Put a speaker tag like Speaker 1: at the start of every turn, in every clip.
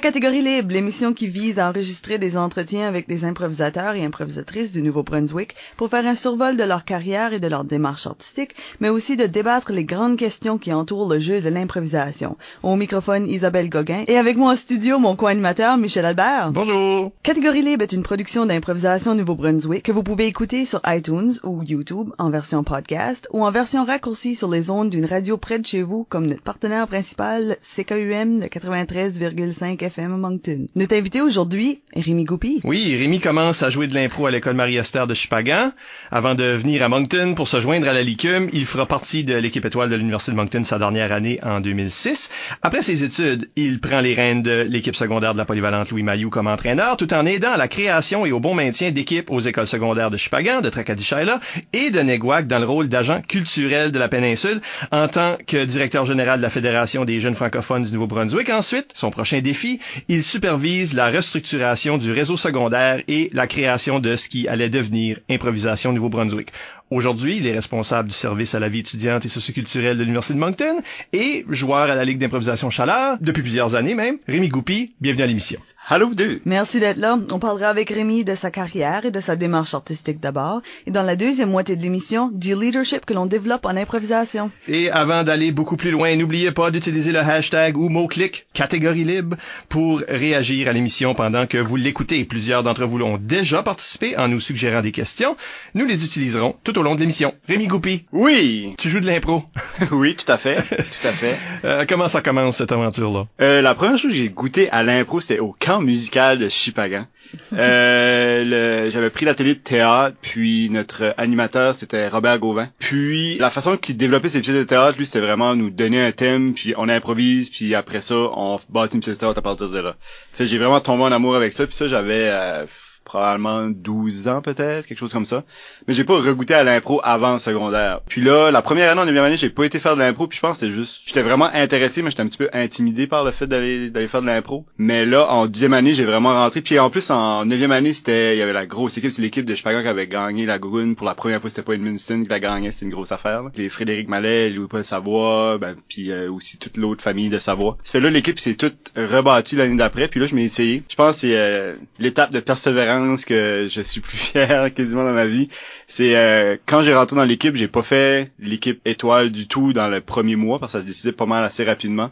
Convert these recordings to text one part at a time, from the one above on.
Speaker 1: À Catégorie Libre, l'émission qui vise à enregistrer des entretiens avec des improvisateurs et improvisatrices du Nouveau-Brunswick pour faire un survol de leur carrière et de leur démarche artistique, mais aussi de débattre les grandes questions qui entourent le jeu de l'improvisation. Au microphone, Isabelle Gauguin et avec moi en studio, mon co-animateur, Michel Albert.
Speaker 2: Bonjour!
Speaker 1: Catégorie Libre est une production d'improvisation Nouveau-Brunswick que vous pouvez écouter sur iTunes ou YouTube en version podcast ou en version raccourcie sur les ondes d'une radio près de chez vous comme notre partenaire principal CKUM de 93,5 FM Moncton. Aujourd'hui Rémi Goupy.
Speaker 2: Oui, Rémi commence à jouer de l'impro à l'école Marie-Esther de Chupagan. Avant de venir à Moncton pour se joindre à la LICUM, il fera partie de l'équipe étoile de l'Université de Moncton sa dernière année en 2006. Après ses études, il prend les rênes de l'équipe secondaire de la polyvalente Louis Mayou comme entraîneur, tout en aidant à la création et au bon maintien d'équipes aux écoles secondaires de Chupagan, de Tracadie-Shaila et de Neguac dans le rôle d'agent culturel de la péninsule en tant que directeur général de la Fédération des jeunes francophones du Nouveau-Brunswick. Ensuite, son prochain défi, il supervise la restructuration du réseau secondaire et la création de ce qui allait devenir Improvisation Nouveau-Brunswick. Aujourd'hui, il est responsable du service à la vie étudiante et socioculturelle de l'Université de Moncton et joueur à la Ligue d'improvisation Chaleur depuis plusieurs années même. Rémi Goupy, bienvenue à l'émission.
Speaker 3: Allô vous deux?
Speaker 1: Merci d'être là. On parlera avec Rémi de sa carrière et de sa démarche artistique d'abord, et dans la deuxième moitié de l'émission, du leadership que l'on développe en improvisation.
Speaker 2: Et avant d'aller beaucoup plus loin, n'oubliez pas d'utiliser le hashtag ou mot-clic catégorie libre pour réagir à l'émission pendant que vous l'écoutez. Plusieurs d'entre vous l'ont déjà participé en nous suggérant des questions. Nous les utiliserons tout au long de l'émission. Rémi Goupy.
Speaker 3: Oui.
Speaker 2: Tu joues de l'impro.
Speaker 3: oui, tout à fait. Tout à fait.
Speaker 2: Euh, comment ça commence cette aventure-là?
Speaker 3: Euh, la première chose que j'ai goûté à l'impro, c'était au camp musical de Chipagan. Euh, j'avais pris l'atelier de théâtre, puis notre animateur, c'était Robert Gauvin. Puis la façon qu'il développait ses pièces de théâtre, lui, c'était vraiment nous donner un thème, puis on improvise, puis après ça, on bâtit une pièce de théâtre à partir de là. Fait j'ai vraiment tombé en amour avec ça, puis ça, j'avais... Euh, probablement 12 ans peut-être, quelque chose comme ça. Mais j'ai pas regoûté à l'impro avant le secondaire. Puis là, la première année en 9 année, j'ai pas été faire de l'impro, puis je pense que c'était juste j'étais vraiment intéressé, mais j'étais un petit peu intimidé par le fait d'aller d'aller faire de l'impro. Mais là, en deuxième année, j'ai vraiment rentré. Puis en plus, en neuvième année, c'était il y avait la grosse équipe, c'est l'équipe de Chicago qui avait gagné la Gougoune pour la première fois, c'était pas Edmundston qui la gagnait, c'était une grosse affaire. Là. Les Frédéric Mallet, Louis-Paul Savoie, ben, puis euh, aussi toute l'autre famille de Savoie. Ça fait là, l'équipe s'est toute rebâtie l'année d'après, puis là, je m'ai essayé. Je pense c'est euh, l'étape de persévérance que je suis plus fier quasiment dans ma vie, c'est euh, quand j'ai rentré dans l'équipe, j'ai pas fait l'équipe étoile du tout dans le premier mois parce que ça se décidait pas mal assez rapidement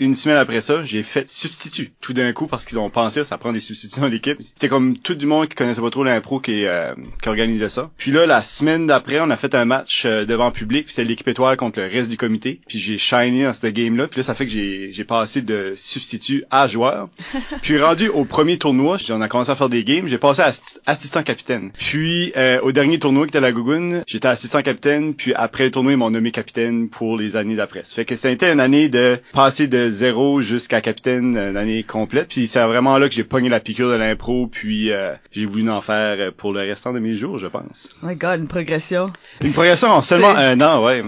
Speaker 3: une semaine après ça, j'ai fait substitut tout d'un coup parce qu'ils ont pensé ça prend des substituts dans l'équipe. C'était comme tout du monde qui connaissait pas trop l'impro qui, euh, qui organisait ça. Puis là, la semaine d'après, on a fait un match euh, devant public, puis c'était l'équipe étoile contre le reste du comité. Puis j'ai shiné dans ce game-là. Puis là, ça fait que j'ai, j'ai passé de substitut à joueur. puis rendu au premier tournoi, on a commencé à faire des games, j'ai passé à assistant capitaine. Puis euh, au dernier tournoi qui était à la Gougoune, j'étais assistant capitaine. Puis après le tournoi, ils m'ont nommé capitaine pour les années d'après. Ça fait que ça a été une année de passer de zéro jusqu'à capitaine l'année complète. Puis c'est vraiment là que j'ai pogné la piqûre de l'impro, puis euh, j'ai voulu en faire pour le restant de mes jours, je pense.
Speaker 1: Oh my god, une progression.
Speaker 3: Une progression en seulement un an, ouais.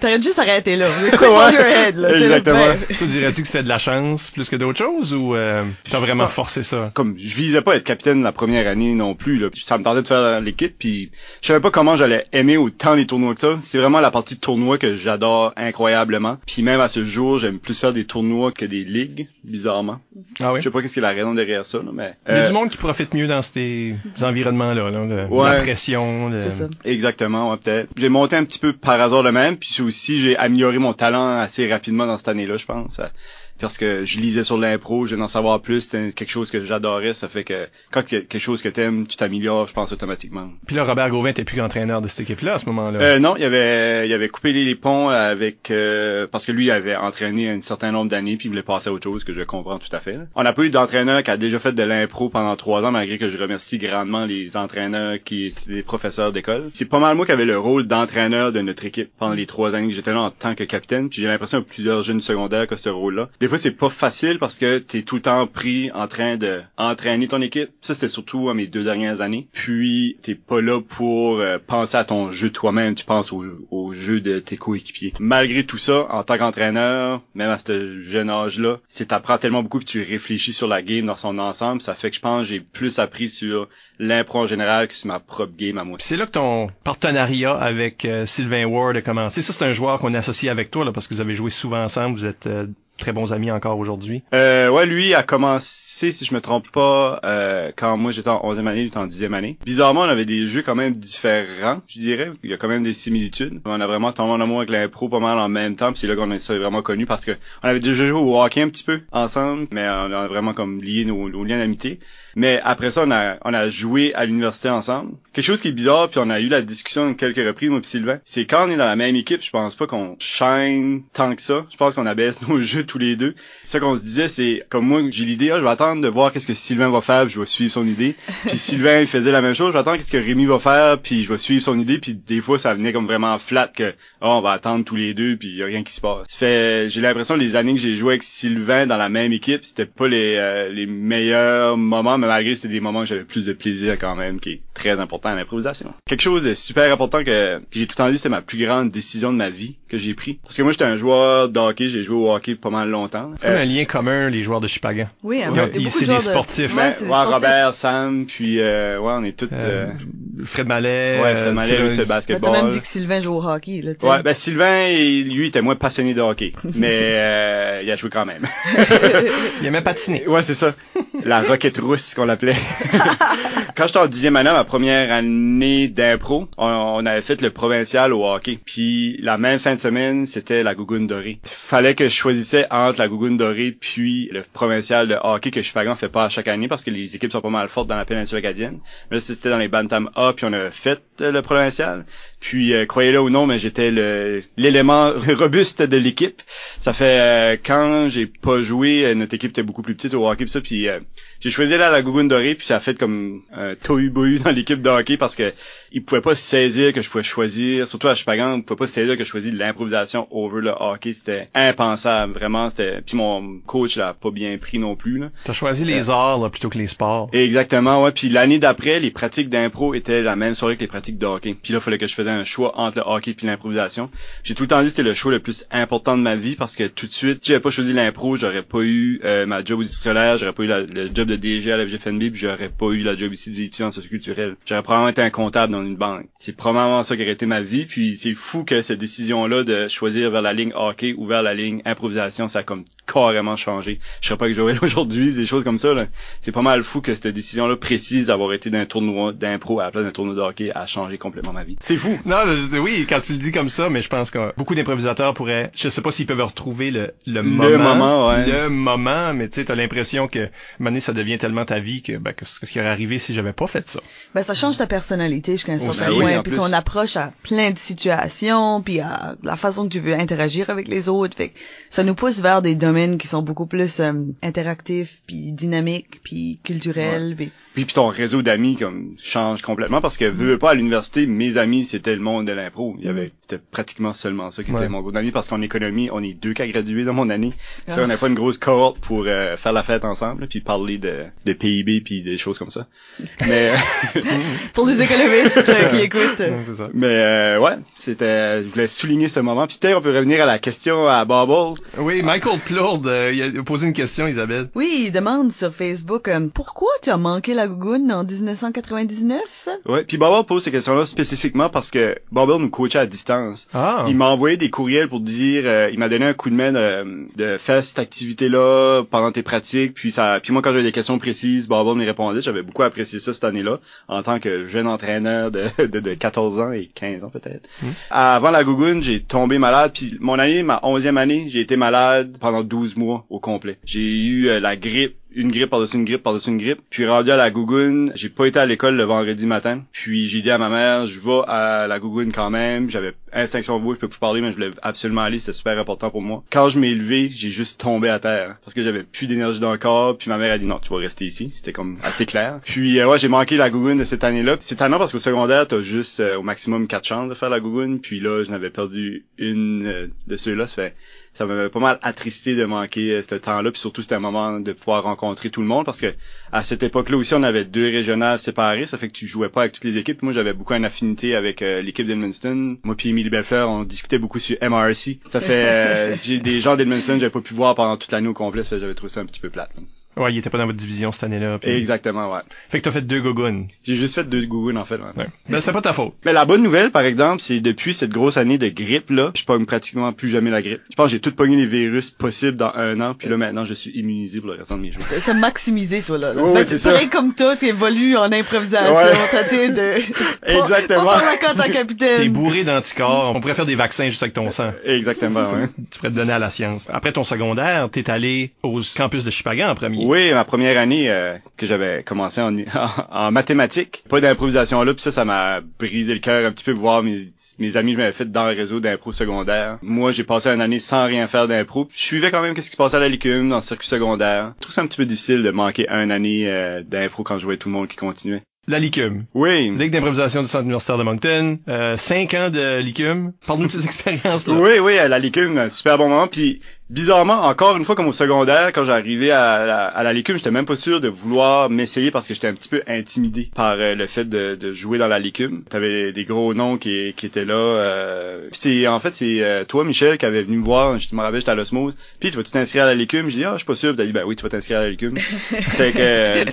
Speaker 1: T'aurais juste arrêté là. Ouais, your head, là.
Speaker 3: Exactement.
Speaker 2: Tu dirais-tu que c'était de la chance plus que d'autres choses ou euh, t'as vraiment forcé ça?
Speaker 3: Comme je visais pas être capitaine la première année non plus, là. Ça me tentait de faire l'équipe, puis je savais pas comment j'allais aimer autant les tournois que ça. C'est vraiment la partie de tournoi que j'adore incroyablement. Puis même à ce jour, j'aime plus faire des tournois que des ligues, bizarrement.
Speaker 2: Ah oui?
Speaker 3: Je sais pas qu'est-ce qui est la raison derrière ça, là, mais...
Speaker 2: Il y a du monde qui profite mieux dans ces environnements-là, là, de,
Speaker 3: ouais.
Speaker 2: la pression. De...
Speaker 1: C'est ça.
Speaker 3: Exactement, ouais, peut-être. J'ai monté un petit peu par hasard le même, puis aussi j'ai amélioré mon talent assez rapidement dans cette année-là, je pense parce que je lisais sur l'impro, je venais d'en savoir plus, c'était quelque chose que j'adorais, ça fait que quand il y a quelque chose que t'aimes, tu t'améliores, je pense automatiquement.
Speaker 2: Puis là, Robert Gauvin était plus entraîneur de cette équipe-là à ce moment-là.
Speaker 3: Euh, non, il avait, il avait coupé les, ponts avec euh, parce que lui il avait entraîné un certain nombre d'années puis il voulait passer à autre chose que je comprends tout à fait. Là. On n'a pas eu d'entraîneur qui a déjà fait de l'impro pendant trois ans, malgré que je remercie grandement les entraîneurs qui, les professeurs d'école. C'est pas mal moi qui avait le rôle d'entraîneur de notre équipe pendant les trois années que j'étais là en tant que capitaine. Puis j'ai l'impression que plusieurs jeunes secondaires que ce rôle-là. Des fois c'est pas facile parce que t'es tout le temps pris en train de entraîner ton équipe. Ça c'était surtout à mes deux dernières années. Puis t'es pas là pour euh, penser à ton jeu toi-même, tu penses au, au jeu de tes coéquipiers. Malgré tout ça, en tant qu'entraîneur, même à ce jeune âge-là, c'est t'apprends tellement beaucoup que tu réfléchis sur la game dans son ensemble. Ça fait que je pense j'ai plus appris sur l'impro en général que sur ma propre game à moi.
Speaker 2: C'est là que ton partenariat avec euh, Sylvain Ward a commencé. Ça, c'est un joueur qu'on associe avec toi, là, parce que vous avez joué souvent ensemble. Vous êtes euh, très bons amis encore aujourd'hui.
Speaker 3: Euh, ouais, lui a commencé, si je me trompe pas, euh, quand moi j'étais en 11e année, lui était en 10e année. Bizarrement, on avait des jeux quand même différents, je dirais. Il y a quand même des similitudes. On a vraiment tombé en amour avec l'impro pas mal en même temps, puis c'est là qu'on s'est vraiment connus parce que on avait déjà joué au hockey un petit peu ensemble, mais on a vraiment comme lié nos, nos liens d'amitié. Mais après ça, on a, on a joué à l'université ensemble. Quelque chose qui est bizarre, puis on a eu la discussion quelques reprises, moi et Sylvain, c'est quand on est dans la même équipe, je pense pas qu'on shine tant que ça. Je pense qu'on abaisse nos jeux tous les deux. Ce qu'on se disait, c'est comme moi, j'ai l'idée, ah, je vais attendre de voir qu'est-ce que Sylvain va faire, puis je vais suivre son idée. Puis Sylvain il faisait la même chose, je vais attendre qu'est-ce que Rémi va faire, puis je vais suivre son idée. Puis des fois, ça venait comme vraiment flat que oh, on va attendre tous les deux, puis y a rien qui se passe. Ça fait, j'ai l'impression les années que j'ai joué avec Sylvain dans la même équipe, c'était pas les euh, les meilleurs moments, malgré c'est des moments où j'avais plus de plaisir quand même, qui est très important à l'improvisation. Quelque chose de super important que, que j'ai tout le temps dit, c'était ma plus grande décision de ma vie que j'ai pris. Parce que moi, j'étais un joueur de hockey, j'ai joué au hockey pas mal longtemps.
Speaker 2: C'est un lien commun, les joueurs de Chipagan.
Speaker 1: Oui, hein,
Speaker 2: Ouais,
Speaker 1: il y a beaucoup
Speaker 2: c'est
Speaker 1: de
Speaker 2: des
Speaker 1: joueurs de-
Speaker 2: sportifs.
Speaker 1: Ouais,
Speaker 3: Ouais,
Speaker 1: c'est des
Speaker 3: ouais,
Speaker 1: sportifs.
Speaker 3: Robert, Sam, puis euh, ouais, on est tous...
Speaker 2: Euh,
Speaker 3: euh,
Speaker 2: Fred Mallet.
Speaker 3: ouais,
Speaker 2: euh,
Speaker 3: Fred Mallet, lui, c'est le
Speaker 1: Ben,
Speaker 3: basketball.
Speaker 1: T'as même dit que Sylvain joue au hockey, là, tu sais.
Speaker 3: Ouais, ben Sylvain, lui, était moins passionné de hockey, mais euh, il a joué quand même.
Speaker 2: Il aimait patiner.
Speaker 3: Ouais, c'est ça. La roquette rousse qu'on l'appelait. Quand j'étais en dixième année, ma première année d'impro, on, on avait fait le provincial au hockey. Puis la même fin de semaine, c'était la gougoune dorée. Fallait que je choisissais entre la gougoune dorée puis le provincial de hockey que Chipagan fait pas à chaque année parce que les équipes sont pas mal fortes dans la péninsule acadienne. Mais là, c'était dans les Bantam A, puis on a fait euh, le provincial. Puis euh, croyez-le ou non, mais j'étais le l'élément robuste de l'équipe. Ça fait euh, quand j'ai pas joué, euh, notre équipe était beaucoup plus petite au hockey pis ça, puis euh, j'ai choisi là la Gougoune dorée, puis ça a fait comme un tohu bohu dans l'équipe de hockey parce que ils pouvaient pas saisir que je pouvais choisir, surtout à Chupagan, ils pouvaient pas saisir que je choisis de l'improvisation over le hockey, c'était impensable, vraiment, c'était puis mon coach l'a pas bien pris non plus là.
Speaker 2: T'as choisi les arts là, plutôt que les sports.
Speaker 3: Exactement, ouais. Puis l'année d'après, les pratiques d'impro étaient la même soirée que les pratiques de hockey. Puis là, il fallait que je faisais un choix entre le hockey puis l'improvisation. J'ai tout le temps dit que c'était le choix le plus important de ma vie parce que tout de suite, si j'avais pas choisi l'impro, j'aurais pas eu euh, ma job au district scolaire, j'aurais pas eu la- le job de DG à la FGFNB, puis j'aurais pas eu la job ici d'étudiant en socioculturel. J'aurais probablement été un comptable dans une banque. C'est probablement ça qui aurait été ma vie. Puis c'est fou que cette décision-là de choisir vers la ligne hockey ou vers la ligne improvisation, ça a comme carrément changé. Je serais pas que je vais aujourd'hui, des choses comme ça. Là c'est pas mal fou que cette décision-là précise d'avoir été d'un tournoi d'impro à la place d'un tournoi de hockey a changé complètement ma vie. C'est fou.
Speaker 2: Non, je- oui, quand tu le dis comme ça, mais je pense que beaucoup d'improvisateurs pourraient, je sais pas s'ils peuvent retrouver le, le, moment,
Speaker 3: moment, ouais.
Speaker 2: le moment, mais tu sais, t'as l'impression que, à un moment donné, ça devient tellement ta vie que, ben, qu'est-ce qu'est-ce qui aurait arrivé si j'avais pas fait ça?
Speaker 1: Ben, ça change ta personnalité jusqu'à un
Speaker 3: Aussi,
Speaker 1: certain
Speaker 3: oui,
Speaker 1: point,
Speaker 3: en
Speaker 1: puis ton approche à plein de situations, puis à la façon que tu veux interagir avec les autres. Fait que ça nous pousse vers des domaines qui sont beaucoup plus euh, interactifs, puis dynamiques, puis culturels. puis-
Speaker 3: Puis, puis ton réseau d'amis comme change complètement parce que veux, pas à l'université, mes amis c'était le monde de l'impro. Il y avait c'était pratiquement seulement ça qui
Speaker 2: Ouais.
Speaker 3: était mon groupe d'amis parce qu'en économie on est deux qu'à graduer dans mon année. Tu sais,
Speaker 1: Ah.
Speaker 3: on n'a pas une grosse cohorte pour euh, faire la fête ensemble puis parler de, de PIB puis des choses comme ça. Mais
Speaker 1: Pour les économistes euh, qui écoutent.
Speaker 2: Non, c'est ça.
Speaker 3: mais euh, ouais, c'était je voulais souligner ce moment. Puis peut-être on peut revenir à la question à Bubble.
Speaker 2: Oui, Michael Plourde, euh, il a posé une question, Isabelle.
Speaker 1: Oui, il demande sur Facebook euh, pourquoi tu as manqué la gougoune en 1999
Speaker 3: Ouais, puis Bubble pose ces questions-là spécifiquement parce que Bubble nous coachait à distance.
Speaker 2: Ah.
Speaker 3: Il m'a envoyé des courriels pour dire, euh, il m'a donné un coup de main de, de faire cette activité-là pendant tes pratiques, puis ça, puis moi quand j'avais des questions précises, Bubble me répondait. J'avais beaucoup apprécié ça cette année-là en tant que jeune entraîneur de, de, de 14 ans et 15 ans peut-être.
Speaker 2: Mm.
Speaker 3: Avant la gougoune, j'ai tombé malade, puis mon année, ma onzième année, j'ai été malade pendant 12 mois au complet. J'ai eu euh, la grippe une grippe par-dessus une grippe par-dessus une grippe. Puis rendu à la gougoune, j'ai pas été à l'école le vendredi matin. Puis j'ai dit à ma mère, je vais à la gougoune quand même. J'avais instinction bouche, je peux plus parler, mais je voulais absolument aller, c'était super important pour moi. Quand je m'ai levé, j'ai juste tombé à terre parce que j'avais plus d'énergie dans le corps. Puis ma mère a dit non, tu vas rester ici. C'était comme assez clair. Puis euh, ouais, j'ai manqué la gougoune de cette année-là. C'est tannant parce qu'au secondaire, t'as juste euh, au maximum quatre chances de faire la gougoune. Puis là, je n'avais perdu une euh, de ceux-là. Ça fait ça m'avait pas mal attristé de manquer euh, ce temps-là, puis surtout c'était un moment de pouvoir rencontrer tout le monde parce que à cette époque-là aussi on avait deux régionales séparées, ça fait que tu jouais pas avec toutes les équipes. Moi j'avais beaucoup une affinité avec euh, l'équipe d'Edmundston. Moi puis Emily Belfleur, on discutait beaucoup sur MRC. Ça fait euh, des gens d'Edmundston j'avais pas pu voir pendant toute l'année au complet, ça fait j'avais trouvé ça un petit peu plate.
Speaker 2: Ouais, il était pas dans votre division cette année-là. puis-
Speaker 3: Exactement, ouais.
Speaker 2: Fait que t'as fait deux gogoons.
Speaker 3: J'ai juste fait deux gougounes en fait. ouais.
Speaker 2: Ouais. Ben, c'est pas ta faute.
Speaker 3: Mais la bonne nouvelle, par exemple, c'est depuis cette grosse année de grippe là, je pogne pratiquement plus jamais la grippe. Je pense que j'ai tout pogné les virus possibles dans un an, puis là maintenant je suis immunisé pour le restant de mes jours.
Speaker 1: Ça maximisé, toi, là.
Speaker 3: Ouais, ouais,
Speaker 1: Ben,
Speaker 3: c'est ça.
Speaker 1: pareil comme toi, t'évolues en improvisation,
Speaker 3: Ouais.
Speaker 1: t'as de...
Speaker 3: Exactement.
Speaker 1: La carte en
Speaker 2: T'es
Speaker 1: capitaine.
Speaker 2: bourré d'anticorps. On pourrait faire des vaccins juste avec ton sang.
Speaker 3: Exactement, ouais.
Speaker 2: Tu pourrais te donner à la science. Après ton secondaire, t'es allé au campus de Chipagan en premier.
Speaker 3: Oui, ma première année euh, que j'avais commencé en, en, mathématiques, pas d'improvisation là, puis ça, ça m'a brisé le cœur un petit peu de voir mes, mes amis que je m'avais fait dans le réseau d'impro secondaire. Moi, j'ai passé une année sans rien faire d'impro. Je suivais quand même qu'est-ce qui se passait à la Licume, dans le circuit secondaire. Je trouve ça un petit peu difficile de manquer une année euh, d'impro quand je voyais tout le monde qui continuait.
Speaker 2: La LICUM.
Speaker 3: Oui.
Speaker 2: Ligue d'improvisation du Centre universitaire de Moncton. Euh, cinq ans de LICUM. Parle-nous de ces expériences-là.
Speaker 3: Oui, oui, à la Licume, un super bon moment. Puis bizarrement, encore une fois comme au secondaire, quand j'arrivais à la, à la Licume, j'étais même pas sûr de vouloir m'essayer parce que j'étais un petit peu intimidé par euh, le fait de, de jouer dans la Licume. T'avais des gros noms qui, qui étaient là. Euh, puis c'est en fait c'est euh, toi Michel qui avait venu me voir. Je me rappelle j'étais à l'osmose. Puis tu vas-tu t'inscrire à la Licume J'ai dit ah je suis pas sûr. T'as dit ben oui tu vas t'inscrire à la Licume. fait que euh,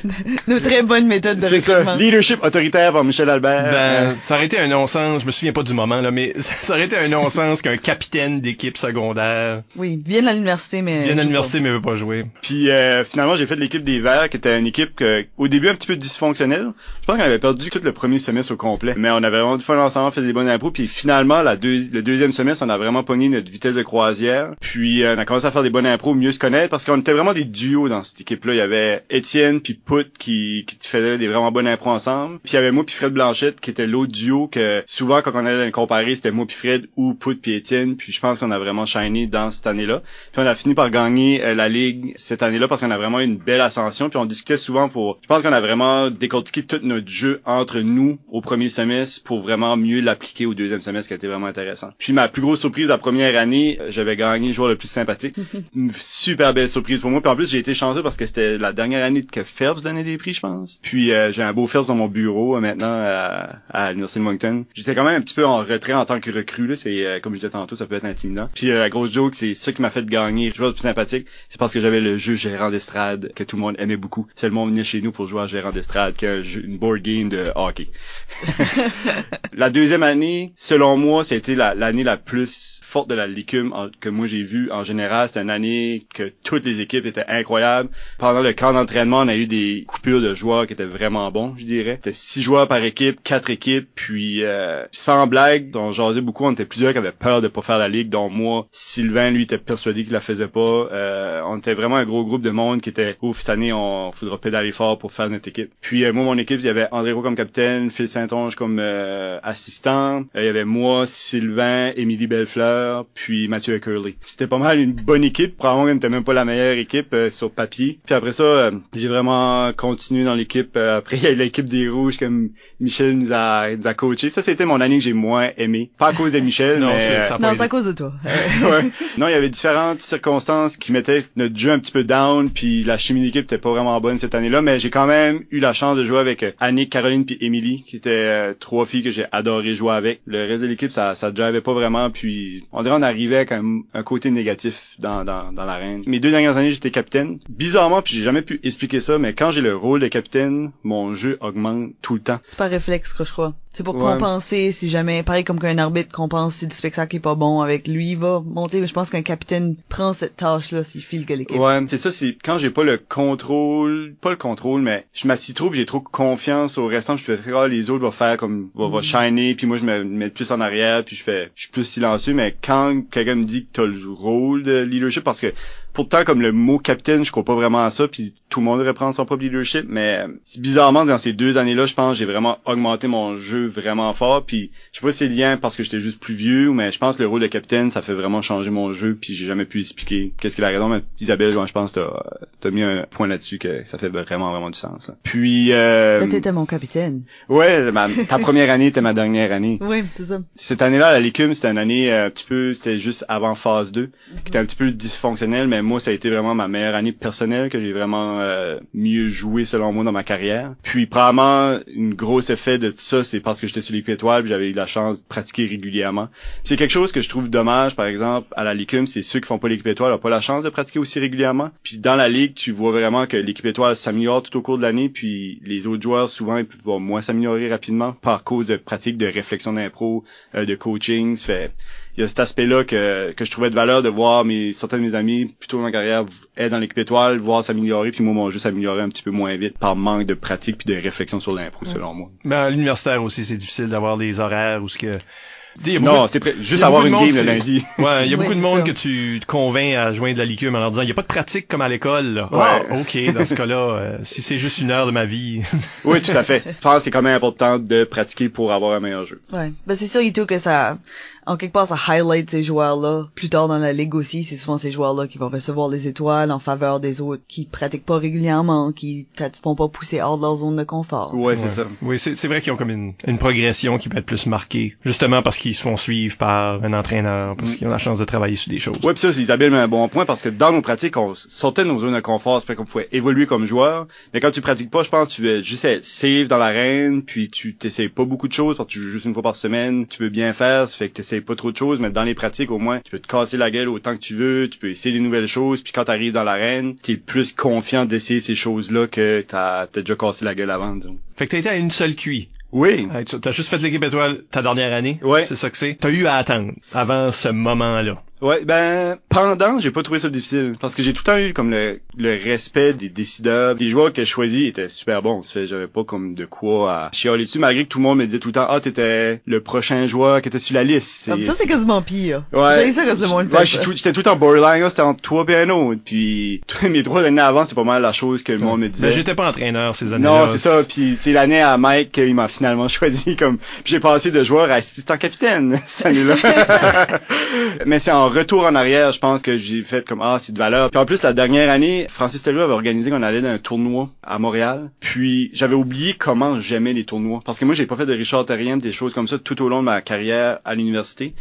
Speaker 1: Nos très bonnes méthodes de
Speaker 3: c'est ça.
Speaker 1: recrutement.
Speaker 3: Leadership autoritaire par Michel Albert.
Speaker 2: Ben, ça aurait été un non-sens, je me souviens pas du moment, là, mais ça aurait été un non-sens qu'un capitaine d'équipe secondaire
Speaker 1: Oui, viennent à l'université, mais...
Speaker 2: à l'université mais veut pas jouer.
Speaker 3: Puis euh, finalement, j'ai fait l'équipe des Verts, qui était une équipe que, au début un petit peu dysfonctionnelle. Je pense qu'on avait perdu tout le premier semestre au complet, mais on avait vraiment du fun ensemble, fait des bonnes impros. Puis finalement, la le deuxième semestre, on a vraiment pogné notre vitesse de croisière. Puis euh, on a commencé à faire des bonnes impros, mieux se connaître, parce qu'on était vraiment des duos dans cette équipe-là. Il y avait Étienne puis Pout qui, qui faisaient des vraiment bonnes impros ensemble. Puis il y avait moi puis Fred Blanchette qui était l'autre duo que souvent quand on allait les comparer, c'était moi puis Fred ou Pout puis Étienne. Puis je pense qu'on a vraiment shiné dans cette année-là. Puis on a fini par gagner euh, la ligue cette année-là parce qu'on a vraiment eu une belle ascension. Puis on discutait souvent pour. Je pense qu'on a vraiment décortiqué tout notre jeu entre nous au premier semestre pour vraiment mieux l'appliquer au deuxième semestre, qui a été vraiment intéressant. Puis ma plus grosse surprise la première année, euh, j'avais gagné le joueur le plus sympathique. une super belle surprise pour moi. Puis en plus j'ai été chanceux parce que c'était la dernière année que Phelps donnait des prix, je pense. Puis euh, j'ai un beau Phelps dans mon bureau euh, maintenant à, à l'université de Moncton. J'étais quand même un petit peu en retrait en tant que recrue là. C'est euh, comme je disais tantôt, ça peut être intimidant. Puis euh, la grosse joke, c'est ça qui m'a fait gagner le joueur le plus sympathique. C'est parce que j'avais le jeu gérant d'estrade que tout le monde aimait beaucoup. Le monde venait chez nous pour jouer à gérant d'estrade, qui est un jeu- une board game de hockey. la deuxième année, selon moi, c'était la- l'année la, plus forte de la licume en- que moi j'ai vue en général. C'était une année que toutes les équipes étaient incroyables. Pendant le camp d'entraînement, on a eu des coupures de joueurs qui étaient vraiment bons, je dirais. C'était six joueurs par équipe, quatre équipes, puis euh, sans blague, on jasait beaucoup, on était plusieurs qui avaient peur de pas faire la ligue, dont moi. Sylvain, lui, était persuadé qu'il la faisait pas. Euh, on était vraiment un gros groupe de monde qui était, ouf, cette année, on faudra pédaler fort pour faire notre équipe. Puis euh, moi, mon équipe, il y avait André Roux comme capitaine, Phil Saint-Onge comme euh, assistant. Euh, il y avait moi, Sylvain, Émilie Bellefleur, puis Mathieu Curly. C'était pas mal une bonne équipe. Probablement qu'elle n'était même pas la meilleure équipe euh, sur papier. Puis après ça, euh, j'ai vraiment continué dans l'équipe. Euh, après, il y a eu l'équipe des Rouges comme Michel nous a, nous a coaché. Ça, c'était mon année que j'ai moins aimé. Pas à cause de Michel,
Speaker 2: Non,
Speaker 3: mais... euh,
Speaker 1: Non, c'est à cause de toi.
Speaker 3: ouais. Non, il y avait différentes circonstances qui mettaient notre jeu un petit peu down, puis la chimie d'équipe était pas vraiment bonne cette année-là, mais j'ai quand même eu la chance de jouer avec euh, Annick, Caroline puis Émilie, qui étaient euh, trois filles que j'ai adoré jouer avec. Le reste de l'équipe, ça ça drivait pas vraiment, puis on dirait on arrivait avec un, un côté négatif dans, dans, dans l'arène. Mes deux dernières années, j'étais capitaine. Bizarrement, puis j'ai jamais pu expliquer ça, mais quand j'ai le rôle de capitaine, mon jeu augmente tout le temps.
Speaker 1: C'est par réflexe, que je crois. C'est pour
Speaker 3: Ouais.
Speaker 1: compenser si jamais, pareil comme qu'un arbitre compense si du spectacle est pas bon avec lui, il va monter, mais je pense qu'un capitaine prend cette tâche-là s'il file que l'équipe.
Speaker 3: Ouais, c'est ça, c'est quand j'ai pas le contrôle, pas le contrôle, mais je m'assis trop, j'ai trop confiance au restant, je fais ah, les autres vont faire comme vont, vont shiner, puis moi je me mets plus en arrière, puis je fais je suis plus silencieux, mais quand quelqu'un me dit que t'as le rôle de leadership parce que Pourtant, comme le mot capitaine, je crois pas vraiment à ça, puis tout le monde devrait prendre son propre leadership, mais bizarrement, dans ces deux années-là, je pense j'ai vraiment augmenté mon jeu vraiment fort, puis je sais pas si c'est lien parce que j'étais juste plus vieux, mais je pense que le rôle de capitaine, ça fait vraiment changer mon jeu, puis j'ai jamais pu expliquer qu'est-ce qu'il a raison, mais Isabelle, je pense que t'as as mis un point là-dessus que ça fait vraiment, vraiment du sens. Puis... Euh,
Speaker 1: t'étais mon capitaine.
Speaker 3: Ouais, ta première année était ma dernière année.
Speaker 1: Oui, c'est ça.
Speaker 3: Cette année-là, la Lécume, c'était une année euh, un petit peu, c'était juste avant phase 2, qui était un petit peu dysfonctionnelle, mais moi, ça a été vraiment ma meilleure année personnelle, que j'ai vraiment euh, mieux joué selon moi dans ma carrière. Puis probablement, une grosse effet de tout ça, c'est parce que j'étais sur l'équipe étoile, j'avais eu la chance de pratiquer régulièrement. C'est quelque chose que je trouve dommage, par exemple, à la Licume, c'est ceux qui font pas l'équipe étoile n'ont pas la chance de pratiquer aussi régulièrement. Puis dans la ligue, tu vois vraiment que l'équipe étoile s'améliore tout au cours de l'année, puis les autres joueurs, souvent, ils peuvent moins s'améliorer rapidement par cause de pratiques de réflexion d'impro, euh, de coaching. Fait il y a cet aspect-là que, que je trouvais de valeur de voir mes certains de mes amis plutôt dans ma carrière être dans l'équipe étoile, voir s'améliorer, puis moi mon jeu s'améliorer un petit peu moins vite par manque de pratique puis de réflexion sur l'impro selon moi.
Speaker 2: Mais à l'universitaire aussi, c'est difficile d'avoir les horaires ou ce que
Speaker 3: non, c'est juste avoir une game le lundi.
Speaker 2: Ouais, il y a beaucoup de monde que tu te convaincs à joindre la licume en leur disant il y a pas de pratique comme à l'école. Ouais. Ah, OK, dans ce cas-là, euh, si c'est juste une heure de ma vie.
Speaker 3: oui, tout à fait. Je pense que c'est quand même important de pratiquer pour avoir un meilleur jeu.
Speaker 1: Ouais. Ben c'est sûr et tout que ça en quelque part, ça highlight ces joueurs-là. Plus tard dans la ligue aussi, c'est souvent ces joueurs-là qui vont recevoir les étoiles en faveur des autres qui pratiquent pas régulièrement, qui peut-être vont pas pousser hors de leur zone de confort.
Speaker 3: Ouais, c'est ça.
Speaker 2: Oui, c'est vrai qu'ils ont comme une, une, progression qui peut être plus marquée, justement parce qu'ils se font suivre par un entraîneur, parce mm. qu'ils ont la chance de travailler sur des choses.
Speaker 3: Ouais, pis ça, Isabelle met un bon point parce que dans nos pratiques, on sortait de nos zones de confort, c'est qu'on pouvait évoluer comme joueur, mais quand tu pratiques pas, je pense que tu veux juste être safe dans l'arène, puis tu t'essayes pas beaucoup de choses, parce que tu joues juste une fois par semaine, tu veux bien faire, ça fait que t'essayes pas trop de choses, mais dans les pratiques, au moins, tu peux te casser la gueule autant que tu veux, tu peux essayer des nouvelles choses, puis quand t'arrives dans l'arène, t'es plus confiant d'essayer ces choses-là que t'as as déjà cassé la gueule avant, disons.
Speaker 2: Fait que t'as été à une seule QI.
Speaker 3: Oui.
Speaker 2: T'as juste fait l'équipe étoile ta dernière année.
Speaker 3: Oui.
Speaker 2: C'est ça que c'est. T'as eu à attendre avant ce moment-là.
Speaker 3: Ouais, ben pendant, j'ai pas trouvé ça difficile parce que j'ai tout le temps eu comme le, le respect des décideurs. Les joueurs que j'ai choisis étaient super bons. Ça fait j'avais pas comme de quoi à chialer dessus malgré que tout le monde me disait tout le temps "Ah, t'étais le prochain joueur qui était sur la liste."
Speaker 1: Comme ça c'est quasiment pire.
Speaker 3: Ouais.
Speaker 1: J'ai ça quand le monde
Speaker 3: Ouais, j'étais tout, le temps borderline, c'était entre toi et un autre. Puis mes trois années avant, c'est pas mal la chose que le monde me disait.
Speaker 2: Mais j'étais pas entraîneur ces années-là.
Speaker 3: Non, c'est ça. Puis c'est l'année à Mike qu'il m'a finalement choisi comme j'ai passé de joueur à assistant capitaine cette année-là. Mais c'est en retour en arrière je pense que j'ai fait comme ah c'est de valeur. Puis en plus la dernière année, Francis Thériault avait organisé qu'on allait dans un tournoi à Montréal. Puis j'avais oublié comment j'aimais les tournois parce que moi j'ai pas fait de Richard Terrien des choses comme ça tout au long de ma carrière à l'université.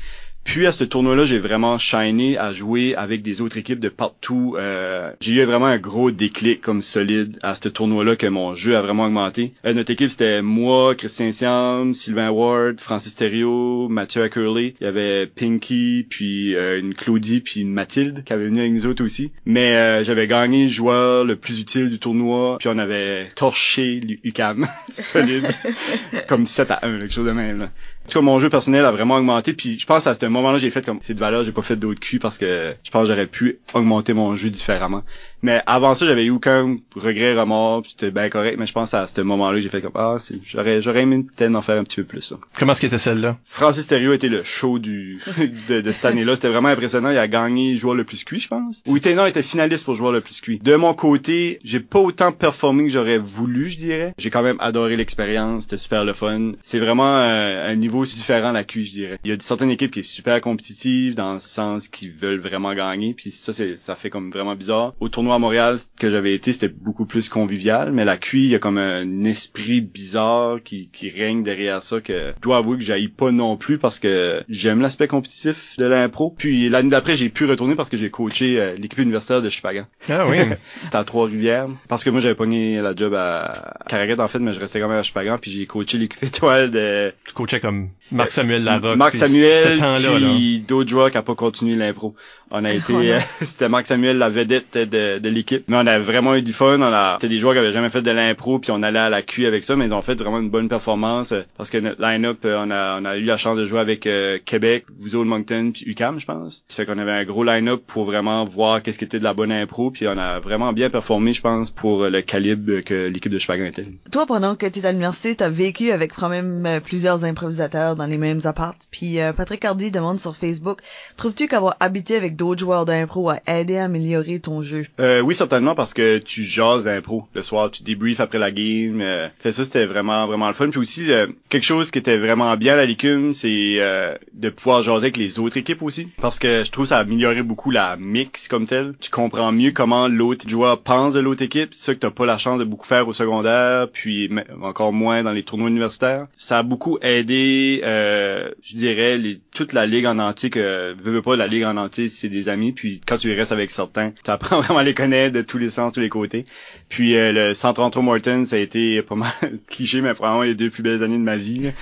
Speaker 3: Puis à ce tournoi-là, j'ai vraiment shiné à jouer avec des autres équipes de partout. Euh, j'ai eu vraiment un gros déclic comme solide à ce tournoi-là que mon jeu a vraiment augmenté. Euh, notre équipe, c'était moi, Christian Siam, Sylvain Ward, Francis Thériault, Mathieu Ackerley. Il y avait Pinky, puis euh, une Claudie, puis une Mathilde qui avait venu avec nous autres aussi. Mais euh, j'avais gagné le joueur le plus utile du tournoi, puis on avait torché l'UCAM solide, comme 7 à 1, quelque chose de même. Là. En tout cas, mon jeu personnel a vraiment augmenté, puis je pense à ce moment-là, j'ai fait comme c'est de valeur, j'ai pas fait d'autres culs parce que je pense que j'aurais pu augmenter mon jeu différemment. Mais avant ça, j'avais eu aucun regret, remords, c'était bien correct, mais je pense à ce moment-là, j'ai fait comme ah, j'aurais j'aurais aimé peut-être en faire un petit peu plus. Ça.
Speaker 2: Comment est-ce qu'était celle-là?
Speaker 3: Francis Thériault était le show du de, de cette année-là, c'était vraiment impressionnant, il a gagné joueur le plus cuit, je pense. Ou il était finaliste pour joueur le plus cuit. De mon côté, j'ai pas autant performé que j'aurais voulu, je dirais. J'ai quand même adoré l'expérience, c'était super le fun. C'est vraiment euh, un niveau différent la QI, je dirais. Il y a certaines équipes qui est super compétitive dans le sens qu'ils veulent vraiment gagner, puis ça c'est ça fait comme vraiment bizarre. Au tournoi à Montréal que j'avais été, c'était beaucoup plus convivial, mais la QI, il y a comme un esprit bizarre qui, qui règne derrière ça que je dois avouer que j'aille pas non plus parce que j'aime l'aspect compétitif de l'impro. Puis l'année d'après, j'ai pu retourner parce que j'ai coaché euh, l'équipe universitaire de Chipagan.
Speaker 2: Ah oui.
Speaker 3: à Trois-Rivières. Parce que moi j'avais pogné la job à Caraguette en fait, mais je restais quand même à Chipagan, puis j'ai coaché l'équipe étoile de...
Speaker 2: Tu coachais comme Marc Samuel Larocque.
Speaker 3: Marc Samuel, puis qui a pas continué l'impro. On a été, c'était Marc Samuel la vedette de, de l'équipe. Mais on a vraiment eu du fun. On a, c'était des joueurs qui avaient jamais fait de l'impro, puis on allait à la QI avec ça, mais ils ont fait vraiment une bonne performance euh, parce que notre line-up, euh, on a, on a eu la chance de jouer avec euh, Québec, Vous Moncton, puis UCAM, je pense. Ça fait qu'on avait un gros line-up pour vraiment voir qu'est-ce qui était de la bonne impro, puis on a vraiment bien performé, je pense, pour le calibre que l'équipe de Chupagan était.
Speaker 1: Toi, pendant que tu étais à l'université, t'as vécu avec quand même plusieurs improvisateurs dans les mêmes apparts. Puis Patrick Hardy demande sur Facebook, trouves-tu qu'avoir habité avec d'autres joueurs d'impro a aidé à améliorer ton jeu?
Speaker 3: Euh, oui, certainement, parce que tu jases d'impro. Le soir, tu débriefes après la game. Euh, fait ça, c'était vraiment, vraiment le fun. Puis aussi, quelque chose qui était vraiment bien à la Licume, c'est euh, de pouvoir jaser avec les autres équipes aussi. Parce que je trouve ça a amélioré beaucoup la mix comme tel. Tu comprends mieux comment l'autre joueur pense de l'autre équipe. C'est ça que t'as pas la chance de beaucoup faire au secondaire, puis encore moins dans les tournois universitaires. Ça a beaucoup aidé, euh, je dirais, toute la ligue en entier que veux, pas la ligue en entier, c'est des amis. Puis quand tu restes avec certains, tu apprends vraiment les de tous les sens, tous les côtés. Puis euh, le Centre Morton, ça a été pas mal cliché, mais probablement les deux plus belles années de ma vie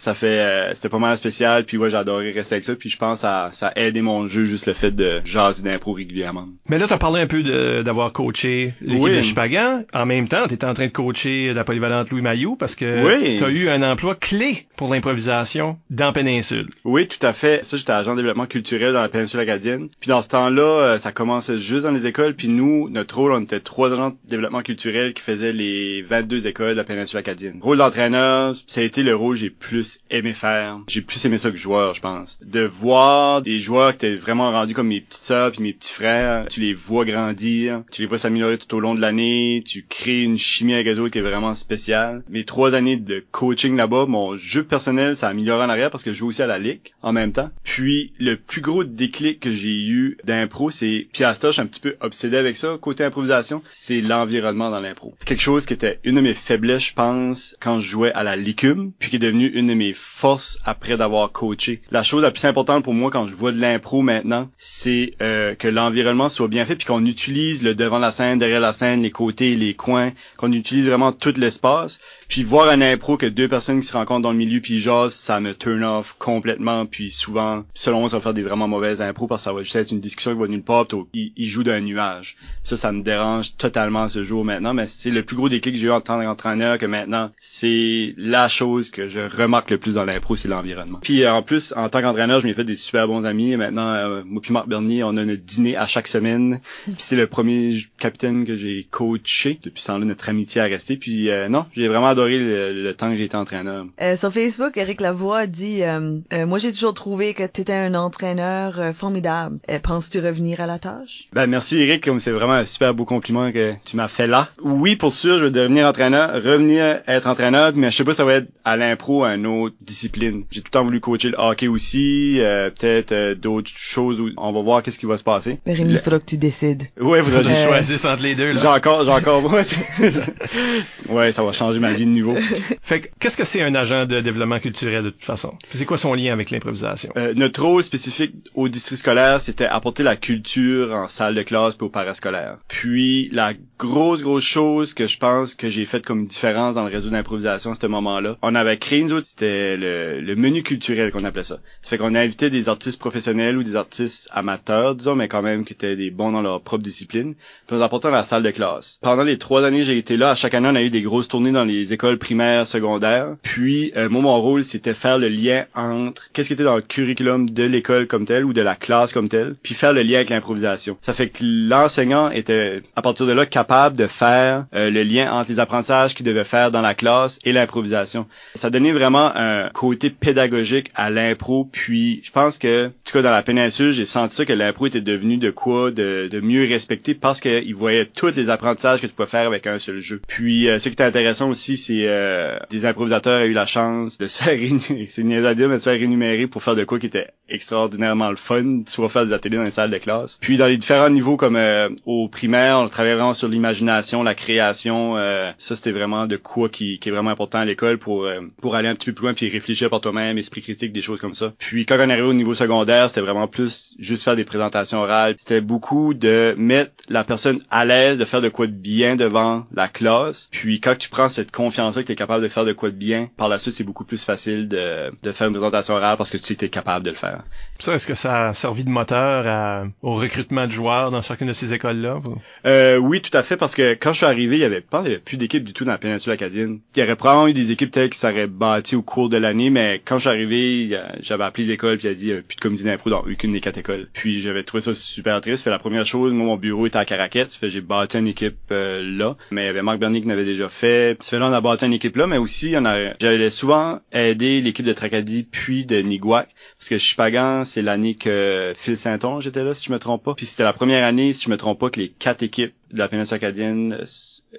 Speaker 3: ça fait euh, c'était pas mal spécial puis ouais adoré rester avec ça puis je pense ça ça a aidé mon jeu juste le fait de jaser d'impro régulièrement.
Speaker 2: Mais là t'as parlé un peu d'avoir coaché l'équipe de Chupagan en même temps t'étais en train de coacher la polyvalente Louis Maillot parce que oui. t'as eu un emploi clé pour l'improvisation dans Péninsule.
Speaker 3: Oui tout à fait. Ça j'étais agent de développement culturel dans la péninsule acadienne. Puis dans ce temps-là euh, ça commençait juste dans les écoles. Puis nous notre rôle on était trois agents de développement culturel qui faisaient les 22 écoles de la péninsule acadienne. Rôle d'entraîneur ça a été le rôle j'ai plus aimé faire. J'ai plus aimé ça que joueur, je pense. De voir des joueurs qui étaient vraiment rendus comme mes petites sœurs puis mes petits frères, tu les vois grandir, tu les vois s'améliorer tout au long de l'année, tu crées une chimie avec eux qui est vraiment spéciale. Mes trois années de coaching là-bas, mon jeu personnel, ça a amélioré en arrière parce que je joue aussi à la ligue en même temps. Puis le plus gros déclic que j'ai eu d'impro, c'est suis un petit peu obsédé avec ça côté improvisation, c'est l'environnement dans l'impro. Quelque chose qui était une de mes faiblesses, je pense, quand je jouais à la licume, puis qui est devenu une de mes forces après d'avoir coaché. La chose la plus importante pour moi quand je vois de l'impro maintenant, c'est euh, que l'environnement soit bien fait puis qu'on utilise le devant de la scène, derrière la scène, les côtés, les coins, qu'on utilise vraiment tout l'espace puis voir un impro que deux personnes qui se rencontrent dans le milieu puis jasent, ça me turn off complètement. Puis souvent, selon moi, ça va faire des vraiment mauvaises impros parce que ça va juste être une discussion qui va nulle part. Puis il, joue d'un nuage. Ça, ça me dérange totalement ce jour maintenant. Mais c'est le plus gros déclic que j'ai eu en tant qu'entraîneur que maintenant, c'est la chose que je remarque le plus dans l'impro, c'est l'environnement. Puis en plus, en tant qu'entraîneur, je m'ai fait des super bons amis. Et maintenant, euh, moi puis Marc Bernier, on a notre dîner à chaque semaine. Puis c'est le premier capitaine que j'ai coaché. Depuis ce temps-là, notre amitié a resté. Puis euh, non, j'ai vraiment le, temps que j'étais entraîneur.
Speaker 1: Euh, sur Facebook, Eric Lavoie dit euh, euh, Moi j'ai toujours trouvé que tu étais un entraîneur formidable. Penses-tu revenir à la tâche?
Speaker 3: Ben merci Eric, c'est vraiment un super beau compliment que tu m'as fait là. Oui, pour sûr, je vais devenir entraîneur, revenir être entraîneur, mais je sais pas ça va être à l'impro à une autre discipline. J'ai tout le temps voulu coacher le hockey aussi, peut-être d'autres choses où on va voir qu'est-ce qui va se passer.
Speaker 1: Mais Rémi, il faudra que tu décides.
Speaker 2: Ouais, faudra que je choisisse entre les deux.
Speaker 3: J'ai encore, j'ai encore, ouais, ça va changer ma vie de niveau.
Speaker 2: fait qu'est-ce que c'est un agent de développement culturel de toute façon? C'est quoi son lien avec l'improvisation?
Speaker 3: Euh, notre rôle spécifique au district scolaire, c'était apporter la culture en salle de classe puis au parascolaire. Puis la grosse, grosse chose que je pense que j'ai faite comme différence dans le réseau d'improvisation à ce moment-là, on avait créé une autre, c'était le, menu culturel qu'on appelait ça. Ça fait qu'on invitait des artistes professionnels ou des artistes amateurs, disons, mais quand même qui étaient des bons dans leur propre discipline, puis on les apportait dans la salle de classe. Pendant les trois années que j'ai été là, à chaque année, on a eu des grosses tournées dans les écoles primaires, secondaires. Puis, euh, moi, mon rôle, c'était faire le lien entre qu'est-ce qui était dans le curriculum de l'école comme tel ou de la classe comme tel, puis faire le lien avec l'improvisation. Ça fait que l'enseignant était, à partir de là, capable de faire euh, le lien entre les apprentissages qu'il devait faire dans la classe et l'improvisation. Ça donnait vraiment un côté pédagogique à l'impro. Puis, je pense que, en tout cas, dans la péninsule, j'ai senti ça que l'impro était devenu de quoi de, de mieux respecter parce qu'il voyait tous les apprentissages que tu peux faire avec un seul jeu. Puis, euh, ce qui était intéressant aussi, c'est euh, des improvisateurs ont eu la chance de se faire dire, mais de se faire rémunérer pour faire de quoi qui était extraordinairement le fun, soit faire des ateliers dans les salles de classe. Puis dans les différents niveaux comme euh, au primaire, on travaillait vraiment sur l'imagination, la création. Euh, ça c'était vraiment de quoi qui, qui est vraiment important à l'école pour pour aller un petit peu plus loin puis réfléchir par toi-même, esprit critique, des choses comme ça. Puis quand on arrivait au niveau secondaire, c'était vraiment plus juste faire des présentations orales. C'était beaucoup de mettre la personne à l'aise, de faire de quoi de bien devant la classe. Puis quand tu prends cette confiance-là que tu es capable de faire de quoi de bien, par la suite, c'est beaucoup plus facile de, de faire une présentation orale parce que tu sais que es capable de le faire.
Speaker 2: Ça, est-ce que ça a servi de moteur à, au recrutement de joueurs dans chacune de ces écoles-là?
Speaker 3: Euh, oui, tout à fait, parce que quand je suis arrivé, il y avait, je pense, il y avait plus d'équipes du tout dans la péninsule acadienne. Il y aurait probablement eu des équipes telles qui s'auraient bâties au cours de l'année, mais quand je suis arrivé, j'avais appelé l'école puis il a dit, plus de comité d'impro dans aucune des quatre écoles. Puis j'avais trouvé ça super triste. Fait la première chose, moi, mon bureau était à Caraquette. Fait j'ai bâti une équipe euh, là. Mais il y avait Marc Bernier qui l'avait déjà fait. Ça fait là, on a bâti une équipe là, mais aussi, on a, j'allais souvent aider l'équipe de Tracadie puis de Niguac. Parce que Chipagan, c'est l'année que Phil Saint-Onge était là, si je me trompe pas. Puis c'était la première année, si je me trompe pas, que les quatre équipes de la péninsule acadienne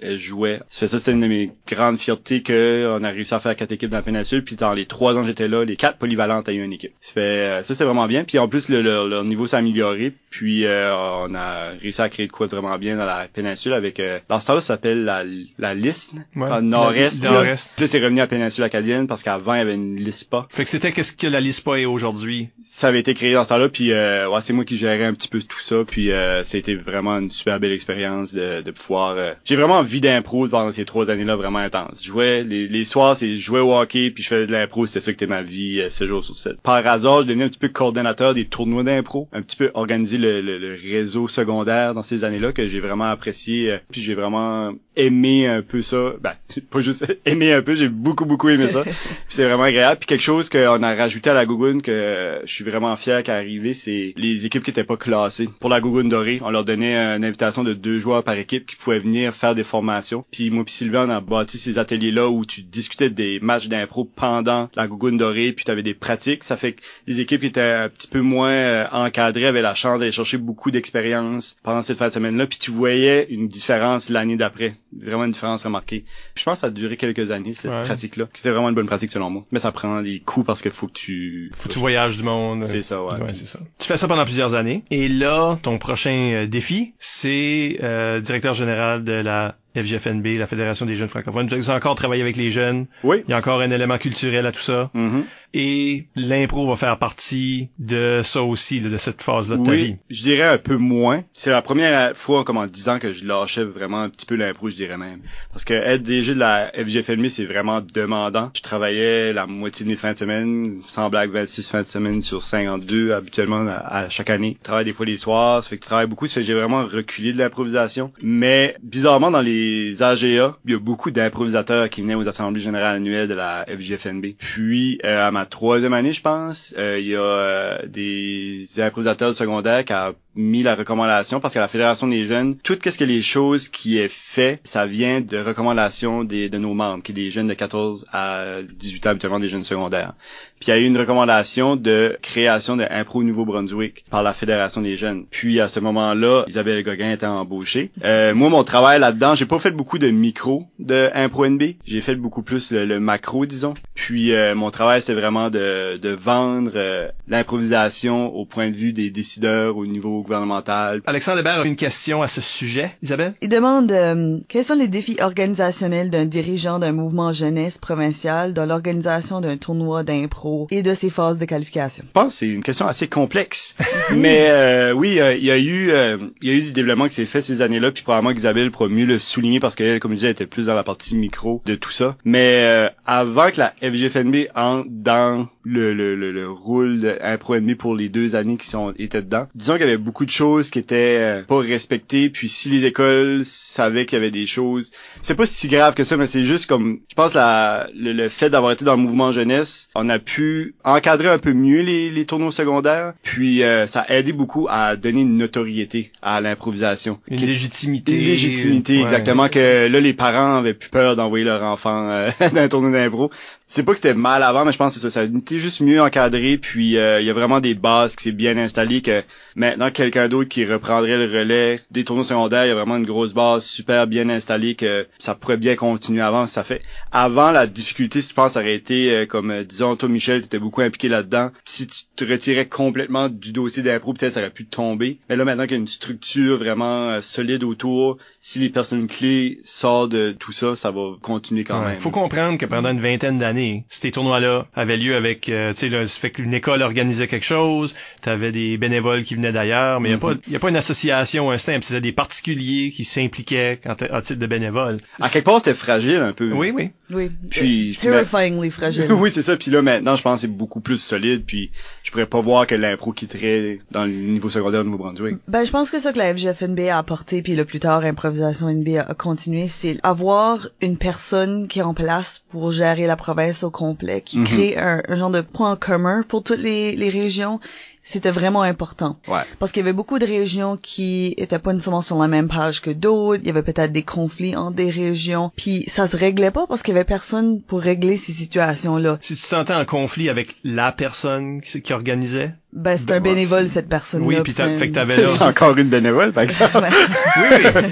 Speaker 3: euh, jouaient. Ça fait ça, c'était une de mes grandes fiertés que on a réussi à faire quatre équipes dans la péninsule. Puis dans les trois ans que j'étais là, les quatre polyvalentes a eu une équipe. Ça fait euh, ça, c'est vraiment bien. Puis en plus, le, leur niveau s'est amélioré. Puis euh, on a réussi à créer de quoi vraiment bien dans la péninsule avec dans ce temps-là, ça s'appelle la la liste nord-est. Nord-est. Puis là, c'est revenu à la péninsule acadienne parce qu'avant il y avait une LISPA.
Speaker 2: Fait que c'était qu'est-ce que la LISPA est aujourd'hui?
Speaker 3: Ça avait été créé dans ce temps-là. Puis ouais, c'est moi qui gérais un petit peu tout ça. Puis ça a été vraiment une super belle expérience de, de pouvoir. J'ai vraiment vie d'impro pendant ces trois années-là vraiment intense. Je jouais les, les soirs, c'est je jouais au hockey puis je faisais de l'impro, c'était ça qui était ma vie euh, 7 jours sur 7. Par hasard, je devenais un petit peu coordonnateur des tournois d'impro, un petit peu organiser le, le, réseau secondaire dans ces années-là que j'ai vraiment apprécié euh, puis j'ai vraiment aimé un peu ça. Ben, pas juste aimé un peu, j'ai beaucoup beaucoup aimé ça. c'est vraiment agréable. Puis quelque chose qu'on a rajouté à la Gougoune que je suis vraiment fier qu'à arriver, c'est les équipes qui étaient pas classées. Pour la Gougoune dorée, on leur donnait une invitation de deux joueurs par équipe qui pouvaient venir faire des formations. Puis moi puis Sylvain, on a bâti ces ateliers-là où tu discutais des matchs d'impro pendant la Gougoune dorée, puis tu avais des pratiques. Ça fait que les équipes qui étaient un petit peu moins euh, encadrées avaient la chance d'aller chercher beaucoup d'expérience pendant cette fin de semaine-là, puis tu voyais une différence l'année d'après. Vraiment une différence remarquée. je pense que ça a duré quelques années, cette pratique-là. C'était vraiment une bonne pratique selon moi. Mais ça prend des coups parce qu'il faut que tu...
Speaker 2: Faut que tu voyages du monde.
Speaker 3: C'est ça, ouais.
Speaker 2: c'est ça. Tu fais ça pendant plusieurs années. Et là, ton prochain euh, défi, c'est euh, directeur général de la FGFNB, la Fédération des jeunes francophones. Avez encore travaillé avec les jeunes.
Speaker 3: Oui.
Speaker 2: Il y a encore un élément culturel à tout ça.
Speaker 3: Mm-hmm.
Speaker 2: Et l'impro va faire partie de ça aussi, de cette phase-là de ta vie.
Speaker 3: je dirais un peu moins. C'est la première fois, comme en 10 ans, que je lâchais vraiment un petit peu l'impro, je dirais même. Parce que être DG de la FGFNB, c'est vraiment demandant. Je travaillais la moitié de mes fins de semaine, sans blague 26 fins de semaine sur 52 habituellement à, chaque année. Je travaille des fois les soirs, ça fait que je travaille beaucoup, ça fait que j'ai vraiment reculé de l'improvisation. Mais bizarrement, dans les les AGA, il y a beaucoup d'improvisateurs qui venaient aux assemblées générales annuelles de la FGFNB. Puis euh, à ma troisième année, je pense, euh, il y a euh, des improvisateurs secondaires qui ont mis la recommandation parce qu'à la Fédération des jeunes, tout ce que les choses qui est fait, ça vient de recommandations des, de nos membres, qui est des jeunes de 14 à 18 ans, habituellement des jeunes secondaires. Puis il y a eu une recommandation de création de Impro Nouveau-Brunswick par la Fédération des jeunes. Puis à ce moment-là, Isabelle Gauguin était embauchée. Euh, moi, mon travail là-dedans, j'ai pas fait beaucoup de micro de Impro NB. J'ai fait beaucoup plus le, macro, disons. Puis euh, mon travail, c'était vraiment de, de vendre euh, l'improvisation au point de vue des décideurs au niveau gouvernemental.
Speaker 2: Alexandre Hébert a une question à ce sujet. Isabelle?
Speaker 1: Il demande euh, quels sont les défis organisationnels d'un dirigeant d'un mouvement jeunesse provincial dans l'organisation d'un tournoi d'impro et de ses phases de qualification?
Speaker 3: Je pense que c'est une question assez complexe. Mais euh, oui, euh, il y a eu euh, il y a eu du développement qui s'est fait ces années-là, puis probablement qu'Isabelle pourra mieux le souligner parce qu'elle, comme je disais, était plus dans la partie micro de tout ça. Mais avant que la FGFNB entre dans le, le, le, le rôle d'impro NB pour les deux années qui sont étaient dedans, disons qu'il y avait beaucoup de choses qui étaient pas respectées, puis si les écoles savaient qu'il y avait des choses, c'est pas si grave que ça, mais c'est juste comme, je pense la, le, le fait d'avoir été dans le mouvement jeunesse, on a pu encadrer un peu mieux les, les tournois secondaires, puis euh, ça a aidé beaucoup à donner une notoriété à l'improvisation.
Speaker 2: Une légitimité.
Speaker 3: Une légitimité, exactement, que là, les parents avaient plus peur d'envoyer leur enfant euh, dans un tournoi d'impro c'est pas que c'était mal avant, mais je pense que ça, ça a été juste mieux encadré, puis euh, il y a vraiment des bases qui s'est bien installées que maintenant quelqu'un d'autre qui reprendrait le relais des tournois secondaires, il y a vraiment une grosse base super bien installée que ça pourrait bien continuer avant. Ça fait avant la difficulté, je pense, aurait été euh, comme euh, disons toi Michel, tu étais beaucoup impliqué là-dedans. Si tu te retirais complètement du dossier d'impro, peut-être ça aurait pu tomber. Mais là maintenant qu'il y a une structure vraiment solide autour, si les personnes clés sortent de tout ça, ça va continuer quand même.
Speaker 2: Faut comprendre que pendant une vingtaine d'années ces tournois-là avaient lieu avec, euh, tu sais, fait qu'une école organisait quelque chose, t'avais des bénévoles qui venaient d'ailleurs, acteurs, mais il
Speaker 3: Mhm.
Speaker 2: n'y a, pas une association, un stamp. C'était des particuliers qui s'impliquaient à titre de bénévole.
Speaker 3: À quelque part, c'était fragile un peu.
Speaker 2: Oui, oui.
Speaker 1: Oui.
Speaker 3: Puis-
Speaker 1: Terrifyingly fragile.
Speaker 3: oui, c'est ça. Puis là, maintenant, je pense que c'est beaucoup plus solide. Puis je pourrais pas voir que l'impro quitterait dans le niveau secondaire au Nouveau-Brunswick.
Speaker 1: Ben, je pense que ça que la FGFNB a apporté, puis le plus tard, Improvisation NB a, continué, c'est avoir une personne qui est en place pour gérer la province au complet, qui
Speaker 3: Mhm.
Speaker 1: crée un, un genre de point commun pour toutes les, les régions. C'était vraiment important.
Speaker 3: Ouais.
Speaker 1: Parce qu'il y avait beaucoup de régions qui étaient pas nécessairement sur la même page que d'autres. Il y avait peut-être des conflits entre des régions. Puis ça se réglait pas parce qu'il y avait personne pour régler ces situations-là.
Speaker 2: Si tu sentais en conflit avec la personne qui organisait?
Speaker 1: Ben, c'est un
Speaker 3: Ben, ouais,
Speaker 1: bénévole, cette personne-là.
Speaker 2: Oui, puis
Speaker 1: un-
Speaker 2: fait que t'avais là.
Speaker 3: C'est encore une bénévole, par exemple.
Speaker 2: Oui, oui.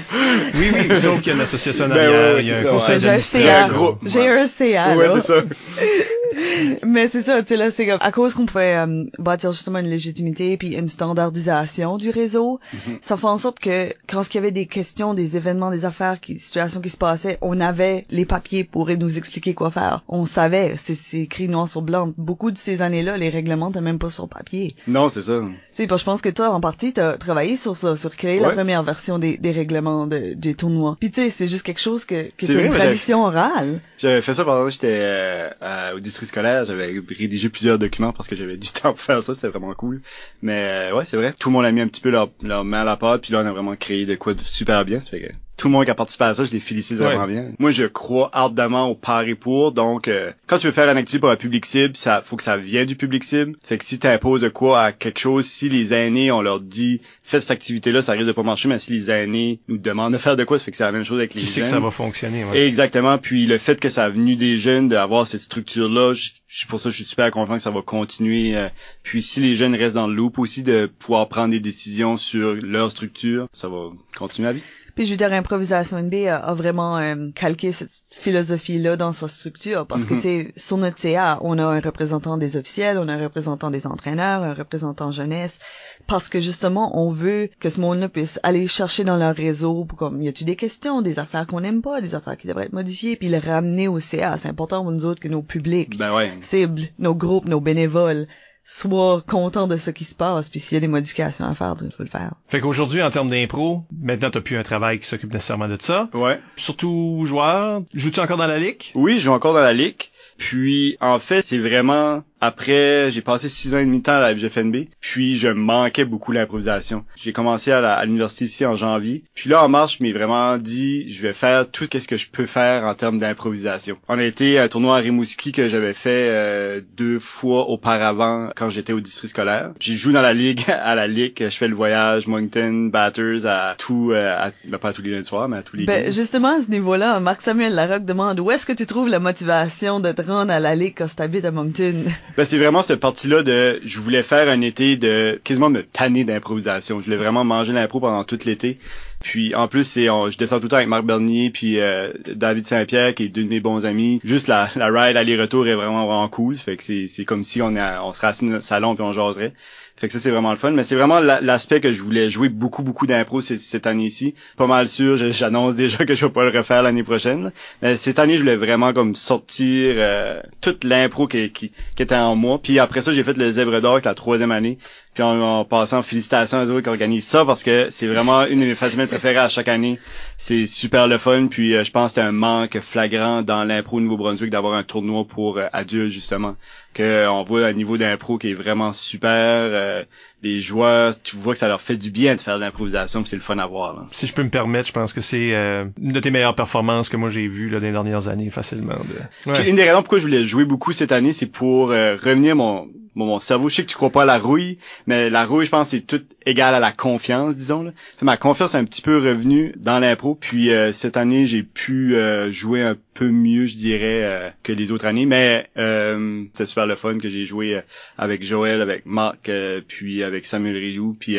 Speaker 2: oui, oui. Sauf qu'il y a une association
Speaker 3: Ben
Speaker 2: derrière.
Speaker 3: ouais,
Speaker 2: il y a un
Speaker 3: ça,
Speaker 2: conseil
Speaker 3: ouais.
Speaker 1: J'ai un. CA. J'ai un CA.
Speaker 3: ouais, c'est ça.
Speaker 1: Mais c'est ça, tu sais là, c'est comme à cause qu'on pouvait euh, bâtir justement une légitimité puis une standardisation du réseau,
Speaker 3: Mhm.
Speaker 1: ça fait en sorte que quand il y avait des questions, des événements, des affaires, qui, des situations qui se passaient, on avait les papiers pour nous expliquer quoi faire. On savait, c'est écrit noir sur blanc. Beaucoup de ces années-là, les règlements étaient même pas sur papier.
Speaker 3: Non, c'est ça.
Speaker 1: Tu que je pense que toi, en partie, t'as travaillé sur ça, sur créer la première version des, des règlements de, des tournois. Puis tu sais, c'est juste quelque chose que, que
Speaker 3: C'est
Speaker 1: une tradition orale.
Speaker 3: J'avais fait ça pendant que j'étais euh, à- au district scolaire. J'avais rédigé plusieurs documents parce que j'avais du temps pour faire ça. C'était vraiment cool. Mais euh, ouais, c'est vrai. Tout le monde a mis un petit peu leur, leur main à la pâte. Puis là, on a vraiment créé de quoi de super bien. Fait que tout le monde qui a participé à ça, je les félicite vraiment bien. Moi, je crois ardemment au par et pour. Donc, euh, quand tu veux faire une activité pour un public cible, ça faut que ça vienne du public cible. Fait que si tu imposes de quoi à quelque chose, si les aînés, on leur dit faites cette activité-là, ça risque de pas marcher. Mais si les aînés nous demandent de faire de quoi, ça fait que c'est la même chose avec les
Speaker 2: Tu sais
Speaker 3: jeunes.
Speaker 2: que ça va fonctionner. ouais.
Speaker 3: Exactement. Puis le fait que ça a venu des jeunes d'avoir cette structure-là, je je suis pour ça, je suis super confiant que ça va continuer. euh, Puis si les jeunes restent dans le loop aussi de pouvoir prendre des décisions sur leur structure, ça va continuer à vie.
Speaker 1: Puis je veux dire, Improvisation NB a, a vraiment euh, calqué cette philosophie-là dans sa structure. Parce que,
Speaker 3: Mhm.
Speaker 1: tu sais, sur notre CA, on a un représentant des officiels, on a un représentant des entraîneurs, un représentant jeunesse. Parce que, justement, on veut que ce monde-là puisse aller chercher dans leur réseau, pour comme, y a-tu des questions, des affaires qu'on n'aime pas, des affaires qui devraient être modifiées, puis le ramener au CA. C'est important pour nous autres que nos publics
Speaker 3: Ben ouais.
Speaker 1: cibles, nos groupes, nos bénévoles soient contents de ce qui se passe. Puis s'il y a des modifications à faire, il faut le faire.
Speaker 2: Fait qu'aujourd'hui, en termes d'impro, maintenant t'as plus un travail qui s'occupe nécessairement de ça.
Speaker 3: Ouais.
Speaker 2: Surtout joueur. Joues-tu encore dans la ligue?
Speaker 3: Oui, je joue encore dans la ligue. Puis en fait, c'est vraiment après, j'ai passé six ans et demi de temps à la FGFNB, puis je manquais beaucoup l'improvisation. J'ai commencé à l'université ici en janvier. Puis là, en mars, je m'ai vraiment dit, je vais faire tout ce que je peux faire en termes d'improvisation. On a été à un tournoi à Rimouski que j'avais fait euh, deux fois auparavant quand j'étais au district scolaire. J'ai joué dans la ligue, à la ligue, je fais le voyage Moncton, Batters, à tout, euh, à, ben, pas à tous les lundis soirs, mais à tous les
Speaker 1: Ben, justement, à ce niveau-là, Marc-Samuel Larocque demande où est-ce que tu trouves la motivation de te rendre à la Ligue quand tu habites à Moncton?
Speaker 3: Ben, c'est vraiment cette partie-là de, je voulais faire un été de, quasiment me tanner d'improvisation. Je voulais vraiment manger l'impro pendant tout l'été. Puis, en plus, c'est, je descends tout le temps avec Marc Bernier puis euh, David Saint-Pierre, qui est deux de mes bons amis. Juste la, la ride aller-retour est vraiment, vraiment cool. Fait que c'est, c'est comme si on, à- on dans notre salon puis on jaserait. Fait que ça, c'est vraiment le fun. Mais c'est vraiment la- l'aspect que je voulais jouer beaucoup, beaucoup d'impro cette, année-ci. Pas mal sûr, j'annonce déjà que je vais pas le refaire l'année prochaine. Mais cette année, je voulais vraiment comme sortir euh, toute l'impro qui, était en moi. Puis après ça, j'ai fait le Zèbre d'Or, la troisième année. Puis en, passant, félicitations à eux qui organisent ça parce que c'est vraiment une de mes préférées à chaque année. C'est super le fun. Puis euh, je pense que c'est un manque flagrant dans l'impro au Nouveau-Brunswick d'avoir un tournoi pour euh, adultes justement. Que euh, on voit un niveau d'impro qui est vraiment super. euh, les joueurs, tu vois que ça leur fait du bien de faire de l'improvisation, c'est le fun à voir. Là.
Speaker 2: Si je peux me permettre, je pense que c'est euh, une de tes meilleures performances que moi j'ai vues là, dans les dernières années facilement. De...
Speaker 3: Puis
Speaker 2: Ouais.
Speaker 3: Une des raisons pourquoi je voulais jouer beaucoup cette année, c'est pour euh, revenir mon, mon mon cerveau. Je sais que tu crois pas à la rouille, mais la rouille, je pense, c'est tout égal à la confiance, disons. Là. Ma confiance est un petit peu revenue dans l'impro. Puis euh, cette année, j'ai pu euh, jouer un peu mieux, je dirais, euh, que les autres années. Mais euh, c'est super le fun que j'ai joué euh, avec Joël, avec Marc, euh, puis avec Samuel Rioux, puis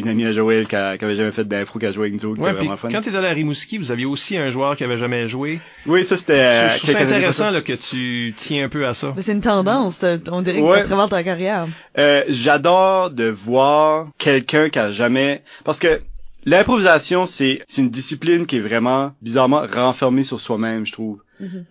Speaker 3: une amie à Joël qui, a- qui avait jamais fait d'impro, qui a joué avec nous autres, qui
Speaker 2: Ouais,
Speaker 3: était vraiment fun.
Speaker 2: quand t'étais allé à Rimouski, vous aviez aussi un joueur qui avait jamais joué.
Speaker 3: Oui, ça c'était. euh, quelques années
Speaker 2: intéressant là, que tu tiens un peu à ça.
Speaker 1: Mais c'est une tendance, t'as- on dirait que
Speaker 3: Ouais.
Speaker 1: à travers ta carrière.
Speaker 3: Euh, j'adore de voir quelqu'un qui a jamais parce que l'improvisation c'est c'est une discipline qui est vraiment bizarrement renfermée sur soi-même je trouve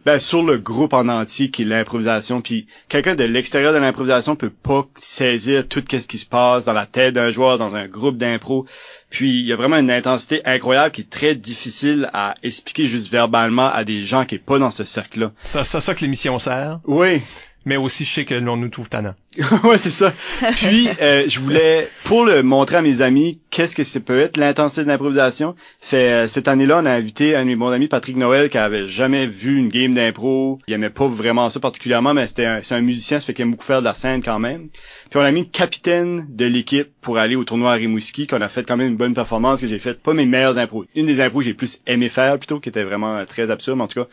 Speaker 3: ben, sur le groupe en entier qui est l'improvisation. Puis quelqu'un de l'extérieur de l'improvisation peut pas saisir tout ce qui se passe dans la tête d'un joueur dans un groupe d'impro. Puis il y a vraiment une intensité incroyable qui est très difficile à expliquer juste verbalement à des gens qui est pas dans ce cercle-là.
Speaker 2: C'est ça, ça que l'émission sert?
Speaker 3: Oui,
Speaker 2: Mais aussi, je sais que l'on nous trouve tannant.
Speaker 3: ouais, c'est ça. Puis, euh, je voulais, pour le montrer à mes amis, qu'est-ce que ça peut être, l'intensité de l'improvisation. Fait, euh, cette année-là, on a invité un de mes bons amis, Patrick Noël, qui avait jamais vu une game d'impro. Il aimait pas vraiment ça particulièrement, mais c'était un, c'est un musicien, ça fait qu'il aime beaucoup faire de la scène quand même. Puis on a mis le capitaine de l'équipe pour aller au tournoi à Rimouski, qu'on a fait quand même une bonne performance, que j'ai fait pas mes meilleures impros. Une des impros que j'ai plus aimé faire, plutôt, qui était vraiment euh, très absurde, mais en tout cas.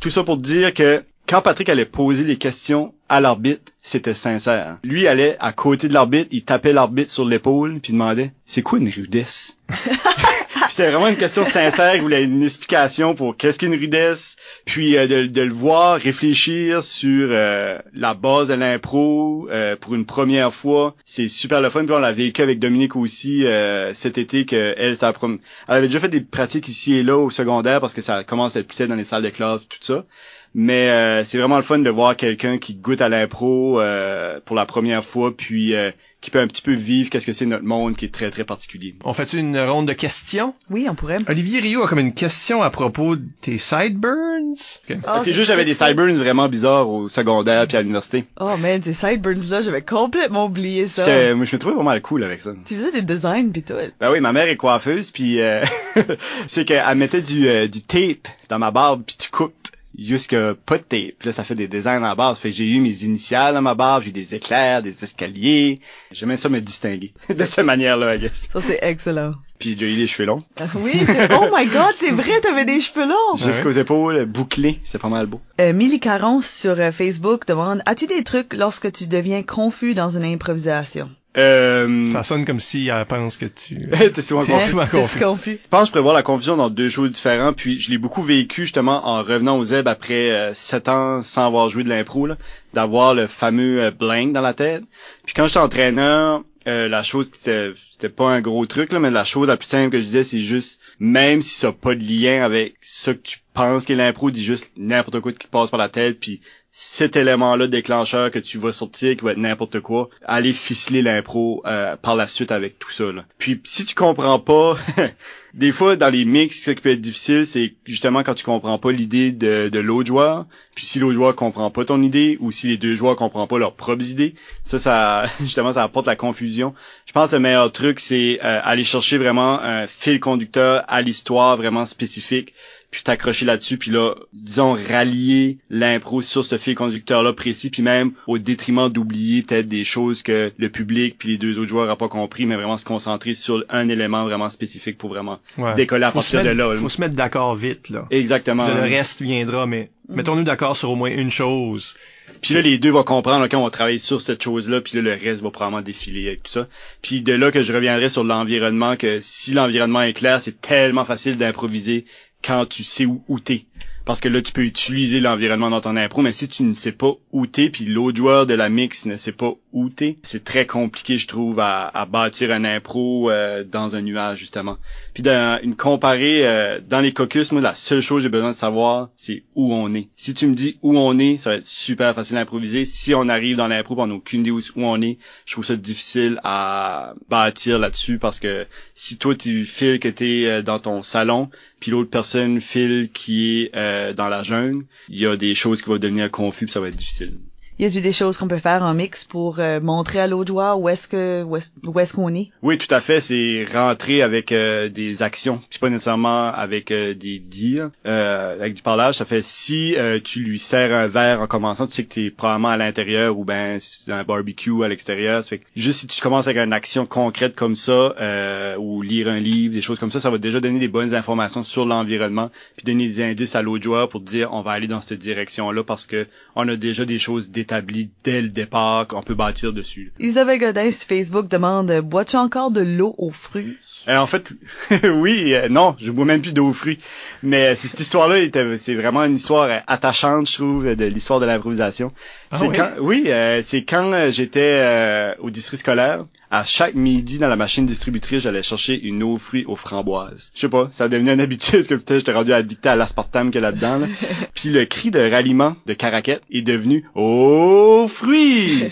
Speaker 3: Tout ça pour dire que quand Patrick allait poser les questions à l'arbitre, c'était sincère. Lui allait à côté de l'arbitre, il tapait l'arbitre sur l'épaule, puis demandait c'est quoi une rudesse C'était vraiment une question sincère, il voulait une explication pour qu'est-ce qu'une rudesse, puis euh, de, de le voir réfléchir sur euh, la base de l'impro euh, pour une première fois, c'est super le fun. Puis on l'a vécu avec Dominique aussi euh, cet été que elle, elle avait déjà fait des pratiques ici et là au secondaire parce que ça commence à être plus dans les salles de classe tout ça. Mais euh, c'est vraiment le fun de voir quelqu'un qui goûte à l'impro euh, pour la première fois, puis euh, qui peut un petit peu vivre qu'est-ce que c'est notre monde qui est très très particulier.
Speaker 2: On fait une ronde de questions?
Speaker 1: Oui, on pourrait.
Speaker 2: Olivier Rio a comme une question à propos de tes sideburns. Ok.
Speaker 1: Ah,
Speaker 3: c'est juste j'avais des sideburns vraiment bizarres au secondaire puis à l'université.
Speaker 1: Oh man, ces sideburns là, j'avais complètement oublié ça.
Speaker 3: J'étais- Moi je me trouvais vraiment cool avec ça.
Speaker 1: Tu faisais des designs pis tout.
Speaker 3: Ben oui, ma mère est coiffeuse, puis euh, c'est qu'elle mettait du, euh, du tape dans ma barbe, puis tu coupes jusqu'à pas de tape. Puis là, ça fait des designs à la base. Fait que j'ai eu mes initiales dans ma barbe, j'ai des éclairs, des escaliers. J'aimais ça me distinguer de cette manière-là, I guess.
Speaker 1: Ça c'est excellent.
Speaker 3: Puis j'ai eu les cheveux longs,
Speaker 1: Ah Oui, c'est... oh my god, c'est vrai, t'avais des cheveux longs.
Speaker 3: jusqu'aux épaules, bouclés. C'est pas mal beau.
Speaker 1: Euh, Millie Caron sur euh, Facebook demande As-tu des trucs lorsque tu deviens confus dans une improvisation
Speaker 3: Euh...
Speaker 2: Ça sonne comme si elle pense que tu...
Speaker 3: T'es souvent confus. Je pense que je voir la confusion dans deux choses différentes, puis je l'ai beaucoup vécu justement en revenant aux Zeb après euh, sept ans sans avoir joué de l'impro, là, d'avoir le fameux euh, blank dans la tête. Puis quand j'étais entraîneur, euh, la chose c'était c'était pas un gros truc là, mais la chose la plus simple que je disais c'est juste même si ça n'a pas de lien avec ce que tu penses qu'est l'impro, dis juste n'importe quoi qui te passe par la tête, puis cet élément-là déclencheur que tu vas sortir, qui va être n'importe quoi, aller ficeler l'impro euh, par la suite avec tout ça. Là. Puis si tu comprends pas, des fois dans les mix, ce qui peut être difficile, c'est justement quand tu comprends pas l'idée de, de l'autre joueur, puis si l'autre joueur comprend pas ton idée, ou si les deux joueurs comprennent pas leurs propres idées, ça, ça justement, ça apporte la confusion. Je pense que le meilleur truc, c'est euh, aller chercher vraiment un fil conducteur à l'histoire vraiment spécifique puis t'accrocher là-dessus, puis là, disons, rallier l'impro sur ce fil conducteur-là précis, puis même au détriment d'oublier peut-être des choses que le public puis les deux autres joueurs n'ont pas compris, mais vraiment se concentrer sur un élément vraiment spécifique pour vraiment
Speaker 2: Ouais.
Speaker 3: décoller à
Speaker 2: Faut
Speaker 3: partir de là.
Speaker 2: Faut se mettre d'accord vite, là.
Speaker 3: Exactement.
Speaker 2: Le reste viendra, mais mettons-nous d'accord sur au moins une chose.
Speaker 3: Puis là, les deux vont comprendre, OK, on va travailler sur cette chose-là, puis là, le reste va probablement défiler avec tout ça. Puis de là que je reviendrai sur l'environnement, que si l'environnement est clair, c'est tellement facile d'improviser quand tu sais où, où t'es. Parce que là, tu peux utiliser l'environnement dans ton impro, mais si tu ne sais pas où t'es, puis l'autre joueur de la mix ne sait pas c'est très compliqué, je trouve, à, bâtir un impro euh, dans un nuage, justement. Puis dans une comparée, euh, dans les caucus, moi, la seule chose que j'ai besoin de savoir, c'est où on est. Si tu me dis où on est, ça va être super facile à improviser. Si on arrive dans l'impro, on n'a aucune idée où, on est, je trouve ça difficile à bâtir là-dessus parce que si toi tu files que t'es euh, dans ton salon, puis l'autre personne file qui est dans la jungle, il y a des choses qui vont devenir confus, puis ça va être difficile.
Speaker 1: Y a-tu des choses qu'on peut faire en mix pour euh, montrer à l'autre joueur où est-ce que où est-ce, qu'on est?
Speaker 3: Oui, tout à fait. C'est rentrer avec euh, des actions, puis pas nécessairement avec euh, des dires, euh, avec du parlage. Ça fait si euh, tu lui sers un verre en commençant, tu sais que t'es probablement à l'intérieur ou ben c'est un barbecue à l'extérieur. Ça fait que juste si tu commences avec une action concrète comme ça, euh, ou lire un livre, des choses comme ça, ça va déjà donner des bonnes informations sur l'environnement, puis donner des indices à l'autre joueur pour dire on va aller dans cette direction-là parce que on a déjà des choses établi dès le départ qu'on peut bâtir dessus.
Speaker 1: Isabelle Godin sur Facebook demande Bois-tu encore de l'eau aux fruits
Speaker 3: Euh, en fait, oui, euh, non, je bois même plus d'eau aux fruits. Mais cette histoire-là, c'est vraiment une histoire attachante, je trouve, de l'histoire de l'improvisation.
Speaker 2: Ah oui?
Speaker 3: quand, oui, euh, c'est quand j'étais au district scolaire. À chaque midi, dans la machine distributrice, j'allais chercher une eau fruits aux framboises. Je sais pas, ça a devenu une habitude que peut-être j'étais rendu addicté à l'aspartame qu'il y a là-dedans. là. Puis le cri de ralliement de Caraquette est devenu « Aux fruits !»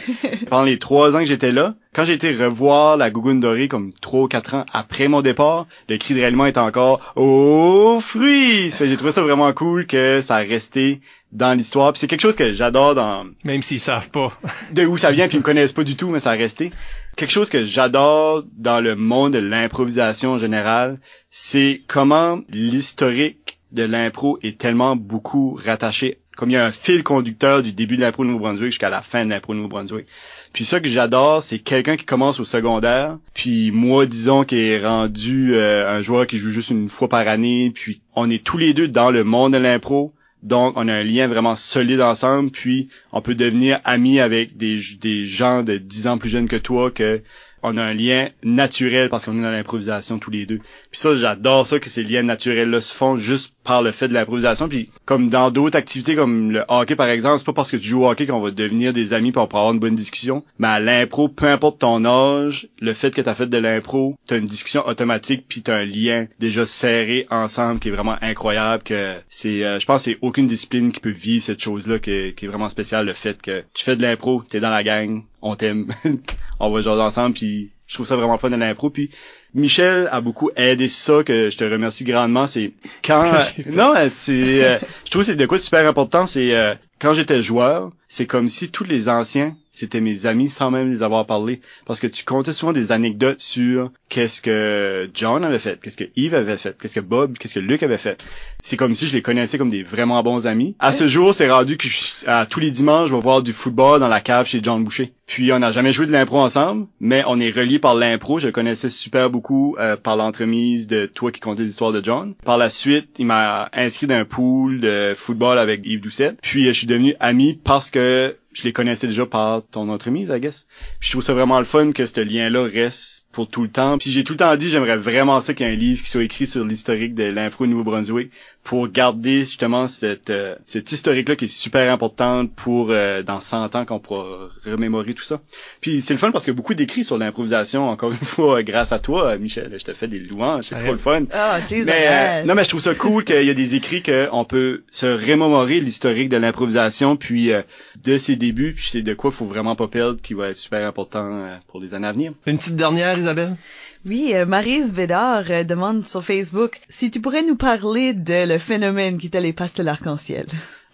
Speaker 3: Pendant les trois ans que j'étais là, quand j'ai été revoir la Gougoune dorée comme trois ou quatre ans après mon départ, le cri de ralliement est encore aux fruits. Que J'ai trouvé ça vraiment cool que ça a resté dans l'histoire. Puis c'est quelque chose que j'adore dans
Speaker 2: Même s'ils savent pas.
Speaker 3: de où ça vient puis ils me connaissent pas du tout, mais ça a resté. Quelque chose que j'adore dans le monde de l'improvisation en général, c'est comment l'historique de l'impro est tellement beaucoup rattaché comme il y a un fil conducteur du début de l'impro de Nouveau-Brunswick jusqu'à la fin de l'impro de Nouveau-Brunswick. Puis ça que j'adore, c'est quelqu'un qui commence au secondaire, puis moi, disons, qui est rendu euh, un joueur qui joue juste une fois par année, puis on est tous les deux dans le monde de l'impro, donc on a un lien vraiment solide ensemble, puis on peut devenir amis avec des, des gens de 10 ans plus jeunes que toi, que on a un lien naturel parce qu'on est dans l'improvisation tous les deux. Puis ça, j'adore ça que ces liens naturels-là se font juste par le fait de l'improvisation. Puis comme dans d'autres activités comme le hockey par exemple, c'est pas parce que tu joues au hockey qu'on va devenir des amis pour avoir une bonne discussion. Mais à l'impro, peu importe ton âge, le fait que t'as fait de l'impro, t'as une discussion automatique puis t'as un lien déjà serré ensemble qui est vraiment incroyable. Que c'est, euh, je pense, c'est aucune discipline qui peut vivre cette chose-là qui est vraiment spéciale. Le fait que tu fais de l'impro, t'es dans la gang, on t'aime, on va jouer ensemble puis je trouve ça vraiment fun de l'impro. Puis Michel a beaucoup aidé ça que je te remercie grandement. C'est quand
Speaker 2: fait.
Speaker 3: non euh, c'est euh, je trouve que c'est de quoi super important c'est euh, quand j'étais joueur c'est comme si tous les anciens c'était mes amis sans même les avoir parlé. Parce que tu comptais souvent des anecdotes sur qu'est-ce que John avait fait qu'est-ce que Yves avait fait qu'est-ce que Bob qu'est-ce que Luc avait fait. C'est comme si je les connaissais comme des vraiment bons amis. À ce jour c'est rendu que je- à tous les dimanches je vais voir du football dans la cave chez John Boucher. Puis on n'a jamais joué de l'impro ensemble mais on est reliés par l'impro. Je le connaissais super beaucoup euh, par l'entremise de toi qui comptais l'histoire de John. Par la suite il m'a inscrit dans un pool de football avec Yves Doucette. Puis je suis devenu ami parce que je les connaissais déjà par ton entremise, I guess. Puis je trouve ça vraiment le fun que ce lien-là reste pour tout le temps. Puis j'ai tout le temps dit, j'aimerais vraiment ça qu'il y ait un livre qui soit écrit sur l'historique de l'impro au Nouveau-Brunswick pour garder justement cette, euh, cette historique-là qui est super importante pour euh, dans 100 ans qu'on pourra remémorer tout ça. Puis c'est le fun parce qu'il y a beaucoup d'écrits sur l'improvisation, encore une fois, grâce à toi, Michel. Je te fais des louanges, c'est trop le fun.
Speaker 1: Ah, jeez,
Speaker 3: Mais, euh, non, mais je trouve ça cool qu'il y a des écrits qu'on peut se remémorer l'historique de l'improvisation, puis euh, de ses puis c'est de quoi faut vraiment pas perdre, qui va être super important euh, pour les années à venir.
Speaker 2: Une petite dernière, Isabelle?
Speaker 1: Oui, euh, Maryse Védard euh, demande sur Facebook si tu pourrais nous parler de le phénomène qui était les pastels arc-en-ciel.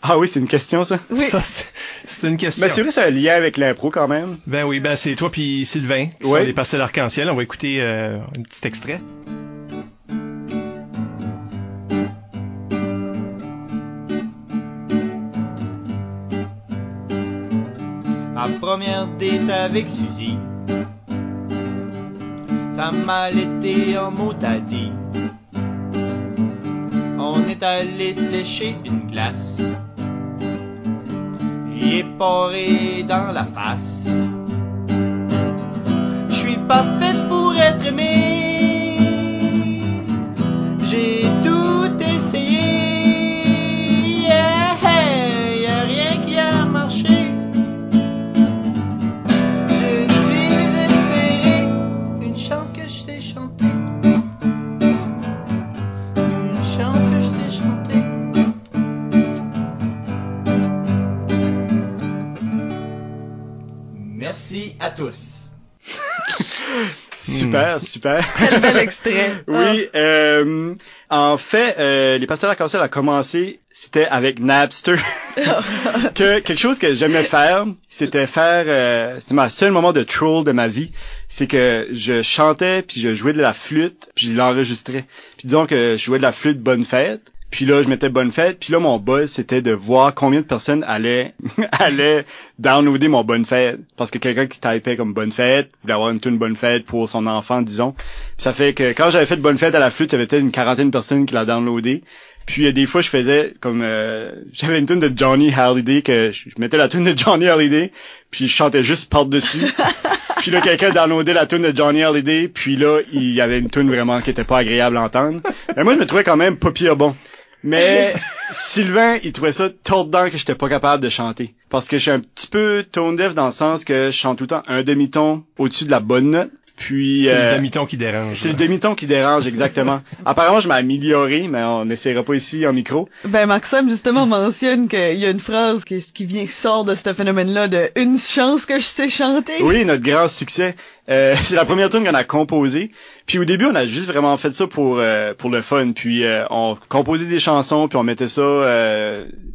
Speaker 3: Ah oui, c'est une question, ça?
Speaker 1: Oui.
Speaker 2: Ça, c'est une question.
Speaker 3: Mais c'est vrai, c'est un lien avec l'impro quand même.
Speaker 2: Ben oui, ben c'est toi puis Sylvain qui
Speaker 3: Ouais.
Speaker 2: sont les pastels arc-en-ciel. On va écouter euh, un petit extrait.
Speaker 4: Ma première date avec Suzy. Ça m'a été en mot à dit. On est allé se lécher une glace. J'y ai paré dans la face. Je suis pas faite pour
Speaker 3: Super.
Speaker 1: Quel bel extrait.
Speaker 3: Oui, euh, en fait, euh, les pastels arc-en-ciel a commencé, c'était avec Napster. que quelque chose que j'aimais faire, c'était faire, euh, c'était ma seul moment de troll de ma vie, c'est que je chantais puis je jouais de la flûte puis je l'enregistrais. Puis disons que je jouais de la flûte Bonne Fête. Puis là, je mettais bonne fête. Puis là, mon buzz, c'était de voir combien de personnes allaient, allaient downloader mon bonne fête. Parce que quelqu'un qui typait comme bonne fête voulait avoir une tune bonne fête pour son enfant, disons. Puis ça fait que quand j'avais fait bonne fête à la flûte, il y avait peut-être une quarantaine de personnes qui l'a downloadé. Puis des fois, je faisais comme euh, j'avais une tune de Johnny Hallyday que je je mettais la tune de Johnny Hallyday, puis je chantais juste par dessus. puis là, quelqu'un downloadait la tune de Johnny Hallyday, puis là, il y avait une tune vraiment qui était pas agréable à entendre. Mais moi, je me trouvais quand même pas pire bon. Mais Sylvain, il trouvait ça tordant que j'étais pas capable de chanter. Parce que je suis un petit peu tone deaf dans le sens que je chante tout le temps un demi-ton au-dessus de la bonne note. Puis
Speaker 2: C'est
Speaker 3: euh,
Speaker 2: le demi-ton qui dérange.
Speaker 3: c'est le demi-ton qui dérange exactement. Apparemment, je m'ai amélioré, mais on n'essaiera pas ici en micro.
Speaker 1: Ben, Maxime, justement, mentionne qu'il y a une phrase qui, qui vient, qui sort de ce phénomène-là de « une chance que je sais chanter ».
Speaker 3: Oui, notre grand succès. Euh, c'est la première tune qu'on a composée. Puis au début, on a juste vraiment fait ça pour euh, pour le fun. Puis euh, on composait des chansons, puis on mettait ça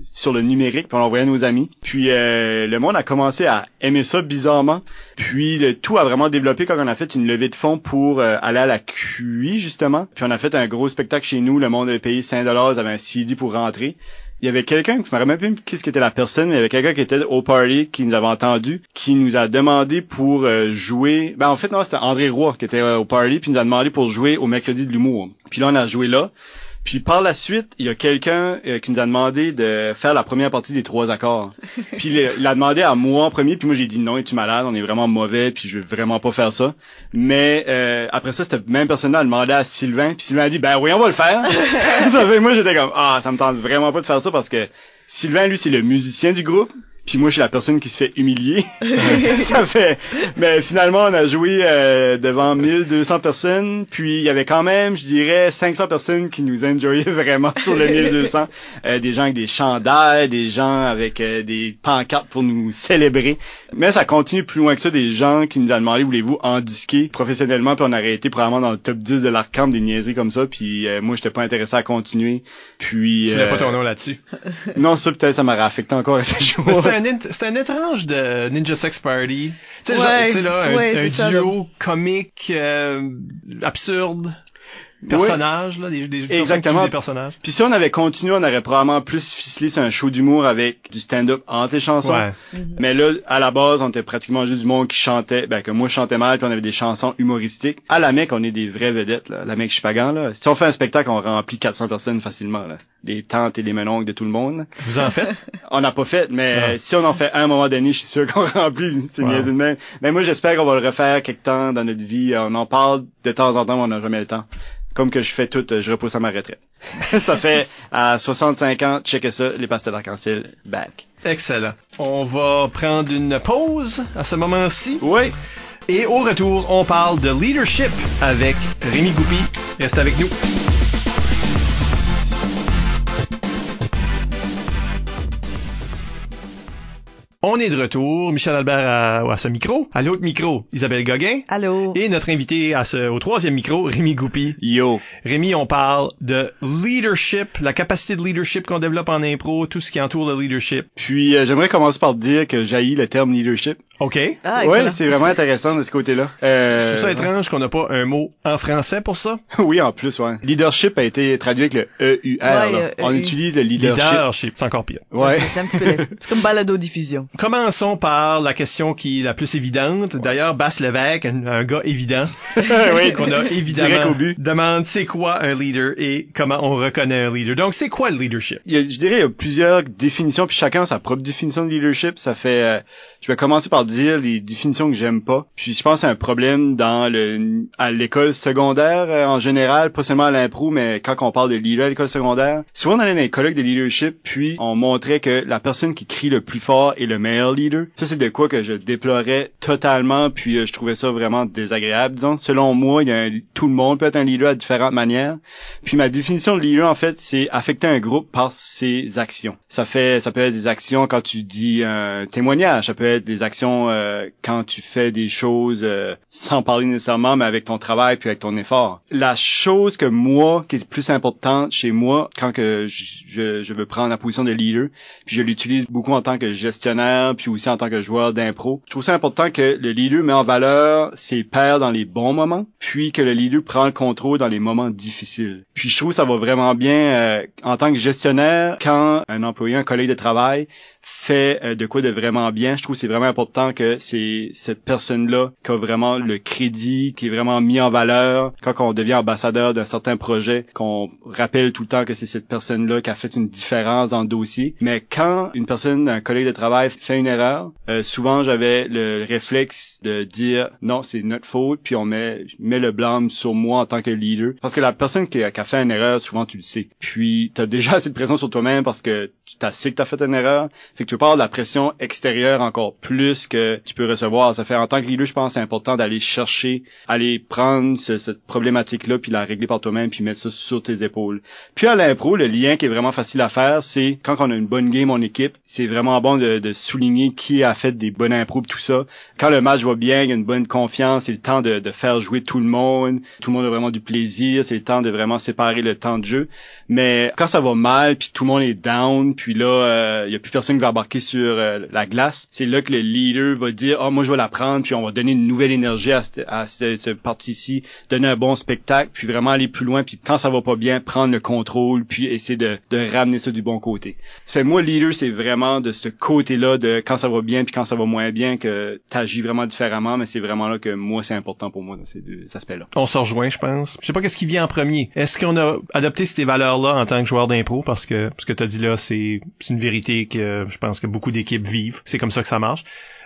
Speaker 3: sur le numérique, puis on l'envoyait à nos amis. Puis le monde a commencé à aimer ça bizarrement. Puis le tout a vraiment développé quand on a fait une levée de fonds pour aller à la QI justement. Puis on a fait un gros spectacle chez nous. Le monde avait payé 5 dollars, ils avaient un CD pour rentrer. Il y avait quelqu'un, je me rappelle même plus qui était la personne, mais il y avait quelqu'un qui était au party, qui nous avait entendu, qui nous a demandé pour euh, jouer. Ben en fait non, c'était André Roy qui était euh, au party, puis il nous a demandé pour jouer au mercredi de l'humour. Puis là on a joué là. Puis par la suite, il y a quelqu'un euh, qui nous a demandé de faire la première partie des trois accords. Puis il, il a demandé à moi en premier, puis moi j'ai dit non, es-tu malade, on est vraiment mauvais, puis je veux vraiment pas faire ça. Mais euh, après ça, cette même personne-là a demandé à Sylvain, puis Sylvain a dit ben oui, on va le faire. ça fait moi j'étais comme ah, ça me tente vraiment pas de faire ça parce que Sylvain lui c'est le musicien du groupe. Puis moi, je suis la personne qui se fait humilier. ça fait. Mais finalement, on a joué euh, devant 1200 personnes. Puis il y avait quand même, je dirais, 500 personnes qui nous enjoyaient vraiment sur le 1200. Euh, des gens avec des chandails, des gens avec euh, des pancartes pour nous célébrer. Mais ça continue plus loin que ça. Des gens qui nous ont demandé, voulez-vous en disquer professionnellement? Puis on aurait été probablement dans le top 10 de l'Arcam, des niaiseries comme ça. Puis euh, moi, j'étais pas intéressé à continuer. Puis...
Speaker 2: Tu n'as
Speaker 3: euh,
Speaker 2: pas ton nom là-dessus?
Speaker 3: Non, ça peut-être ça m'aurait affecté encore à ce jour.
Speaker 2: Un, un étrange de Ninja Sex Party. Tu sais, genre,
Speaker 1: Ouais,
Speaker 2: là, un,
Speaker 1: ouais,
Speaker 2: un
Speaker 1: c'est ça,
Speaker 2: duo comique, euh, absurde, personnages, là, des, des
Speaker 3: Exactement.
Speaker 2: des personnages.
Speaker 3: Puis si on avait continué, on aurait probablement plus ficelé sur un show d'humour avec du stand-up entre les chansons.
Speaker 2: Ouais.
Speaker 3: Mais là, à la base, on était pratiquement juste du monde qui chantait, ben que moi je chantais mal, puis on avait des chansons humoristiques. À la Mecque, on est des vraies vedettes, là. La Mecque Chipagan, là. Si on fait un spectacle, on remplit 400 personnes facilement, là. Les tantes et les menoncles de tout le monde.
Speaker 2: Vous en faites?
Speaker 3: On n'a pas fait, mais si on en fait un moment donné, je suis sûr qu'on remplit. C'est
Speaker 2: Wow.
Speaker 3: de même. Mais moi, j'espère qu'on va le refaire quelque temps dans notre vie. On en parle de temps en temps, mais on n'a jamais le temps. Comme que je fais tout, euh, je repousse à ma retraite. ça fait à 65 ans, checkez ça, les pastels d'arc-en-ciel, back.
Speaker 2: Excellent. On va prendre une pause à ce moment-ci.
Speaker 3: Oui,
Speaker 2: Et au retour, on parle de leadership avec Rémi Goupy. Reste avec nous. On est de retour. Michel Albert à, à ce micro. À l'autre micro, Isabelle Gauguin.
Speaker 1: Allô?
Speaker 2: Et notre invité à ce, au troisième micro, Rémi Goupy.
Speaker 3: yo.
Speaker 2: Rémi, on parle de leadership, la capacité de leadership qu'on développe en impro, tout ce qui entoure le leadership.
Speaker 3: Puis euh, j'aimerais commencer par dire que j'haïs le terme leadership.
Speaker 2: OK?
Speaker 1: Ah,
Speaker 3: ouais, c'est vraiment intéressant de ce côté-là.
Speaker 2: Je
Speaker 3: Euh,
Speaker 2: trouve ça étrange qu'on n'a pas un mot en français pour ça.
Speaker 3: oui, en plus, ouais. Leadership a été traduit avec le EUR.
Speaker 1: Ouais,
Speaker 3: là.
Speaker 1: euh,
Speaker 3: On
Speaker 1: EU.
Speaker 3: utilise le leadership.
Speaker 2: Leadership, c'est encore pire.
Speaker 3: Ouais.
Speaker 1: C'est un petit peu, c'est comme balado-diffusion.
Speaker 2: Commençons par la question qui est la plus évidente. D'ailleurs, Basse Lévesque, un, un gars évident,
Speaker 3: oui,
Speaker 2: qu'on a
Speaker 3: direct
Speaker 2: évidemment
Speaker 3: au but.
Speaker 2: demande c'est quoi un leader et comment on reconnaît un leader. Donc, c'est quoi le leadership?
Speaker 3: Il y a- je dirais il y a plusieurs définitions, puis chacun a sa propre définition de leadership. Ça fait, euh, je vais commencer par dire les définitions que j'aime pas. Puis je pense que c'est un problème dans le à l'école secondaire euh, en général, pas seulement à l'impro, mais quand on parle de leader à l'école secondaire, souvent on allait dans les colloques de leadership, puis on montrait que la personne qui crie le plus fort est le meilleur leader. Ça c'est de quoi que je déplorais totalement, puis euh, je trouvais ça vraiment désagréable. Disons, selon moi, il y a un- tout le monde peut être un leader à différentes manières. Puis ma définition de leader, en fait, c'est affecter un groupe par ses actions. Ça fait, ça peut être des actions quand tu dis un témoignage, ça peut des actions euh, quand tu fais des choses euh, sans parler nécessairement, mais avec ton travail puis avec ton effort. La chose que moi, qui est plus importante chez moi, quand que je, je, je veux prendre la position de leader, puis je l'utilise beaucoup en tant que gestionnaire, puis aussi en tant que joueur d'impro. Je trouve ça important que le leader met en valeur ses pairs dans les bons moments, puis que le leader prend le contrôle dans les moments difficiles. Puis je trouve ça va vraiment bien euh, en tant que gestionnaire quand un employé, un collègue de travail fait euh, de quoi de vraiment bien, je trouve que c'est vraiment important que c'est cette personne-là qui a vraiment le crédit, qui est vraiment mis en valeur quand on devient ambassadeur d'un certain projet, qu'on rappelle tout le temps que c'est cette personne-là qui a fait une différence dans le dossier. Mais quand une personne, un collègue de travail fait une erreur, euh, souvent j'avais le réflexe de dire non, c'est notre faute, puis on met, met le blâme sur moi en tant que leader. Parce que la personne qui a, qui a fait une erreur, souvent tu le sais. Puis t'as déjà assez de pression sur toi-même parce que tu t'as sais que t'as fait une erreur. Fait que tu avoir de la pression extérieure encore plus que tu peux recevoir. Ça fait en tant que leader, je pense c'est important d'aller chercher, aller prendre ce- cette problématique-là, puis la régler par toi-même, puis mettre ça sur tes épaules. Puis à l'impro, le lien qui est vraiment facile à faire, c'est quand on a une bonne game en équipe, c'est vraiment bon de, de souligner qui a fait des bonnes impros tout ça. Quand le match va bien, il y a une bonne confiance, c'est le temps de, de faire jouer tout le monde, tout le monde a vraiment du plaisir, c'est le temps de vraiment séparer le temps de jeu. Mais quand ça va mal, puis tout le monde est down, puis là, euh, il y a plus personne va embarquer sur euh, la glace, c'est là que le leader va dire, oh moi je vais la prendre, puis on va donner une nouvelle énergie à, cette, à ce, ce parti-ci, donner un bon spectacle, puis vraiment aller plus loin, puis quand ça va pas bien, prendre le contrôle, puis essayer de, ramener ça du bon côté. Ça fait moi leader, c'est vraiment de ce côté-là de quand ça va bien puis quand ça va moins bien que t'agis vraiment différemment, mais c'est vraiment là que moi c'est important pour moi dans ces deux aspects-là.
Speaker 2: On se rejoint, je pense. Je sais pas qu'est-ce qui vient en premier. Est-ce qu'on a adopté ces valeurs-là en tant que joueur d'impro parce que ce que tu as dit là, c'est une vérité que je pense que beaucoup d'équipes vivent. C'est comme ça que ça marche.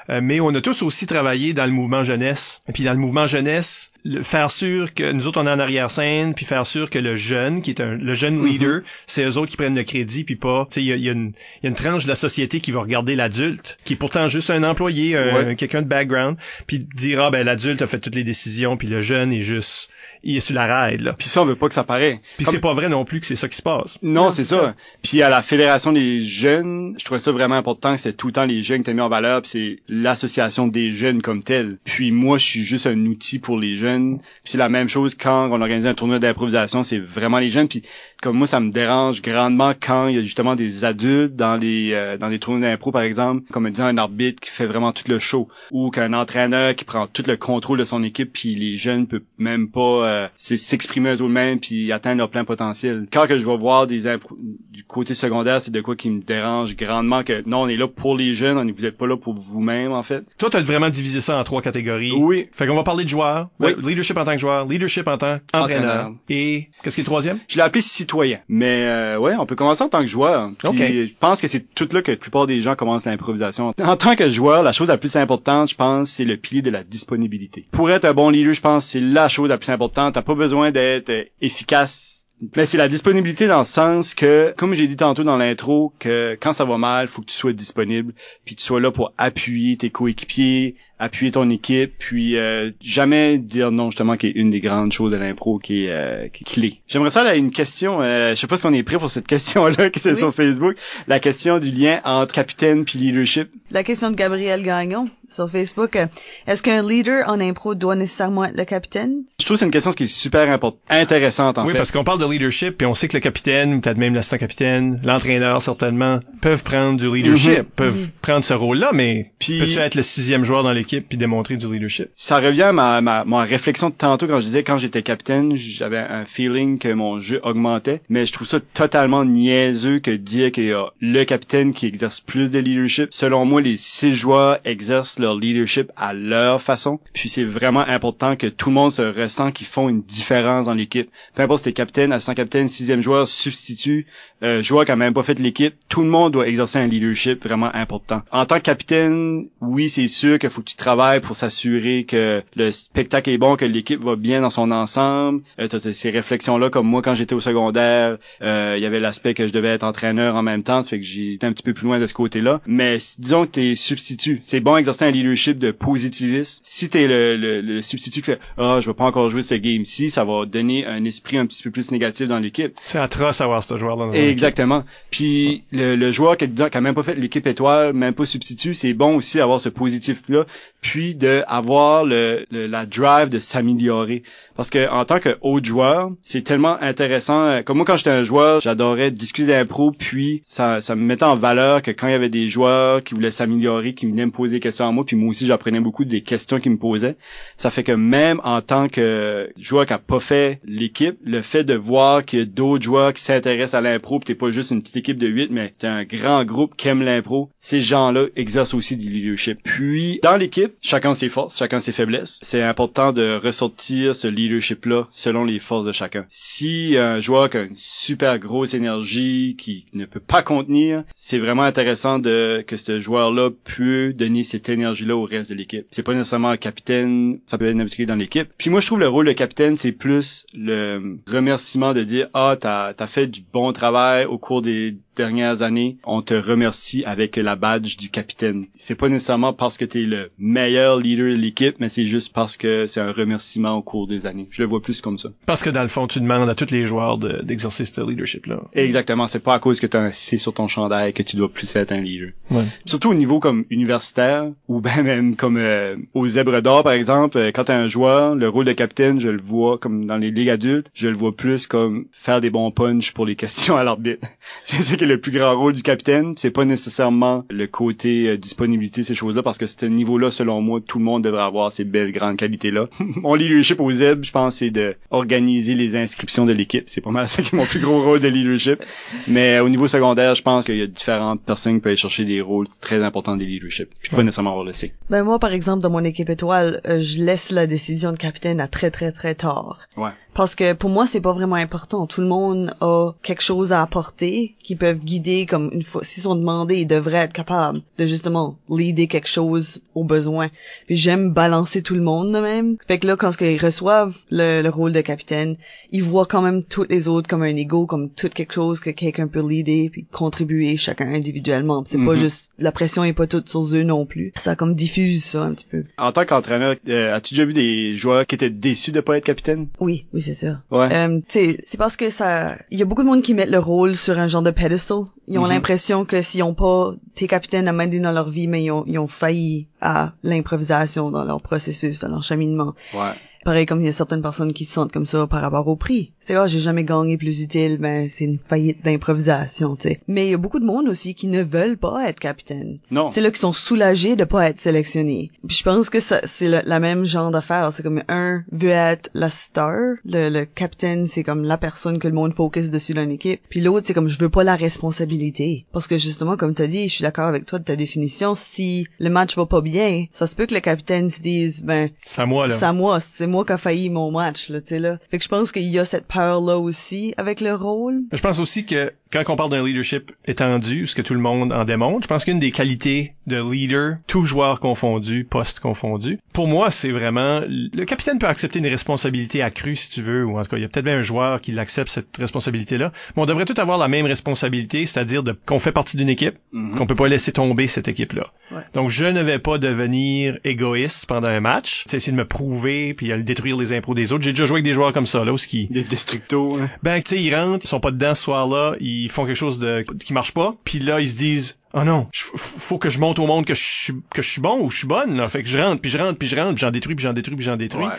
Speaker 2: Euh, mais on a tous aussi travaillé dans le mouvement jeunesse. Et puis dans le mouvement jeunesse, le- faire sûr que nous autres on est en arrière-scène, puis faire sûr que le jeune, qui est un, le jeune leader, c'est eux autres qui prennent le crédit, puis pas, tu sais, il y a, il y a une, il y a une tranche de la société qui va regarder l'adulte, qui est pourtant juste un employé,
Speaker 3: Ouais.
Speaker 2: quelqu'un de background, puis dire ah ben l'adulte a fait toutes les décisions, puis le jeune est juste, il est sur la raide là.
Speaker 3: Puis ça on veut pas que ça paraît.
Speaker 2: Puis
Speaker 3: Comme-
Speaker 2: c'est pas vrai non plus que c'est ça qui se passe.
Speaker 3: Non,
Speaker 1: Non,
Speaker 3: c'est
Speaker 1: c'est
Speaker 3: ça.
Speaker 1: ça.
Speaker 3: Puis à la fédération des jeunes, je trouvais ça vraiment important que c'est tout le temps les jeunes qui étaient mis en valeur, puis c'est l'association des jeunes comme telle. Puis moi, je suis juste un outil pour les jeunes. Puis c'est la même chose quand on organise un tournoi d'improvisation, c'est vraiment les jeunes. Puis comme moi, ça me dérange grandement quand il y a justement des adultes dans les euh, dans des tournois d'impro, par exemple, comme disant un arbitre qui fait vraiment tout le show, ou qu'un entraîneur qui prend tout le contrôle de son équipe, puis les jeunes peuvent même pas euh, s'exprimer eux-mêmes puis atteindre leur plein potentiel. Quand que je vais voir des impro- du côté secondaire, c'est de quoi qui me dérange grandement que non, on est là pour les jeunes, on vous êtes pas là pour vous-même en fait.
Speaker 2: Toi, t'as vraiment divisé ça en trois catégories.
Speaker 3: Oui.
Speaker 2: Fait qu'on va parler de joueurs,
Speaker 3: Oui.
Speaker 2: le- leadership en tant que joueur, leadership en tant qu'entraîneur,
Speaker 3: Entraîneur.
Speaker 2: et qu'est-ce qui est le troisième?
Speaker 3: Je l'ai appelé citoyen. Mais euh, ouais, on peut commencer en tant que joueur. Puis,
Speaker 2: Ok.
Speaker 3: Je pense que c'est tout là que la plupart des gens commencent l'improvisation. En tant que joueur, la chose la plus importante, je pense, c'est le pilier de la disponibilité. Pour être un bon leader, je pense, c'est la chose la plus importante. T'as pas besoin d'être euh, efficace. Mais c'est la disponibilité dans le sens que, comme j'ai dit tantôt dans l'intro, que quand ça va mal, faut que tu sois disponible, puis tu sois là pour appuyer tes coéquipiers, appuyer ton équipe, puis euh, jamais dire non justement qui est une des grandes choses de l'impro qui est, euh, qui est clé. J'aimerais ça là, une question, euh, je sais pas si on est prêt pour cette question-là qui est
Speaker 1: Oui.
Speaker 3: sur Facebook, la question du lien entre capitaine puis leadership.
Speaker 1: La question de Gabriel Gagnon sur Facebook. Est-ce qu'un leader en impro doit nécessairement être le capitaine?
Speaker 3: Je trouve que c'est une question qui est super importante, intéressante en
Speaker 2: oui,
Speaker 3: fait.
Speaker 2: parce qu'on parle de leadership, puis on sait que le capitaine, peut-être même l'assistant capitaine, l'entraîneur certainement, peuvent prendre du leadership,
Speaker 3: Mhm.
Speaker 2: peuvent prendre ce rôle-là, mais
Speaker 3: Puis-
Speaker 2: peux-tu être le sixième joueur dans l'équipe? Puis démontrer du leadership?
Speaker 3: ça revient à ma, ma, ma réflexion de tantôt quand je disais quand j'étais capitaine, j'avais un feeling que mon jeu augmentait, mais je trouve ça totalement niaiseux que dire qu'il y a le capitaine qui exerce plus de leadership. Selon moi, les six joueurs exercent leur leadership à leur façon, puis c'est vraiment important que tout le monde se ressent qu'ils font une différence dans l'équipe. Peu importe si t'es capitaine, assistant capitaine, sixième joueur, substitut, euh, joueur qui a même pas fait l'équipe, tout le monde doit exercer un leadership vraiment important. En tant que capitaine, oui, c'est sûr qu'il faut que tu travailles pour s'assurer que le spectacle est bon, que l'équipe va bien dans son ensemble. Euh, t'as- ces réflexions-là, comme moi quand j'étais au secondaire, euh, il y avait l'aspect que je devais être entraîneur en même temps, ça fait que été un petit peu plus loin de ce côté-là. Mais disons que t'es substitut. C'est bon exercer un leadership de positivisme. Si t'es le, le, le substitut qui fait « Ah, je vais pas encore jouer ce game-ci », ça va donner un esprit un petit peu plus négatif dans l'équipe.
Speaker 2: C'est atroce avoir ce joueur-là.
Speaker 3: Exactement. Puis le, le joueur qui, qui a même pas fait l'équipe étoile, même pas substitut, c'est bon aussi d'avoir ce positif-là. Puis de avoir le, le- la drive de s'améliorer. Parce que en tant que haut joueur, c'est tellement intéressant. Euh, Comme moi, quand j'étais un joueur, j'adorais discuter d'impro, puis ça, ça me mettait en valeur que quand il y avait des joueurs qui voulaient s'améliorer, qui venaient me poser des questions à moi, puis moi aussi, j'apprenais beaucoup des questions qu'ils me posaient. Ça fait que même en tant que joueur qui a pas fait l'équipe, le fait de voir a d'autres joueurs qui s'intéressent à l'impro, t'es pas juste une petite équipe de 8, mais t'es un grand groupe qui aime l'impro, ces gens-là exercent aussi du leadership. Puis, dans l'équipe, chacun ses forces, chacun ses faiblesses. C'est important de ressortir ce leadership-là selon les forces de chacun. Si un joueur qui a une super grosse énergie, qui ne peut pas contenir, c'est vraiment intéressant de que ce joueur-là peut donner cette énergie-là au reste de l'équipe. C'est pas nécessairement le capitaine, ça peut être n'importe qui dans l'équipe. Puis moi, je trouve le rôle de capitaine, c'est plus le remerciement de dire, ah, t'as, t'as fait du bon travail au cours des dernières années. On te remercie avec la badge du capitaine. C'est pas nécessairement parce que t'es le meilleur leader de l'équipe, mais c'est juste parce que c'est un remerciement au cours des années. Je le vois plus comme ça.
Speaker 2: Parce que dans le fond, tu demandes à tous les joueurs de- d'exercer ce leadership-là.
Speaker 3: Exactement. C'est pas à cause que t'as un C sur ton chandail que tu dois plus être un leader.
Speaker 2: Ouais.
Speaker 3: Surtout au niveau comme universitaire ou ben même comme euh, aux zèbres d'or par exemple, euh, quand t'es un joueur, le rôle de capitaine, je le vois comme dans les ligues adultes, je le vois plus comme faire des bons punch pour les questions à l'arbitre. c'est qui est le plus grand rôle du capitaine, c'est pas nécessairement le côté euh, disponibilité ces choses-là parce que ce niveau-là selon moi, tout le monde devrait avoir ces belles grandes qualités-là. mon leadership aux zèbres, je pense c'est de organiser les inscriptions de l'équipe, c'est pas mal ça qui est mon plus gros rôle de leadership. Mais euh, au niveau secondaire, je pense qu'il y a différentes personnes qui peuvent aller chercher des rôles très importants des leadership. Puis pas nécessairement avoir le C.
Speaker 1: Ben moi, par exemple, dans mon équipe étoile, euh, je laisse la décision de capitaine à très très très tard.
Speaker 3: Ouais.
Speaker 1: Parce que pour moi, c'est pas vraiment important. Tout le monde a quelque chose à apporter qui peuvent guider comme une fois, s'ils sont demandés, ils devraient être capables de justement leader quelque chose au besoin. Puis j'aime balancer tout le monde de même. Fait que là, quand ils reçoivent le, le rôle de capitaine, ils voient quand même tous les autres comme un ego, comme tout quelque chose que quelqu'un peut leader puis contribuer chacun individuellement. C'est pas
Speaker 3: Mhm.
Speaker 1: juste, la pression est pas toute sur eux non plus. Ça comme diffuse ça un petit peu.
Speaker 3: En tant qu'entraîneur, euh, as-tu déjà vu des joueurs qui étaient déçus de pas être capitaine?
Speaker 1: Oui, oui, c'est sûr.
Speaker 3: Ouais.
Speaker 1: Euh, tu sais, c'est parce que ça, il y a beaucoup de monde qui mettent le rôle sur un genre de pedestal. Ils ont
Speaker 3: Mhm.
Speaker 1: l'impression que s'ils ont pas été capitaines à mener dans leur vie, mais ils ont, ils ont failli à l'improvisation dans leur processus, dans leur cheminement.
Speaker 3: Ouais.
Speaker 1: Pareil comme il y a certaines personnes qui se sentent comme ça par rapport au prix. C'est ah j'ai jamais gagné plus utile, ben c'est une faillite d'improvisation, tu sais. Mais il y a beaucoup de monde aussi qui ne veulent pas être capitaine.
Speaker 3: Non.
Speaker 1: C'est là qui sont soulagés de pas être sélectionnés. Puis je pense que ça c'est le- la même genre d'affaire. C'est comme un veut être la star, le, le capitaine c'est comme la personne que le monde focus dessus dans l'équipe. Puis l'autre c'est comme je veux pas la responsabilité. Parce que justement comme t'as dit, je suis d'accord avec toi de ta définition. Si le match va pas bien, ça se peut que le capitaine se dise ben
Speaker 2: C'est à moi, là.
Speaker 1: c'est à moi, c'est moi qui a failli mon match là, tu sais là. Fait que je pense qu'il y a cette peur là aussi avec le rôle.
Speaker 2: Je pense aussi que quand on parle d'un leadership étendu, ce que tout le monde en démontre, je pense qu'une des qualités de leader, tout joueur confondu, poste confondu, pour moi, c'est vraiment le capitaine peut accepter une responsabilité accrue si tu veux, ou en tout cas, il y a peut-être bien un joueur qui l'accepte cette responsabilité-là, mais on devrait tous avoir la même responsabilité, c'est-à-dire de qu'on fait partie d'une équipe,
Speaker 3: Mhm.
Speaker 2: qu'on peut pas laisser tomber cette équipe-là.
Speaker 1: Ouais.
Speaker 2: Donc je ne vais pas devenir égoïste pendant un match, c'est essayer de me prouver puis aller détruire les impôts des autres. J'ai déjà joué avec des joueurs comme ça là, où ce qui
Speaker 3: Des destructos. hein.
Speaker 2: ben, tu sais, ils rentrent, ils sont pas dedans ce soir-là, ils font quelque chose de qui marche pas, puis là, ils se disent Oh non, faut que je monte au monde que je suis que je suis bon ou je suis bonne là. Fait que je rentre, puis je rentre, puis je rentre, puis j'en détruis, puis j'en détruis, puis j'en détruis.
Speaker 3: Ouais.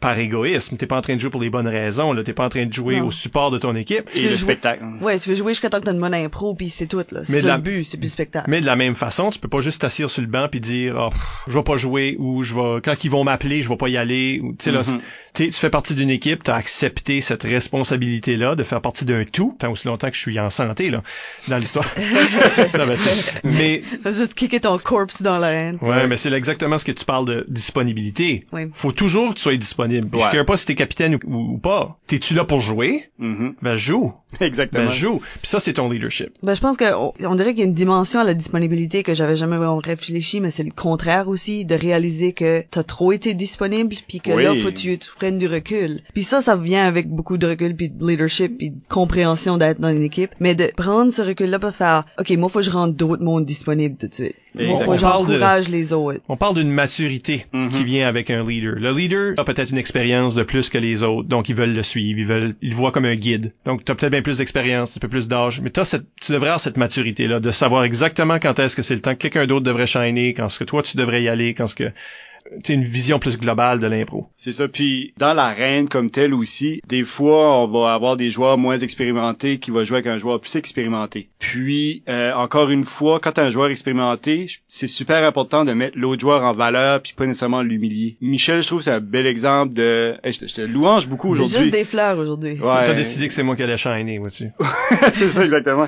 Speaker 2: Par égoïsme, t'es pas en train de jouer pour les bonnes raisons, là. T'es pas en train de jouer
Speaker 1: Non.
Speaker 2: au support de ton équipe.
Speaker 3: Et le
Speaker 1: jouer-
Speaker 3: spectacle.
Speaker 1: Ouais, tu veux jouer jusqu'à temps que t'as une bonne impro puis c'est tout là.
Speaker 2: Mais
Speaker 1: C'est
Speaker 2: la-
Speaker 1: le but, c'est plus spectacle.
Speaker 2: Mais de la même façon, tu peux pas juste t'asseoir sur le banc puis dire oh, je vais pas jouer ou je vais quand ils vont m'appeler, je vais pas y aller ou tu sais là,
Speaker 3: Mhm.
Speaker 2: t'es- tu fais partie d'une équipe, tu as accepté cette responsabilité là de faire partie d'un tout, tant aussi longtemps que je suis en santé là dans l'histoire. Mais,
Speaker 1: juste kicker ton corpse dans l'arène.
Speaker 2: Ouais, mais c'est exactement ce que tu parles de disponibilité.
Speaker 1: Oui.
Speaker 2: Faut toujours que tu sois disponible.
Speaker 3: Ouais.
Speaker 2: Je sais pas si t'es capitaine ou, pas. T'es-tu là pour jouer?
Speaker 3: Mhm.
Speaker 2: Ben joue.
Speaker 3: Exactement.
Speaker 2: Ben joue. Puis ça, c'est ton leadership.
Speaker 1: Ben, je pense que on, on dirait qu'il y a une dimension à la disponibilité que j'avais jamais vraiment réfléchi, mais c'est le contraire aussi, de réaliser que t'as trop été disponible, puis que
Speaker 3: Oui.
Speaker 1: là, faut que tu tu prennes du recul. Puis ça, ça vient avec beaucoup de recul, puis de leadership, puis de compréhension d'être dans une équipe, mais de prendre ce recul-là pour faire, ok, moi, faut que je rentre d'autres mondes disponibles tout de suite. Moi,
Speaker 2: On parle de-
Speaker 1: j'encourage les autres.
Speaker 2: On parle d'une maturité
Speaker 3: Mhm.
Speaker 2: qui vient avec un leader. Le leader a peut-être une expérience de plus que les autres, donc ils veulent le suivre, ils veulent, ils le voient comme un guide. Donc tu as peut-être bien plus d'expérience, un peu plus d'âge, mais cette, tu devrais avoir cette maturité-là, de savoir exactement quand est-ce que c'est le temps que quelqu'un d'autre devrait shiner, quand est-ce que toi tu devrais y aller, quand est-ce que une vision plus globale de l'impro.
Speaker 3: C'est ça. Puis dans l'arène comme telle aussi, des fois on va avoir des joueurs moins expérimentés qui vont jouer avec un joueur plus expérimenté. Puis euh, encore une fois, quand t'as un joueur expérimenté, c'est super important de mettre l'autre joueur en valeur puis pas nécessairement l'humilier. Michel, je trouve c'est un bel exemple de. Hey, je, te- je te louange beaucoup aujourd'hui.
Speaker 1: juste des fleurs aujourd'hui.
Speaker 3: Ouais.
Speaker 2: T'as décidé que c'est moi qui allais shiner, vois-tu.
Speaker 3: c'est ça exactement.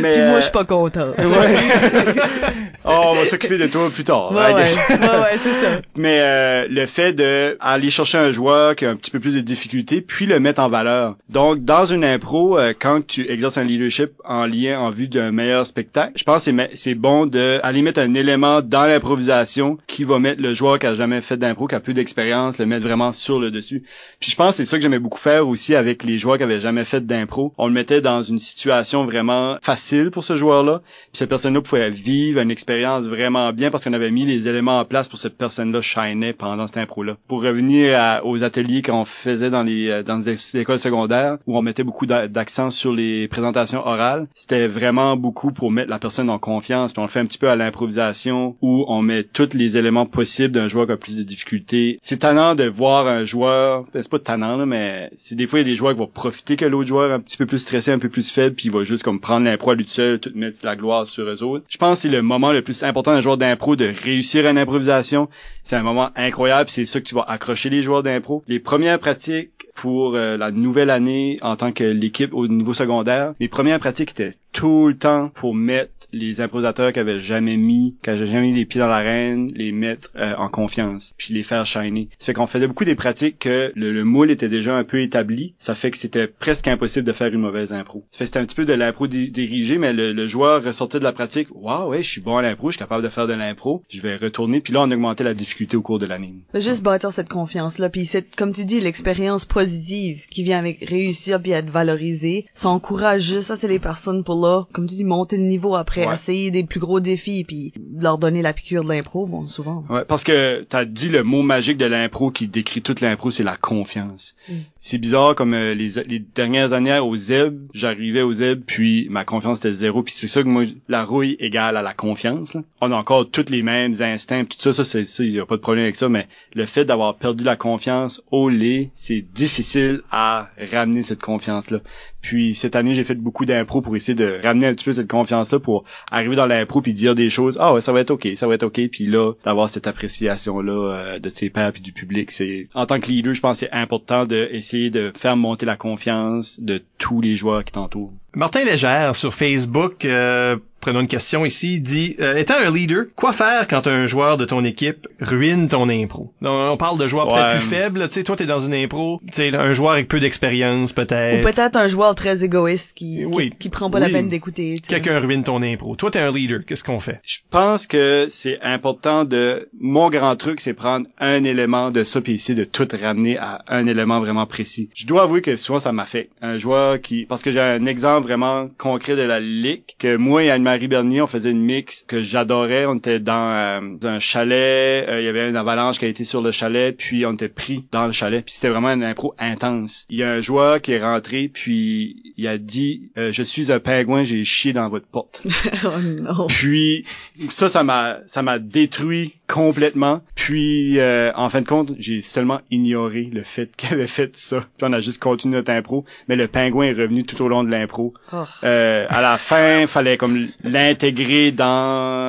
Speaker 3: Mais
Speaker 1: Puis moi,
Speaker 3: euh,
Speaker 1: je suis pas content.
Speaker 3: Ouais. oh, on va s'occuper de toi plus tard.
Speaker 1: Ouais, ouais, ouais, ouais, c'est ça.
Speaker 3: Mais euh, le fait de aller chercher un joueur qui a un petit peu plus de difficultés, puis le mettre en valeur. Donc, dans une impro, euh, quand tu exerces un leadership en lien, en vue d'un meilleur spectacle, je pense que c'est bon de aller mettre un élément dans l'improvisation qui va mettre le joueur qui a jamais fait d'impro, qui a peu d'expérience, le mettre vraiment sur le dessus. Puis je pense que c'est ça que j'aimais beaucoup faire aussi avec les joueurs qui avaient jamais fait d'impro. On le mettait dans une situation vraiment facile pour ce joueur-là. Puis cette personne-là pouvait vivre une expérience vraiment bien parce qu'on avait mis les éléments en place pour cette personne-là shiner pendant cette impro-là. Pour revenir à- aux ateliers qu'on faisait dans les euh, dans les écoles secondaires où on mettait beaucoup d'a- d'accent sur les présentations orales, c'était vraiment beaucoup pour mettre la personne en confiance. Puis on le fait un petit peu à l'improvisation où on met tous les éléments possibles d'un joueur qui a plus de difficultés. C'est tannant de voir un joueur, ben, c'est pas tannant là, mais c'est des fois il y a des joueurs qui vont profiter que l'autre joueur un petit peu plus stressé, un peu plus faible, puis il va juste comme prendre l'impro à lui seul, tout mettre la gloire sur eux autres. Je pense que c'est le moment le plus important d'un joueur d'impro de réussir une improvisation. C'est un moment incroyable, c'est ça que tu vas accrocher les joueurs d'impro. Les premières pratiques pour euh, la nouvelle année en tant que l'équipe au niveau secondaire, les premières pratiques étaient tout le temps pour mettre les improvisateurs qui avaient jamais mis, qui avaient jamais mis les pieds dans l'arène, les mettre euh, en confiance, puis les faire shiner. Ça fait qu'on faisait beaucoup des pratiques que le, le moule était déjà un peu établi. Ça fait que c'était presque impossible de faire une mauvaise impro. Ça fait c'était un petit peu de l'impro dé- dirigé, mais le, le joueur ressortait de la pratique. Waouh, ouais, je suis bon à l'impro, je suis capable de faire de l'impro. Je vais retourner. Puis là, on augmentait la difficulté au cours de l'année.
Speaker 1: Juste bâtir cette confiance-là, puis c'est, comme tu dis, l'expérience positive qui vient avec réussir puis être valorisé. Ça encourage ça c'est les personnes pour là, comme tu dis, monter le niveau après,
Speaker 3: Ouais.
Speaker 1: essayer des plus gros défis puis leur donner la piqûre de l'impro, bon, souvent.
Speaker 3: Ouais, parce que t'as dit le mot magique de l'impro qui décrit toute l'impro, c'est la confiance.
Speaker 1: Mm.
Speaker 3: C'est bizarre comme euh, les, les dernières années au ZEB, j'arrivais au ZEB, puis ma confiance était zéro, puis c'est ça que moi, la rouille égale à la confiance. là. On a encore tous les mêmes instincts, tout ça, ça, c'est ça, y a pas de problème avec ça, mais le fait d'avoir perdu la confiance au lait, c'est difficile à ramener cette confiance-là. Puis cette année, j'ai fait beaucoup d'impro pour essayer de ramener un petit peu cette confiance-là pour arriver dans l'impro puis dire des choses. Ah ouais, ça va être ok, ça va être ok. Puis là, d'avoir cette appréciation-là euh, de ses pairs puis du public, c'est en tant que leader, je pense c'est important d'essayer de faire monter la confiance de tous les joueurs qui t'entourent.
Speaker 2: Martin Légère sur Facebook, euh, prenons une question ici, dit euh, étant un leader, quoi faire quand un joueur de ton équipe ruine ton impro? Donc, On parle de joueurs
Speaker 3: Ouais.
Speaker 2: peut-être plus faibles, tu sais, toi t'es dans une impro, tu sais, un joueur avec peu d'expérience
Speaker 1: Ou
Speaker 2: peut-être.
Speaker 1: peut-être un joueur très égoïste qui,
Speaker 2: Oui.
Speaker 1: qui, qui prend pas la peine d'écouter. tu sais.
Speaker 2: Quelqu'un ruine ton impro. Toi t'es un leader, qu'est-ce qu'on fait?
Speaker 3: Je pense que c'est important de... Mon grand truc, c'est prendre un élément de ça puis essayer de tout ramener à un élément vraiment précis. Je dois avouer que souvent, ça m'affecte. Un joueur qui... Parce que j'ai un exemple vraiment concret de la ligue, que moi et Anne-Marie Bernier, on faisait une mix que j'adorais. On était dans euh, un chalet, euh, il y avait une avalanche qui a été sur le chalet, puis on était pris dans le chalet. Puis c'était vraiment une impro intense. Il y a un joueur qui est rentré, puis il a dit euh, Je suis un pingouin, j'ai chié dans votre porte ».
Speaker 1: oh non.
Speaker 3: Puis ça, ça m'a, ça m'a détruit complètement. Puis euh, en fin de compte, j'ai seulement ignoré le fait qu'il avait fait ça. Puis on a juste continué notre impro. Mais le pingouin est revenu tout au long de l'impro.
Speaker 1: Oh.
Speaker 3: À la fin, fallait comme l'intégrer dans.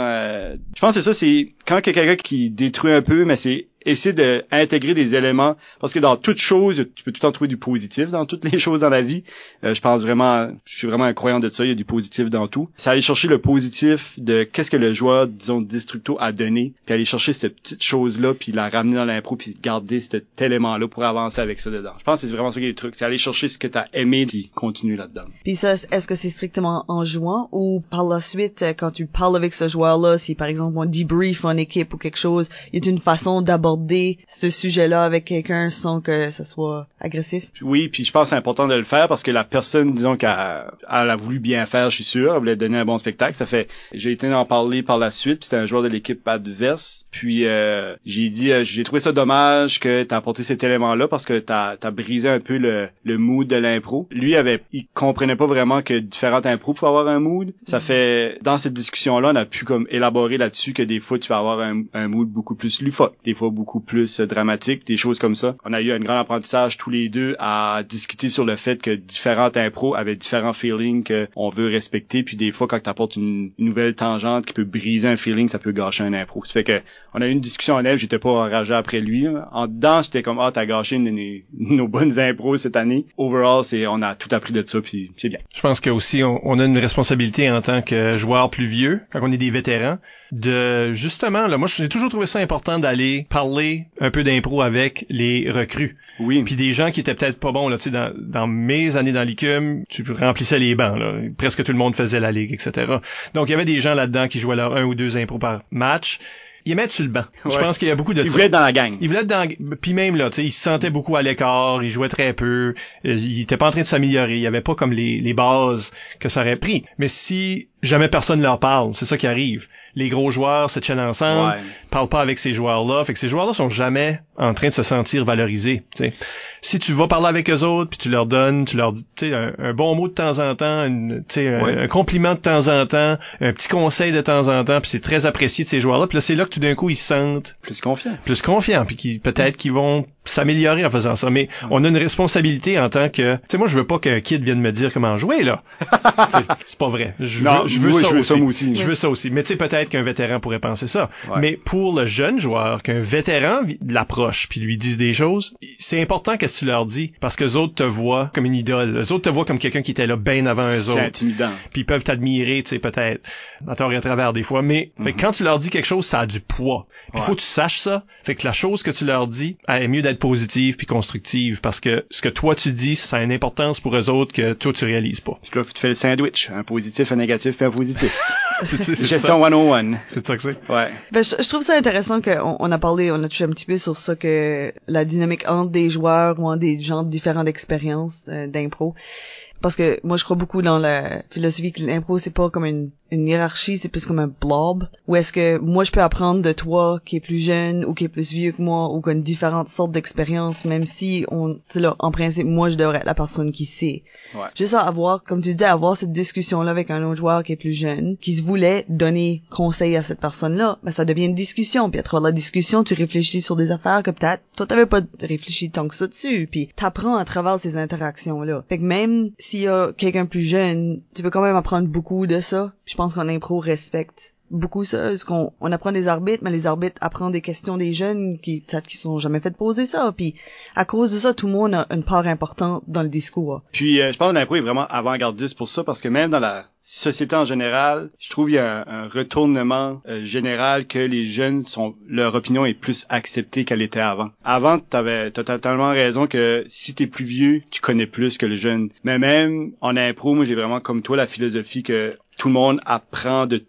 Speaker 3: euh, Je pense que c'est ça, c'est quand il y a quelqu'un qui détruit un peu, mais c'est essayer d'intégrer des éléments parce que dans toute chose tu peux tout temps trouver du positif dans toutes les choses dans la vie. Euh, je pense vraiment je suis vraiment un croyant de ça il y a du positif dans tout. C'est aller chercher le positif de qu'est-ce que le joueur disons Destructo a donné puis aller chercher cette petite chose là puis la ramener dans l'impro puis garder cet élément là pour avancer avec ça dedans. Je pense que c'est vraiment ça qui est le truc c'est aller chercher ce que t'as aimé puis continuer là-dedans.
Speaker 1: Puis ça, est-ce que c'est strictement en jouant ou par la suite, euh, quand tu parles avec ce joueur-là, si par exemple on debrief en équipe ou quelque chose, il y a une façon d'aborder aborder ce sujet-là avec quelqu'un sans que ça soit agressif?
Speaker 3: Oui, puis je pense que c'est important de le faire parce que la personne, disons qu'elle elle a voulu bien faire, je suis sûr, elle voulait donner un bon spectacle. Ça fait, j'ai été en parler par la suite, puis c'était un joueur de l'équipe adverse, puis euh, j'ai dit, euh, j'ai trouvé ça dommage que t'as apporté cet élément-là parce que t'as as brisé un peu le, le mood de l'impro. Lui avait, il comprenait pas vraiment que différentes impros pouvaient avoir un mood. Ça fait, dans cette discussion-là, on a pu comme élaborer là-dessus que des fois tu vas avoir un, un mood beaucoup plus lufoque, des fois beaucoup plus dramatique, des choses comme ça. On a eu un grand apprentissage tous les deux à discuter sur le fait que différentes impros avaient différents feelings qu'on veut respecter, puis des fois quand t'apportes une, une nouvelle tangente qui peut briser un feeling, ça peut gâcher un impro. Ça fait que on a eu une discussion en elle, j'étais pas enragé après lui. En dedans, j'étais comme ah t'as gâché une- une- nos bonnes impros cette année. Overall, c'est on a tout appris de ça, puis c'est bien.
Speaker 2: Je pense que aussi on, on a une responsabilité en tant que joueur plus vieux, quand on est des vétérans, de justement là, moi j'ai toujours trouvé ça important d'aller parler un peu d'impro avec les recrues.
Speaker 3: Oui.
Speaker 2: Puis des gens qui étaient peut-être pas bons là, tu sais dans, dans mes années dans l'ICUM, tu remplissais les bancs là, presque tout le monde faisait la ligue, etc. Donc il y avait des gens là-dedans qui jouaient leur un ou deux impros par match. Ils aimaient être sur le banc. Je pense qu'il y a beaucoup de
Speaker 3: il voulait être dans la gang.
Speaker 2: Il voulait être dans puis même là, tu sais, il se sentait beaucoup à l'écart, il jouait très peu, euh, il était pas en train de s'améliorer, il y avait pas comme les, les bases que ça aurait pris. Mais si jamais personne leur parle, c'est ça qui arrive. Les gros joueurs se tiennent ensemble,
Speaker 3: Ouais.
Speaker 2: parlent pas avec ces joueurs-là, fait que ces joueurs-là sont jamais en train de se sentir valorisés, tu sais. Si tu vas parler avec eux autres, puis tu leur donnes, tu leur dis, tu sais, un, un bon mot de temps en temps, une, un- compliment de temps en temps, un petit conseil de temps en temps, puis c'est très apprécié de ces joueurs-là, puis là c'est là que tout d'un coup ils se sentent
Speaker 3: Plus confiant.
Speaker 2: plus confiants puis qui peut-être qu'ils vont s'améliorer en faisant ça mais on a une responsabilité en tant que tu sais moi je veux pas qu'un kid vienne me dire comment jouer là c'est pas vrai je
Speaker 3: Non,
Speaker 2: veux, je veux
Speaker 3: moi,
Speaker 2: ça
Speaker 3: je veux
Speaker 2: aussi.
Speaker 3: ça, moi aussi.
Speaker 2: je veux ça aussi mais tu sais peut-être qu'un vétéran pourrait penser ça
Speaker 3: Ouais.
Speaker 2: mais pour le jeune joueur qu'un vétéran l'approche puis lui dise des choses c'est important qu'est-ce que tu leur dis parce que les autres te voient comme une idole les autres te voient comme quelqu'un qui était là bien avant eux
Speaker 3: C'est
Speaker 2: autres
Speaker 3: intimidant.
Speaker 2: puis ils peuvent t'admirer, tu sais, peut-être, à tort et à travers des fois, mais fait que quand tu leur dis quelque chose, ça a du poids. Il
Speaker 3: Ouais.
Speaker 2: faut que tu saches ça. Fait que la chose que tu leur dis, elle est mieux d'être positive puis constructive, parce que ce que toi tu dis, ça a une importance pour eux autres que toi tu réalises pas.
Speaker 3: Puis là, tu fais le sandwich. Un positif, un négatif, puis un positif.
Speaker 2: C'est
Speaker 3: Gestion
Speaker 2: ça.
Speaker 3: 101.
Speaker 2: C'est ça que c'est.
Speaker 3: Ouais.
Speaker 1: Ben, je, je trouve ça intéressant qu'on on a parlé, on a touché un petit peu sur ça que la dynamique entre des joueurs ou entre des gens de différentes expériences euh, d'impro. Parce que moi, je crois beaucoup dans la philosophie que l'impro, c'est pas comme une, une hiérarchie, c'est plus comme un blob. Ou est-ce que moi, je peux apprendre de toi qui est plus jeune ou qui est plus vieux que moi ou qui a une différente sorte d'expérience, même si on, tu là, en principe, moi, je devrais être la personne qui sait.
Speaker 3: Ouais.
Speaker 1: Juste à avoir, comme tu dis, avoir cette discussion-là avec un autre joueur qui est plus jeune, qui se voulait donner conseil à cette personne-là, ben ça devient une discussion. Puis à travers la discussion, tu réfléchis sur des affaires que peut-être toi t'avais pas réfléchi tant que ça dessus. Puis t'apprends à travers ces interactions-là. Fait que même s'il y a quelqu'un plus jeune, tu peux quand même apprendre beaucoup de ça. Je pense qu'en impro respecte beaucoup ça, parce qu'on on apprend des arbitres, mais les arbitres apprennent des questions des jeunes qui qui sont jamais fait poser ça. Puis à cause de ça, tout le monde a une part importante dans le discours.
Speaker 3: Puis euh, je pense que l'impro est vraiment avant-gardiste pour ça parce que même dans la société en général, je trouve il y a un, un retournement euh, général que les jeunes sont leur opinion est plus acceptée qu'elle était avant. Avant, t'avais t'as totalement raison que si t'es plus vieux, tu connais plus que le jeune. Mais même en impro, moi j'ai vraiment comme toi la philosophie que tout le monde apprend de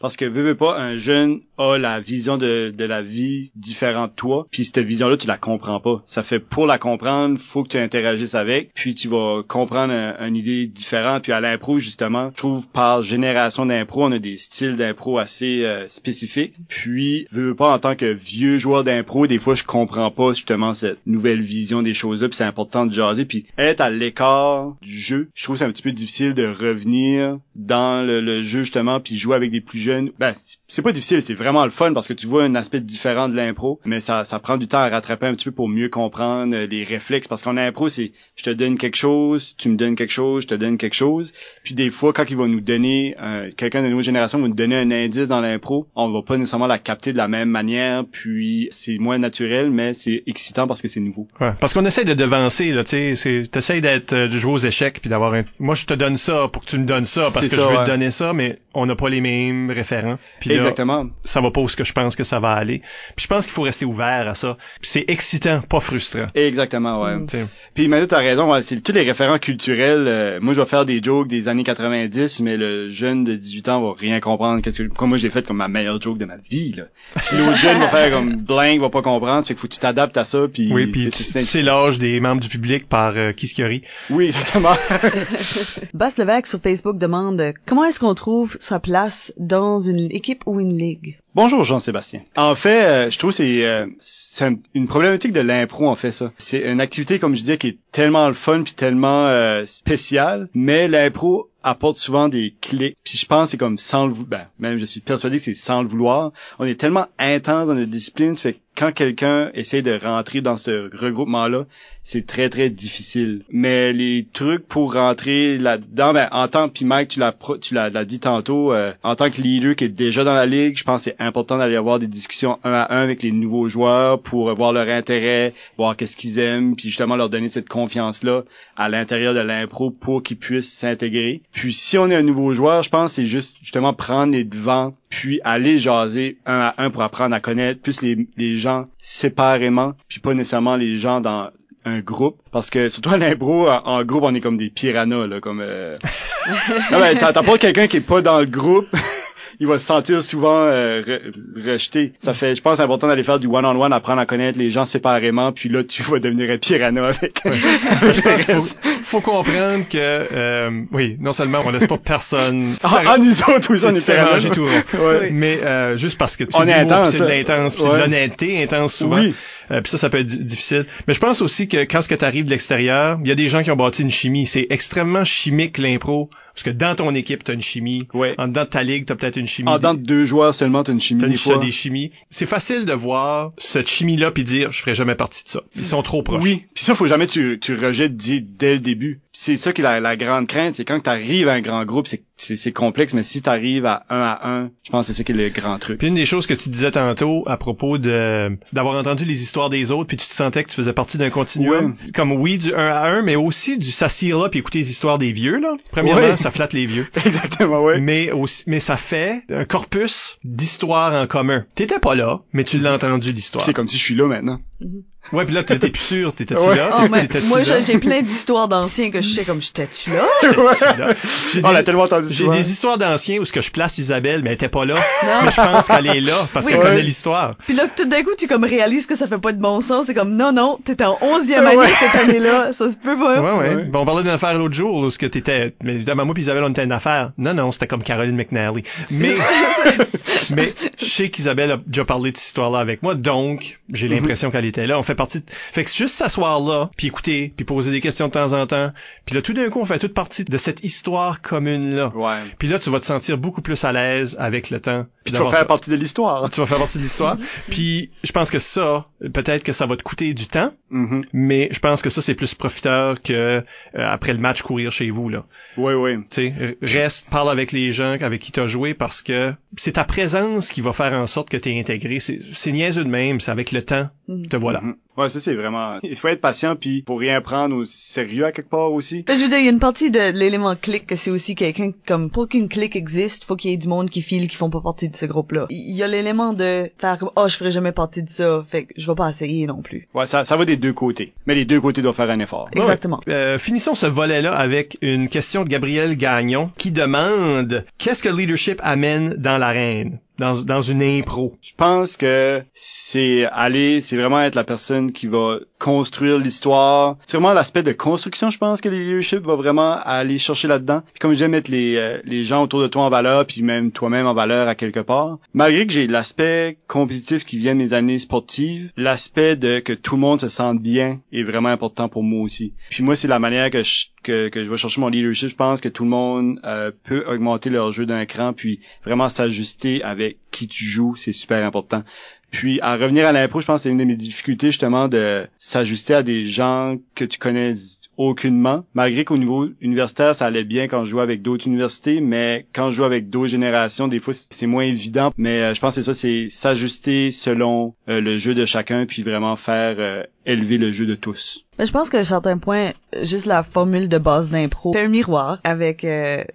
Speaker 3: parce que veux, veux pas un jeune a la vision de, de la vie différente de toi puis cette vision là tu la comprends pas. Ça fait pour la comprendre faut que tu interagisses avec puis tu vas comprendre un- une idée différente puis à l'impro justement je trouve par génération d'impro on a des styles d'impro assez euh, spécifiques. Puis veux, veux pas en tant que vieux joueur d'impro des fois je comprends pas justement cette nouvelle vision des choses là puis c'est important de jaser puis être à l'écart du jeu. Je trouve c'est un petit peu difficile de revenir dans le, le jeu justement puis jouer avec des plus jeunes ben c'est pas difficile c'est vraiment le fun parce que tu vois un aspect différent de l'impro mais ça ça prend du temps à rattraper un petit peu pour mieux comprendre euh, les réflexes parce qu'en impro c'est je te donne quelque chose tu me donnes quelque chose je te donne quelque chose puis des fois quand ils vont nous donner euh, quelqu'un de notre génération va nous donner un indice dans l'impro on va pas nécessairement la capter de la même manière puis c'est moins naturel mais c'est excitant parce que c'est nouveau
Speaker 2: Ouais. Parce qu'on essaie de devancer, là, tu sais, t'essayes d'être, euh, de jouer aux échecs puis d'avoir un, moi je te donne ça pour que tu me donnes ça parce que
Speaker 3: ça,
Speaker 2: je veux
Speaker 3: ouais.
Speaker 2: te donner ça, mais on n'a pas pas les mêmes référents. Puis là,
Speaker 3: Exactement.
Speaker 2: ça va pas où ce que je pense que ça va aller. Puis je pense qu'il faut rester ouvert à ça. Puis c'est excitant, pas frustrant.
Speaker 3: Exactement, ouais.
Speaker 1: Mm.
Speaker 2: Tu sais.
Speaker 3: Puis Manu, t'as raison, ouais, c'est tous les référents culturels. euh, moi, je vais faire des jokes des années 90, mais le jeune de 18 ans va rien comprendre. Qu'est-ce que, pourquoi moi, je l'ai fait comme ma meilleure joke de ma vie, là. Puis l'autre jeune va faire comme blank, va pas comprendre. Fait que faut que tu t'adaptes à ça, puis...
Speaker 2: Oui, puis
Speaker 3: c'est-
Speaker 2: l'âge des membres du public par euh, qui ce qui rit.
Speaker 3: Oui, exactement.
Speaker 1: Basse Levesque sur Facebook demande euh, comment est-ce qu'on trouve sa place dans une équipe ou une ligue?
Speaker 3: Bonjour Jean-Sébastien. En fait, euh, je trouve c'est euh, un- une problématique de l'impro en fait ça. C'est une activité comme je disais qui est tellement le fun puis tellement euh, spéciale, mais l'impro apporte souvent des clics. Puis je pense c'est comme sans le vouloir, ben, même je suis persuadé que c'est sans le vouloir. On est tellement intense dans notre discipline, ça fait que quand quelqu'un essaie de rentrer dans ce regroupement-là, c'est très très difficile. Mais les trucs pour rentrer là-dedans, ben en tant puis Mike, tu l'as tu l'as l'as dit tantôt, euh, en tant que leader qui est déjà dans la ligue, je pense que c'est important d'aller avoir des discussions un à un avec les nouveaux joueurs pour voir leur intérêt, voir qu'est-ce qu'ils aiment, puis justement leur donner cette confiance-là à l'intérieur de l'impro pour qu'ils puissent s'intégrer. Puis si on est un nouveau joueur, je pense que c'est juste justement prendre les devants puis aller jaser un à un pour apprendre à connaître plus les, les gens séparément, puis pas nécessairement les gens dans un groupe. Parce que surtout à l'impro en, en groupe on est comme des piranhas là comme euh... non t'as t'as pas quelqu'un qui est pas dans le groupe il va se sentir souvent euh, re- rejeté ça fait je pense c'est important d'aller faire du one on one apprendre à connaître les gens séparément puis là tu vas devenir un piranha avec, avec
Speaker 2: Je pense faut, faut comprendre que euh, oui, non seulement on laisse pas personne.
Speaker 3: en, en nous autres aussi on est
Speaker 2: tout rond.
Speaker 3: Ouais.
Speaker 2: Mais euh, juste parce que tu
Speaker 3: On est intense,
Speaker 2: c'est de
Speaker 3: ça.
Speaker 2: l'intense, puis c'est
Speaker 3: Ouais.
Speaker 2: de l'honnêteté intense souvent.
Speaker 3: Oui.
Speaker 2: Euh, puis ça, ça peut être di- difficile. Mais je pense aussi que quand ce que t'arrives de l'extérieur, il y a des gens qui ont bâti une chimie. C'est extrêmement chimique l'impro. Parce que dans ton équipe, t'as une chimie.
Speaker 3: Ouais.
Speaker 2: En dedans de ta ligue, t'as peut-être une chimie.
Speaker 3: en dedans de deux joueurs seulement t'as une chimie
Speaker 2: T'as
Speaker 3: des fois
Speaker 2: des chimies. C'est facile de voir cette chimie-là puis dire, je ferai jamais partie de ça. Ils sont trop proches.
Speaker 3: Oui, puis ça faut jamais tu tu rejettes dès le début. C'est ça qui est la, la grande crainte, c'est quand tu arrives à un grand groupe, c'est c'est c'est complexe, mais si tu arrives à un à un, je pense que c'est ça qui est le grand truc.
Speaker 2: Puis une des choses que tu disais tantôt à propos de d'avoir entendu les histoires des autres, puis tu te sentais que tu faisais partie d'un continuum, comme oui du 1 à 1, mais aussi du s'assire là puis écouter les histoires des vieux là. Premièrement,
Speaker 3: Ouais.
Speaker 2: ça flatte les vieux.
Speaker 3: Exactement, ouais.
Speaker 2: Mais aussi, mais ça fait un corpus d'histoires en commun. T'étais pas là, mais tu l'as entendu l'histoire.
Speaker 3: C'est comme si je suis là maintenant.
Speaker 2: Ouais, puis là t'étais plus sûr, t'étais-tu
Speaker 3: Ouais.
Speaker 2: là?
Speaker 1: Oh, mais moi, j'ai plein d'histoires d'anciens que je sais comme j'étais-tu là?
Speaker 2: Là? J'ai
Speaker 3: On
Speaker 2: des-
Speaker 3: l'a tellement entendu
Speaker 2: J'ai des histoires d'anciens où ce que je place Isabelle, mais elle était pas là.
Speaker 1: Non.
Speaker 2: Mais je pense qu'elle est là parce
Speaker 1: Oui.
Speaker 2: qu'elle
Speaker 3: Ouais.
Speaker 2: connaît l'histoire.
Speaker 1: Puis là, tout d'un coup, tu comme réalises que ça fait pas de bon sens. C'est comme, non, non, t'étais en onzième année
Speaker 3: Ouais.
Speaker 1: cette année-là. Ça se peut pas.
Speaker 2: Ouais, ouais.
Speaker 3: Ouais.
Speaker 2: Bon, on parlait d'une affaire l'autre jour, où ce que t'étais, mais évidemment, moi puis Isabelle, on était une affaire. Non, non, c'était comme Caroline McNally. Mais, mais, je sais qu'Isabelle a déjà parlé de cette histoire-là avec moi, donc, j'ai l'impression qu'elle était là. On fait partie de... Fait que juste s'asseoir là, puis écouter, puis poser des questions de temps en temps, puis là, tout d'un coup, on fait toute partie de cette histoire commune-là.
Speaker 3: Ouais.
Speaker 2: Puis là, tu vas te sentir beaucoup plus à l'aise avec le temps.
Speaker 3: Puis tu vas faire partie de l'histoire.
Speaker 2: Tu vas faire partie de l'histoire. Puis, je pense que ça, peut-être que ça va te coûter du temps,
Speaker 3: Mhm.
Speaker 2: mais je pense que ça c'est plus profiteur que euh, après le match courir chez vous là.
Speaker 3: Ouais, ouais.
Speaker 2: Tu sais, reste, parle avec les gens avec qui tu as joué parce que c'est ta présence qui va faire en sorte que tu es intégré. C'est c'est niaiseux de même, c'est avec le temps. Te voilà.
Speaker 3: Mhm. Ouais, ça c'est vraiment. Il faut être patient puis faut rien prendre au sérieux à quelque part aussi.
Speaker 1: Fait, je veux dire, il y a une partie de l'élément clic que c'est aussi quelqu'un comme pour qu'une clique existe, faut qu'il y ait du monde qui file qui font pas partie de ce groupe-là. Il y a l'élément de faire comme oh je ferai jamais partie de ça, fait que je vais pas essayer non plus.
Speaker 3: Ouais, ça ça va des deux côtés. Mais les deux côtés doivent faire un effort.
Speaker 1: Exactement.
Speaker 2: ouais. Euh, finissons ce volet-là avec une question de Gabriel Gagnon qui demande qu'est-ce que le leadership amène dans l'arène, dans, dans une impro.
Speaker 3: Je pense que c'est aller, c'est vraiment être la personne qui va construire l'histoire. C'est vraiment l'aspect de construction, je pense que le leadership va vraiment aller chercher là-dedans. Puis comme disais, mettre les, euh, les gens autour de toi en valeur, puis même toi-même en valeur à quelque part. Malgré que j'ai l'aspect compétitif qui vient de mes années sportives, l'aspect de que tout le monde se sente bien est vraiment important pour moi aussi. Puis moi, c'est la manière que je, que, je vais chercher mon leadership. Je pense que tout le monde euh, peut augmenter leur jeu d'un cran, puis vraiment s'ajuster avec qui tu joues, c'est super important. Puis à revenir à l'impro, je pense que c'est une de mes difficultés justement de s'ajuster à des gens que tu connais aucunement. Malgré qu'au niveau universitaire, ça allait bien quand je jouais avec d'autres universités, mais quand je joue avec d'autres générations, des fois c'est moins évident. Mais euh, je pense que c'est ça, c'est s'ajuster selon euh, le jeu de chacun, puis vraiment faire euh, élever le jeu de tous.
Speaker 1: Mais je pense que à certains points, juste la formule de base d'impro fait un miroir avec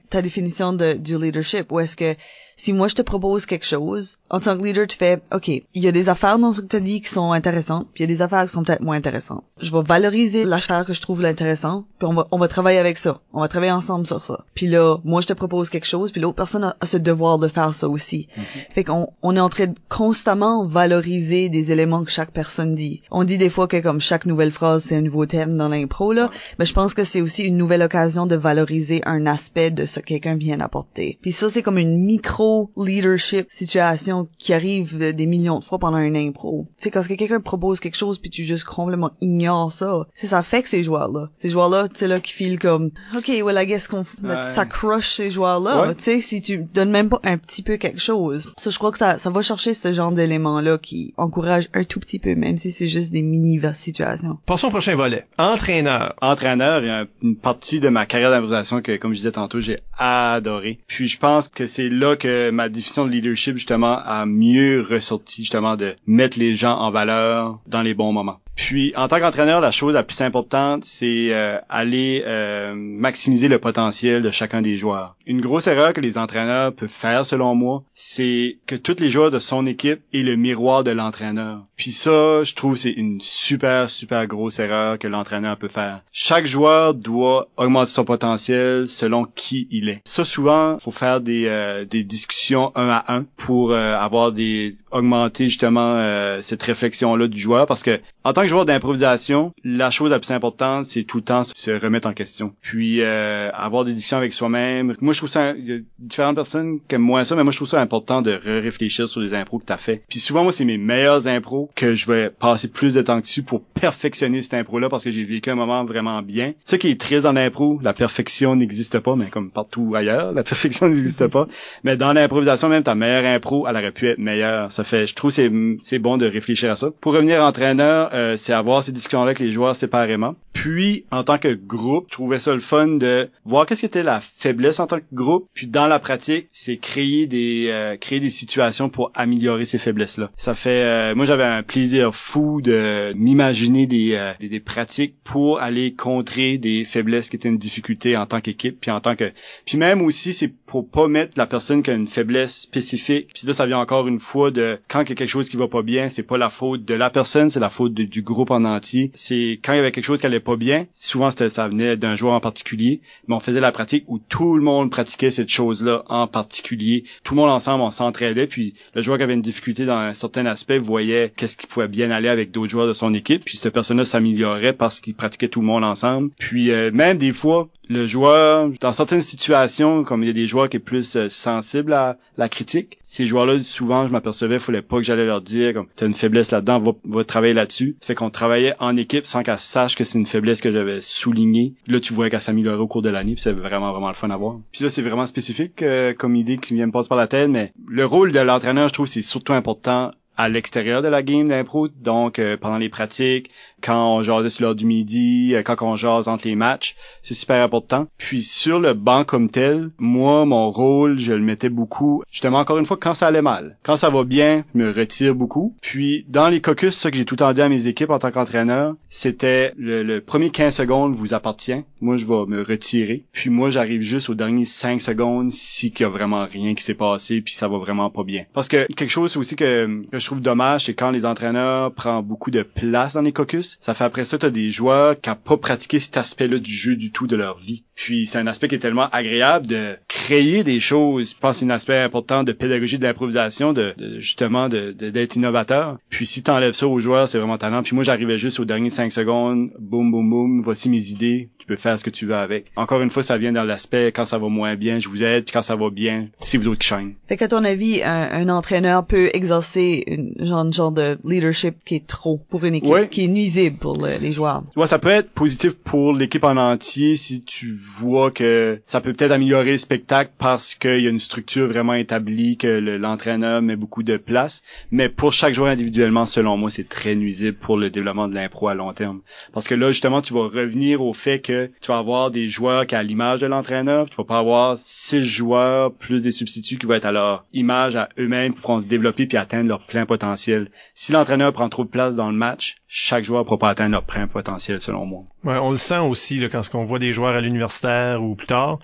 Speaker 1: ta définition de, du leadership, où est-ce que si moi je te propose quelque chose, en tant que leader, tu fais, OK, il y a des affaires dans ce que tu as dit qui sont intéressantes, puis il y a des affaires qui sont peut-être moins intéressantes. Je vais valoriser l'affaire que je trouve intéressant, puis on va, on va travailler avec ça. On va travailler ensemble sur ça. Puis là, moi je te propose quelque chose, puis l'autre personne a, ce devoir de faire ça aussi.
Speaker 3: Mm-hmm.
Speaker 1: Fait qu'on on est en train de constamment valoriser des éléments que chaque personne dit. On dit des fois que comme chaque nouvelle phrase, c'est un nouveau thème dans l'impro, là, mais je pense que c'est aussi une nouvelle occasion de valoriser un aspect de ce que quelqu'un vient d'apporter. Puis ça, c'est comme une micro leadership situation qui arrive des millions de fois pendant un impro. Tu sais, quand quelqu'un propose quelque chose puis tu juste complètement ignores ça, c'est ça fait que ces joueurs-là. Ces joueurs-là, tu sais, là, qui filent comme, OK, well, I guess qu'on, ça crush ces joueurs-là. Tu sais, si tu donnes même pas un petit peu quelque chose. Ça, je crois que ça, ça va chercher ce genre d'éléments-là qui encourage un tout petit peu, même si c'est juste des mini-situations.
Speaker 2: Passons au prochain volet. Entraîneur.
Speaker 3: Entraîneur, il y a une partie de ma carrière d'improvisation que, comme je disais tantôt, j'ai adoré. Puis je pense que c'est là que ma définition de leadership justement a mieux ressorti justement de mettre les gens en valeur dans les bons moments. Puis, en tant qu'entraîneur, la chose la plus importante, c'est euh, aller euh, maximiser le potentiel de chacun des joueurs. Une grosse erreur que les entraîneurs peuvent faire, selon moi, c'est que tous les joueurs de son équipe est le miroir de l'entraîneur. Puis ça, je trouve, c'est une super, super grosse erreur que l'entraîneur peut faire. Chaque joueur doit augmenter son potentiel selon qui il est. Ça, souvent, faut faire des, euh, des discussions un à un pour avoir des augmenter justement cette réflexion là du joueur parce que en tant que joueur d'improvisation, la chose la plus importante, c'est tout le temps se remettre en question. Puis euh, avoir des discussions avec soi-même. Moi, je trouve ça, il y a différentes personnes qui aiment moins ça, mais moi, je trouve ça important de réfléchir sur les impros que t'as fait. Puis souvent, moi, c'est mes meilleurs impros que je vais passer plus de temps dessus pour perfectionner cette impro-là parce que j'ai vécu un moment vraiment bien. Ce qui est triste dans l'impro, la perfection n'existe pas, mais comme partout ailleurs, la perfection n'existe pas. Mais dans l'improvisation, même ta meilleure impro, elle aurait pu être meilleure. Ça fait, je trouve, c'est c'est bon de réfléchir à ça. Pour revenir entraîneur, euh, euh, c'est avoir ces discussions-là avec les joueurs séparément. Puis, en tant que groupe, je trouvais ça le fun de voir qu'est-ce qui était la faiblesse en tant que groupe. Puis, dans la pratique, c'est créer des euh, créer des situations pour améliorer ces faiblesses-là. Ça fait, euh, moi, j'avais un plaisir fou de m'imaginer des, des, des pratiques pour aller contrer des faiblesses qui étaient une difficulté en tant qu'équipe, puis en tant que, puis même aussi, c'est pour pas mettre la personne qui a une faiblesse spécifique. Puis là, ça vient encore une fois de quand il y a quelque chose qui va pas bien, c'est pas la faute de la personne, c'est la faute du groupe en entier. C'est quand il y avait quelque chose qui allait pas bien, souvent c'était ça venait d'un joueur en particulier, mais on faisait la pratique où tout le monde pratiquait cette chose-là en particulier. Tout le monde ensemble, on s'entraidait, puis le joueur qui avait une difficulté dans un certain aspect voyait qu'est-ce qui pouvait bien aller avec d'autres joueurs de son équipe, puis cette personne-là s'améliorait parce qu'il pratiquait tout le monde ensemble. Puis euh, même des fois, le joueur, dans certaines situations, comme il y a des joueurs qui est plus euh, sensibles à la critique, ces joueurs-là, souvent, je m'apercevais, il fallait pas que j'allais leur dire, comme, t'as une faiblesse là-dedans, va, va travailler là-dessus. Qu'on travaillait en équipe sans qu'elle sache que c'est une faiblesse que j'avais soulignée. Là, tu voyais qu'elle s'améliorait au cours de l'année, puis c'est vraiment, vraiment le fun à voir. Puis là, c'est vraiment spécifique euh, comme idée qui vient me passer par la tête, mais le rôle de l'entraîneur, je trouve, c'est surtout important à l'extérieur de la game d'impro, donc euh, pendant les pratiques, quand on jasait sur l'heure du midi, euh, quand on jase entre les matchs, c'est super important. Puis sur le banc comme tel, moi, mon rôle, je le mettais beaucoup, justement, encore une fois, quand ça allait mal. Quand ça va bien, je me retire beaucoup. Puis dans les caucus, ça que j'ai tout le temps dit à mes équipes en tant qu'entraîneur, c'était le, premier 15 secondes vous appartient. Moi, je vais me retirer. Puis moi, j'arrive juste aux derniers 5 secondes si qu'il y a vraiment rien qui s'est passé, puis ça va vraiment pas bien. Parce que quelque chose aussi que, que je trouve dommage, c'est quand les entraîneurs prennent beaucoup de place dans les caucus, ça fait après ça, t'as des joueurs qui n'ont pas pratiqué cet aspect-là du jeu du tout de leur vie. Puis c'est un aspect qui est tellement agréable de créer des choses. Je pense que c'est un aspect important de pédagogie de l'improvisation, de, justement d'être innovateur. Puis si t'enlèves ça aux joueurs, c'est vraiment talent. Puis moi, j'arrivais juste aux derniers cinq secondes, boum, boum, boum, voici mes idées, tu peux faire ce que tu veux avec. Encore une fois, ça vient dans l'aspect quand ça va moins bien, je vous aide, quand ça va bien, c'est vous autres qui chaînent.
Speaker 1: Fait qu'à ton avis, un, entraîneur peut exercer une genre, genre de leadership qui est trop pour une équipe, qui est nuisible pour le- les joueurs.
Speaker 3: Ouais, ça peut être positif pour l'équipe en entier si tu vois que ça peut peut-être améliorer le spectacle parce qu'il y a une structure vraiment établie, que le- l'entraîneur met beaucoup de place. Mais pour chaque joueur individuellement, selon moi, c'est très nuisible pour le développement de l'impro à long terme. Parce que là, justement, tu vas revenir au fait que tu vas avoir des joueurs qui à l'image de l'entraîneur, tu vas pas avoir six joueurs plus des substituts qui vont être à leur image à eux-mêmes pour se développer puis atteindre leur plein potentiel. Si l'entraîneur prend trop de place dans le match, chaque joueur pourra pas atteindre leur potentiel selon moi.
Speaker 2: Ouais, on le sent aussi là, quand on voit des joueurs à l'universitaire ou plus tard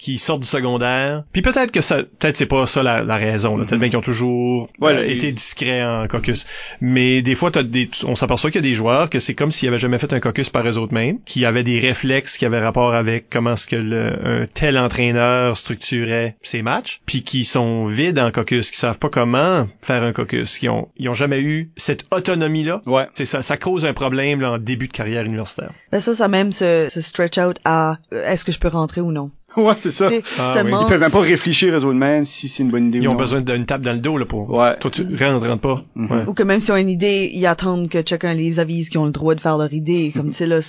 Speaker 2: qui sortent du secondaire. Puis peut-être que ça, peut-être c'est pas ça la, la raison. là. Peut-être
Speaker 3: Mhm.
Speaker 2: bien qu'ils ont toujours
Speaker 3: Ouais,
Speaker 2: euh, été discrets en caucus. Mais des fois, t'as des, on s'aperçoit qu'il y a des joueurs que c'est comme s'ils avaient jamais fait un caucus par eux autres mêmes, qui avaient des réflexes qui avaient rapport avec comment est-ce que le, un tel entraîneur structurait ses matchs, puis qui sont vides en caucus, qui savent pas comment faire un caucus, qui ont, ils ont jamais eu cette autonomie là.
Speaker 3: Ouais.
Speaker 2: C'est ça, ça cause un problème là, en début de carrière universitaire.
Speaker 1: Ben ça, ça même se, se stretch out à euh, est-ce que je peux rentrer ou non?
Speaker 3: Ouais, c'est ça.
Speaker 2: Ah
Speaker 1: c'est
Speaker 2: oui.
Speaker 1: tellement-
Speaker 3: Ils peuvent même pas réfléchir eux mêmes si c'est une bonne idée
Speaker 2: Ils
Speaker 3: ou
Speaker 2: ont
Speaker 3: non.
Speaker 2: besoin d'une tape dans le dos là pour.
Speaker 3: Ouais.
Speaker 2: Toi tu rentres, rentre pas.
Speaker 3: Mhm.
Speaker 2: Ouais.
Speaker 1: Ou que même s'ils ont une idée, ils attendent que chacun les avise qu'ils ont le droit de faire leur idée. Comme tu sais là,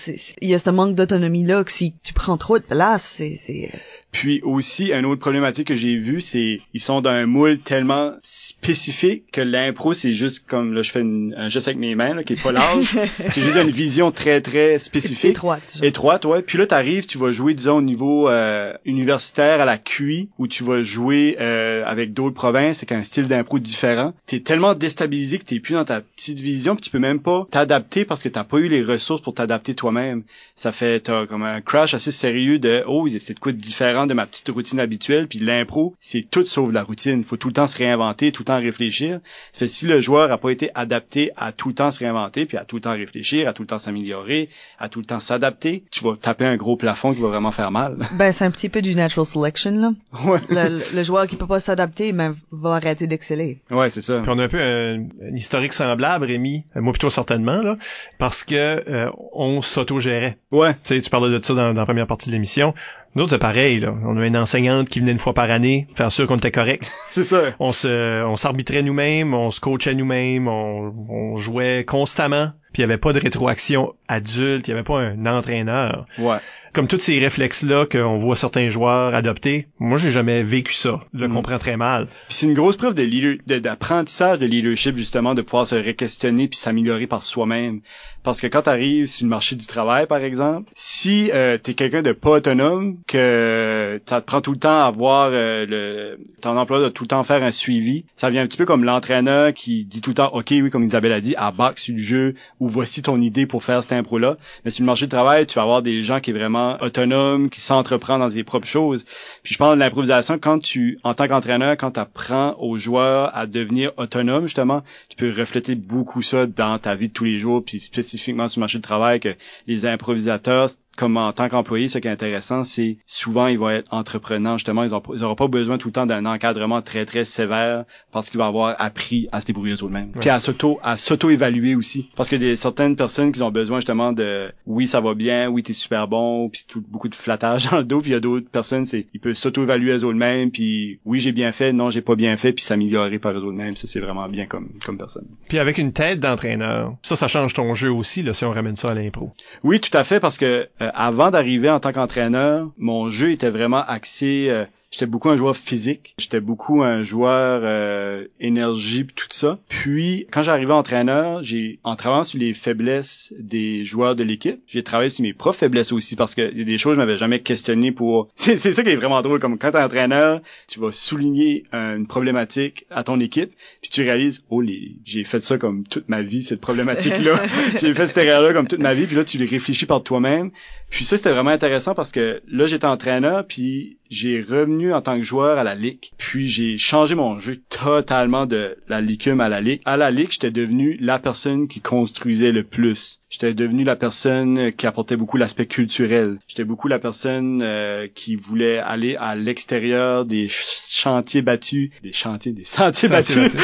Speaker 1: il y a ce manque d'autonomie là que si tu prends trop de place, c'est c'est
Speaker 3: Puis aussi, une autre problématique que j'ai vue, c'est ils sont dans un moule tellement spécifique que l'impro, c'est juste comme, là, je fais une- un geste avec mes mains, là, qui est pas large. c'est juste une vision très, très spécifique.
Speaker 1: étroite. genre.
Speaker 3: Étroite, ouais. Puis là, t'arrives, tu vas jouer, disons, au niveau euh, universitaire à la QI, où tu vas jouer euh, avec d'autres provinces, avec un style d'impro différent. T'es tellement déstabilisé que t'es plus dans ta petite vision, puis tu peux même pas t'adapter parce que t'as pas eu les ressources pour t'adapter toi-même. Ça fait t'as comme un crash assez sérieux de oh, c'est de quoi de différent de ma petite routine habituelle. Puis l'impro, c'est tout sauf la routine. Faut tout le temps se réinventer, tout le temps réfléchir. Ça fait si le joueur a pas été adapté à tout le temps se réinventer, puis à tout le temps réfléchir, à tout le temps s'améliorer, à tout le temps s'adapter, tu vas taper un gros plafond qui va vraiment faire mal.
Speaker 1: Ben c'est un petit peu du natural selection là.
Speaker 3: ouais,
Speaker 1: Le, le- le joueur qui peut pas s'adapter, ben, va arrêter d'exceller.
Speaker 3: ouais, c'est ça.
Speaker 2: Puis on a un peu un, un historique semblable, Rémi, euh, moi plutôt certainement, là, parce que euh, on s'autogérait.
Speaker 3: Ouais,
Speaker 2: Tu sais, tu parlais de ça dans, dans la première partie de l'émission. Nous autres, c'est pareil, là. On a une enseignante qui venait une fois par année faire sûr qu'on était correct.
Speaker 3: c'est ça.
Speaker 2: On se, on s'arbitrait nous-mêmes, on se coachait nous-mêmes, on, on jouait constamment. Puis il y avait pas de rétroaction adulte, il y avait pas un entraîneur.
Speaker 3: Ouais.
Speaker 2: Comme tous ces réflexes-là qu'on voit certains joueurs adopter, moi j'ai jamais vécu ça. Je le
Speaker 3: Mm.
Speaker 2: comprends très mal.
Speaker 3: C'est une grosse preuve de d'apprentissage de, leadership justement de pouvoir se réquestionner puis s'améliorer par soi-même. Parce que quand tu arrives sur le marché du travail par exemple, si euh, tu es quelqu'un de pas autonome que ça te prend tout le temps à avoir euh, le ton emploi doit tout le temps faire un suivi, ça vient un petit peu comme l'entraîneur qui dit tout le temps OK oui comme Isabelle a dit à box sur le jeu ou voici ton idée pour faire cette impro là. Mais sur le marché du travail, tu vas avoir des gens qui est vraiment autonome, qui s'entreprend dans tes propres choses. Puis je pense de l'improvisation quand tu, en tant qu'entraîneur, quand tu apprends aux joueurs à devenir autonomes, justement, tu peux refléter beaucoup ça dans ta vie de tous les jours, puis spécifiquement sur le marché du travail, que les improvisateurs, comme en tant qu'employé, ce qui est intéressant, c'est souvent ils vont être entreprenants, justement, ils n'auront pas besoin tout le temps d'un encadrement très très sévère parce qu'ils vont avoir appris à se débrouiller eux-mêmes. Puis à s'auto à s'auto-évaluer aussi. Parce que des certaines personnes qui ont besoin justement de oui ça va bien, oui t'es super bon, puis tout, beaucoup de flattage dans le dos, puis il y a d'autres personnes, c'est ils peuvent s'auto-évaluer eux-mêmes, puis oui j'ai bien fait, non j'ai pas bien fait, puis s'améliorer par eux-mêmes. Ça c'est vraiment bien comme comme personne.
Speaker 2: Puis avec une tête d'entraîneur, ça, ça change ton jeu aussi, là, si on ramène ça à l'impro.
Speaker 3: Oui, tout à fait, parce que euh, avant d'arriver en tant qu'entraîneur, mon jeu était vraiment axé. J'étais beaucoup un joueur physique, j'étais beaucoup un joueur euh, énergie pis tout ça. Puis quand j'arrivais entraîneur, j'ai en travaillant sur les faiblesses des joueurs de l'équipe, j'ai travaillé sur mes propres faiblesses aussi parce que il y a des choses je m'avais jamais questionné pour. C'est c'est ça qui est vraiment drôle comme quand t'es entraîneur, tu vas souligner une problématique à ton équipe, puis tu réalises oh les j'ai fait ça comme toute ma vie cette problématique là, j'ai fait cette erreur là comme toute ma vie, puis là tu les réfléchis par toi-même. Puis ça c'était vraiment intéressant parce que là j'étais entraîneur puis j'ai revenu en tant que joueur à la ligue. Puis j'ai changé mon jeu totalement de la licume à la ligue. À la ligue, j'étais devenu la personne qui construisait le plus. J'étais devenu la personne qui apportait beaucoup l'aspect culturel. J'étais beaucoup la personne euh, qui voulait aller à l'extérieur des ch- chantiers battus, des chantiers, des sentiers
Speaker 2: Sentiers
Speaker 3: battus,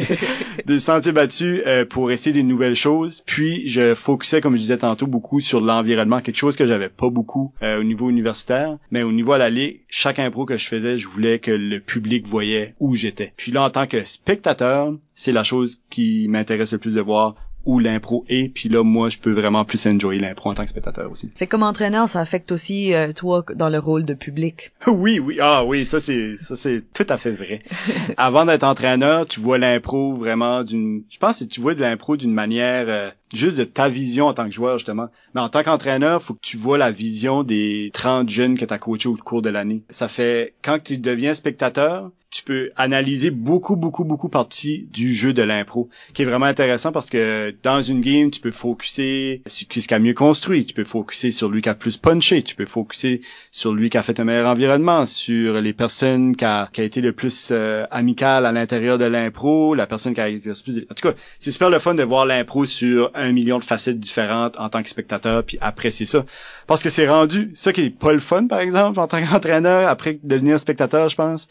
Speaker 3: des sentiers battus euh, pour essayer des nouvelles choses. Puis je focusais, comme je disais tantôt, beaucoup sur l'environnement, quelque chose que j'avais pas beaucoup euh, au niveau universitaire, mais au niveau à la ligue, chaque impro que je faisais, je voulais que le public voyait où j'étais. Puis là, en tant que spectateur, c'est la chose qui m'intéresse le plus de voir où l'impro est, puis là, moi, je peux vraiment plus enjoyer l'impro en tant que spectateur aussi.
Speaker 1: Fait comme entraîneur, ça affecte aussi euh, toi dans le rôle de public.
Speaker 3: Oui, oui, ah oui, ça c'est ça c'est tout à fait vrai. Avant d'être entraîneur, tu vois l'impro vraiment d'une, je pense que tu vois de l'impro d'une manière euh, juste de ta vision en tant que joueur justement. Mais en tant qu'entraîneur, faut que tu vois la vision des 30 jeunes que tu as coaché au cours de l'année. Ça fait quand tu deviens spectateur, tu peux analyser beaucoup, beaucoup, beaucoup partie du jeu de l'impro, qui est vraiment intéressant parce que dans une game, tu peux focuser sur qui a mieux construit, tu peux focuser sur lui qui a plus punché, tu peux focuser sur lui qui a fait un meilleur environnement, sur les personnes qui a, qui a été le plus euh, amical à l'intérieur de l'impro, la personne qui a exercé plus... En tout cas, c'est super le fun de voir l'impro sur un million de facettes différentes en tant que spectateur, puis apprécier ça. Parce que c'est rendu, ça qui est pas le fun, par exemple, en tant qu'entraîneur, après devenir spectateur, je pense.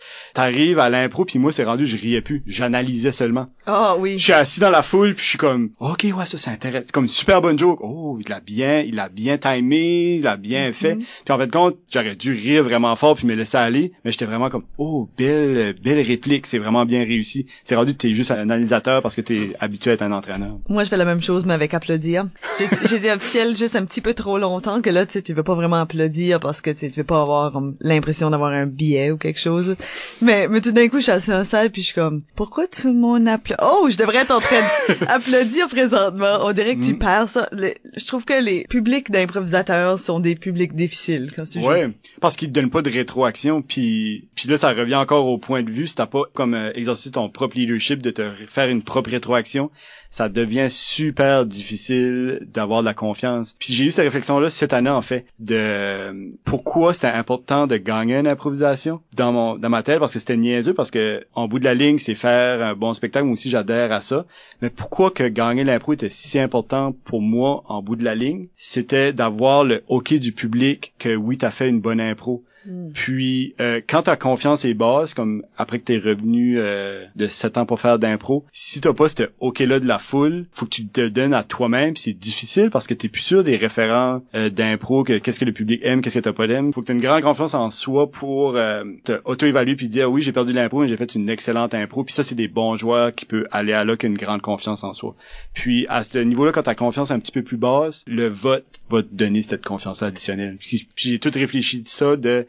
Speaker 3: À l'impro, puis moi, c'est rendu, je riais plus. J'analysais seulement.
Speaker 1: Ah oui.
Speaker 3: Je suis assis dans la foule, puis je suis comme, OK, ouais, ça, c'est intéressant. Comme une super bonne joke. Oh, il a bien, il a bien timé, il a bien
Speaker 1: Mhm.
Speaker 3: fait. Puis en fait, compte, j'aurais dû rire vraiment fort, puis me laisser aller. Mais j'étais vraiment comme, oh, belle, belle réplique, c'est vraiment bien réussi. C'est rendu que t'es juste un analysateur parce que t'es habitué à être un entraîneur.
Speaker 1: Moi, je fais la même chose, mais avec applaudir. J'ai été officiel juste un petit peu trop longtemps que là, tu sais, tu veux pas vraiment applaudir parce que tu veux pas avoir l'impression d'avoir un billet ou quelque chose. Mais, mais tout d'un coup, je suis assis en salle puis je suis comme, pourquoi tout le monde applaudit? Oh, je devrais être en train d'applaudir présentement. On dirait que tu
Speaker 3: Mm.
Speaker 1: perds ça. Le- je trouve que les publics d'improvisateurs sont des publics difficiles quand tu joues.
Speaker 3: Ouais, parce qu'ils te donnent pas de rétroaction, puis puis là ça revient encore au point de vue, si t'as pas comme euh, exercé ton propre leadership de te faire une propre rétroaction, ça devient super difficile d'avoir de la confiance. Puis j'ai eu cette réflexion là cette année en fait de euh, pourquoi c'était important de gagner une improvisation dans mon dans ma tête parce que c'était niaiseux parce que en bout de la ligne c'est faire un bon spectacle moi aussi j'adhère à ça. Mais pourquoi que gagner l'impro était si important pour moi en bout de la ligne? C'était d'avoir le OK du public que oui t'as fait une bonne impro
Speaker 1: Mm.
Speaker 3: puis euh, quand ta confiance est basse, comme après que t'es revenu euh, de 7 ans pour faire d'impro, si t'as pas ce OK-là de la foule, faut que tu te donnes à toi-même. C'est difficile parce que t'es plus sûr des référents euh, d'impro, que qu'est-ce que le public aime, qu'est-ce que t'as pas d'aime. Faut que t'aies une grande confiance en soi pour euh, te auto-évaluer puis dire oui j'ai perdu l'impro mais j'ai fait une excellente impro. Puis ça c'est des bons joueurs qui peuvent aller à là qu'une grande confiance en soi. Puis à ce niveau-là, quand ta confiance est un petit peu plus basse, le vote va te donner cette confiance additionnelle. Puis j'ai tout réfléchi de ça de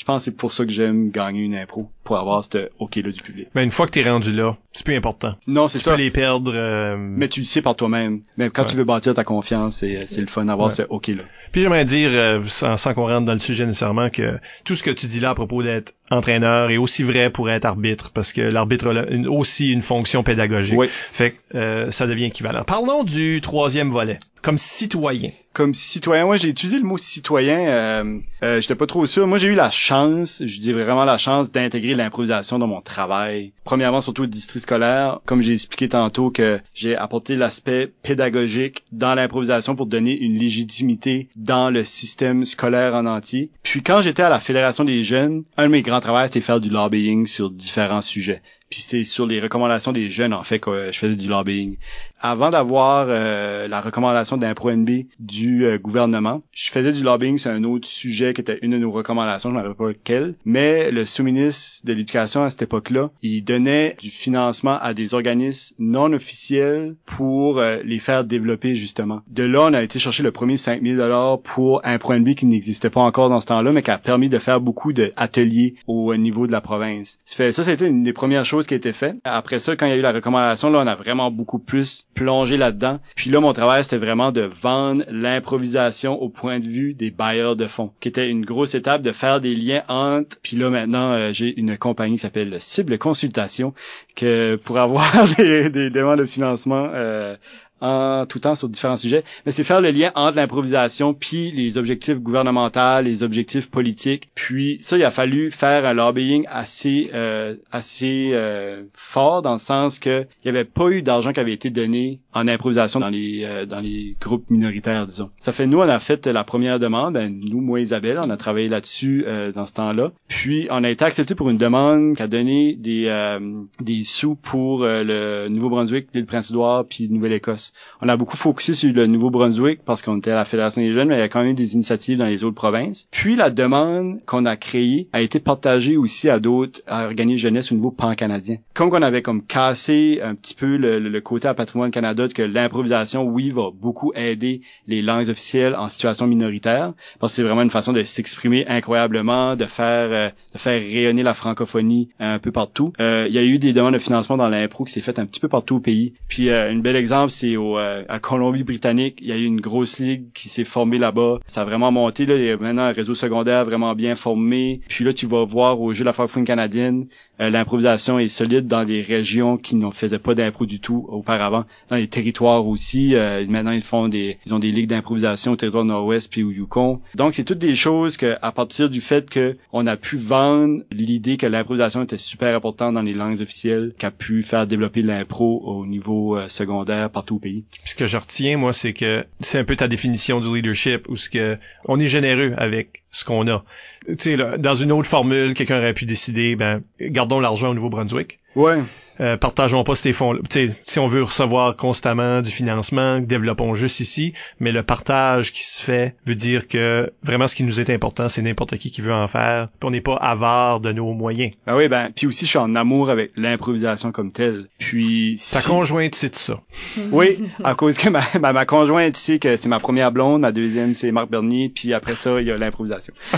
Speaker 3: je pense que c'est pour ça que j'aime gagner une impro, pour avoir ce OK-là du public.
Speaker 2: Mais une fois que t'es rendu là, c'est plus important.
Speaker 3: Non, c'est
Speaker 2: Tu
Speaker 3: ça.
Speaker 2: peux les perdre. euh,
Speaker 3: Mais tu le sais par toi-même. Mais quand
Speaker 2: Ouais.
Speaker 3: tu veux bâtir ta confiance, c'est, c'est le fun d'avoir
Speaker 2: Ouais.
Speaker 3: ce OK-là.
Speaker 2: Puis j'aimerais dire, euh, sans, sans qu'on rentre dans le sujet nécessairement, que tout ce que tu dis là à propos d'être entraîneur est aussi vrai pour être arbitre, parce que l'arbitre a une- aussi une fonction pédagogique.
Speaker 3: Oui.
Speaker 2: Fait que euh, ça devient équivalent. Parlons du troisième volet, comme citoyen.
Speaker 3: Comme citoyen, moi j'ai utilisé le mot citoyen, euh, euh, j'étais pas trop sûr. Moi j'ai eu la chance, je dis vraiment la chance d'intégrer l'improvisation dans mon travail. Premièrement, surtout le district scolaire, comme j'ai expliqué tantôt que j'ai apporté l'aspect pédagogique dans l'improvisation pour donner une légitimité dans le système scolaire en entier. Puis quand j'étais à la Fédération des jeunes, un de mes grands travaux c'était faire du lobbying sur différents sujets. Puis c'est sur les recommandations des jeunes en fait que je faisais du lobbying. Avant d'avoir euh, la recommandation d'impro NB du euh, gouvernement, je faisais du lobbying sur un autre sujet qui était une de nos recommandations, je ne me rappelle pas lequel, mais le sous-ministre de l'Éducation à cette époque-là, il donnait du financement à des organismes non officiels pour euh, les faire développer justement. De là, on a été chercher le premier 5000 dollars pour Impro NB qui n'existait pas encore dans ce temps-là, mais qui a permis de faire beaucoup d'ateliers au niveau de la province. Ça, c'était une des premières choses qui a été faite. Après ça, quand il y a eu la recommandation, là, on a vraiment beaucoup plus plongé là-dedans. Puis là, mon travail, c'était vraiment de vendre l'improvisation au point de vue des bailleurs de fonds, qui était une grosse étape de faire des liens entre. Puis là, maintenant, euh, j'ai une compagnie qui s'appelle Cible Consultation, que pour avoir des, des demandes de financement euh, en tout temps sur différents sujets, mais c'est faire le lien entre l'improvisation puis les objectifs gouvernementaux, les objectifs politiques. Puis ça, il a fallu faire un lobbying assez euh, assez euh, fort dans le sens que il y avait pas eu d'argent qui avait été donné en improvisation dans les euh, dans les groupes minoritaires, disons. Ça fait nous, on a fait la première demande, ben, nous, moi, Isabelle, on a travaillé là-dessus euh, dans ce temps-là. Puis on a été accepté pour une demande qui a donné des euh, des sous pour euh, le Nouveau-Brunswick, l'île Prince-Édouard puis Nouvelle-Écosse. On a beaucoup focusé sur le Nouveau-Brunswick parce qu'on était à la Fédération des jeunes, mais il y a quand même des initiatives dans les autres provinces. Puis la demande qu'on a créée a été partagée aussi à d'autres organismes jeunesse au niveau pan-canadien. Comme qu'on avait comme cassé un petit peu le, le côté à Patrimoine Canada de que l'improvisation, oui, va beaucoup aider les langues officielles en situation minoritaire, parce que c'est vraiment une façon de s'exprimer incroyablement, de faire euh, de faire rayonner la francophonie un peu partout. Euh, il y a eu des demandes de financement dans l'impro qui s'est fait un petit peu partout au pays. Puis euh, un bel exemple, c'est au euh, à Colombie-Britannique, il y a eu une grosse ligue qui s'est formée là-bas. Ça a vraiment monté là, il y a maintenant un réseau secondaire vraiment bien formé. Puis là, tu vas voir au jeu de la francophonie canadienne, l'improvisation est solide dans les régions qui ne faisaient pas d'impro du tout auparavant. Dans les territoires aussi, euh, maintenant ils font des, ils ont des ligues d'improvisation au territoire nord-ouest puis au Yukon. Donc c'est toutes des choses que, à partir du fait que on a pu vendre l'idée que l'improvisation était super importante dans les langues officielles, qu'a pu faire développer l'impro au niveau euh, secondaire partout au pays.
Speaker 2: Ce que je retiens, moi, c'est que c'est un peu ta définition du leadership, où ce que on est généreux avec ce qu'on a. Tu sais, dans une autre formule, quelqu'un aurait pu décider, ben, gardons l'argent au Nouveau-Brunswick.
Speaker 3: Ouais.
Speaker 2: Euh, partageons pas ces fonds. Si on veut recevoir constamment du financement, développons juste ici, mais le partage qui se fait veut dire que vraiment ce qui nous est important, c'est n'importe qui qui veut en faire. Puis on n'est pas avare de nos moyens.
Speaker 3: Ah oui, ben puis aussi je suis en amour avec l'improvisation comme telle. Puis
Speaker 2: ta
Speaker 3: si-
Speaker 2: conjointe c'est ça.
Speaker 3: Oui, à cause que ma, ma, ma conjointe sait que c'est ma première blonde, ma deuxième c'est Marc Bernier, puis après ça il y a l'improvisation.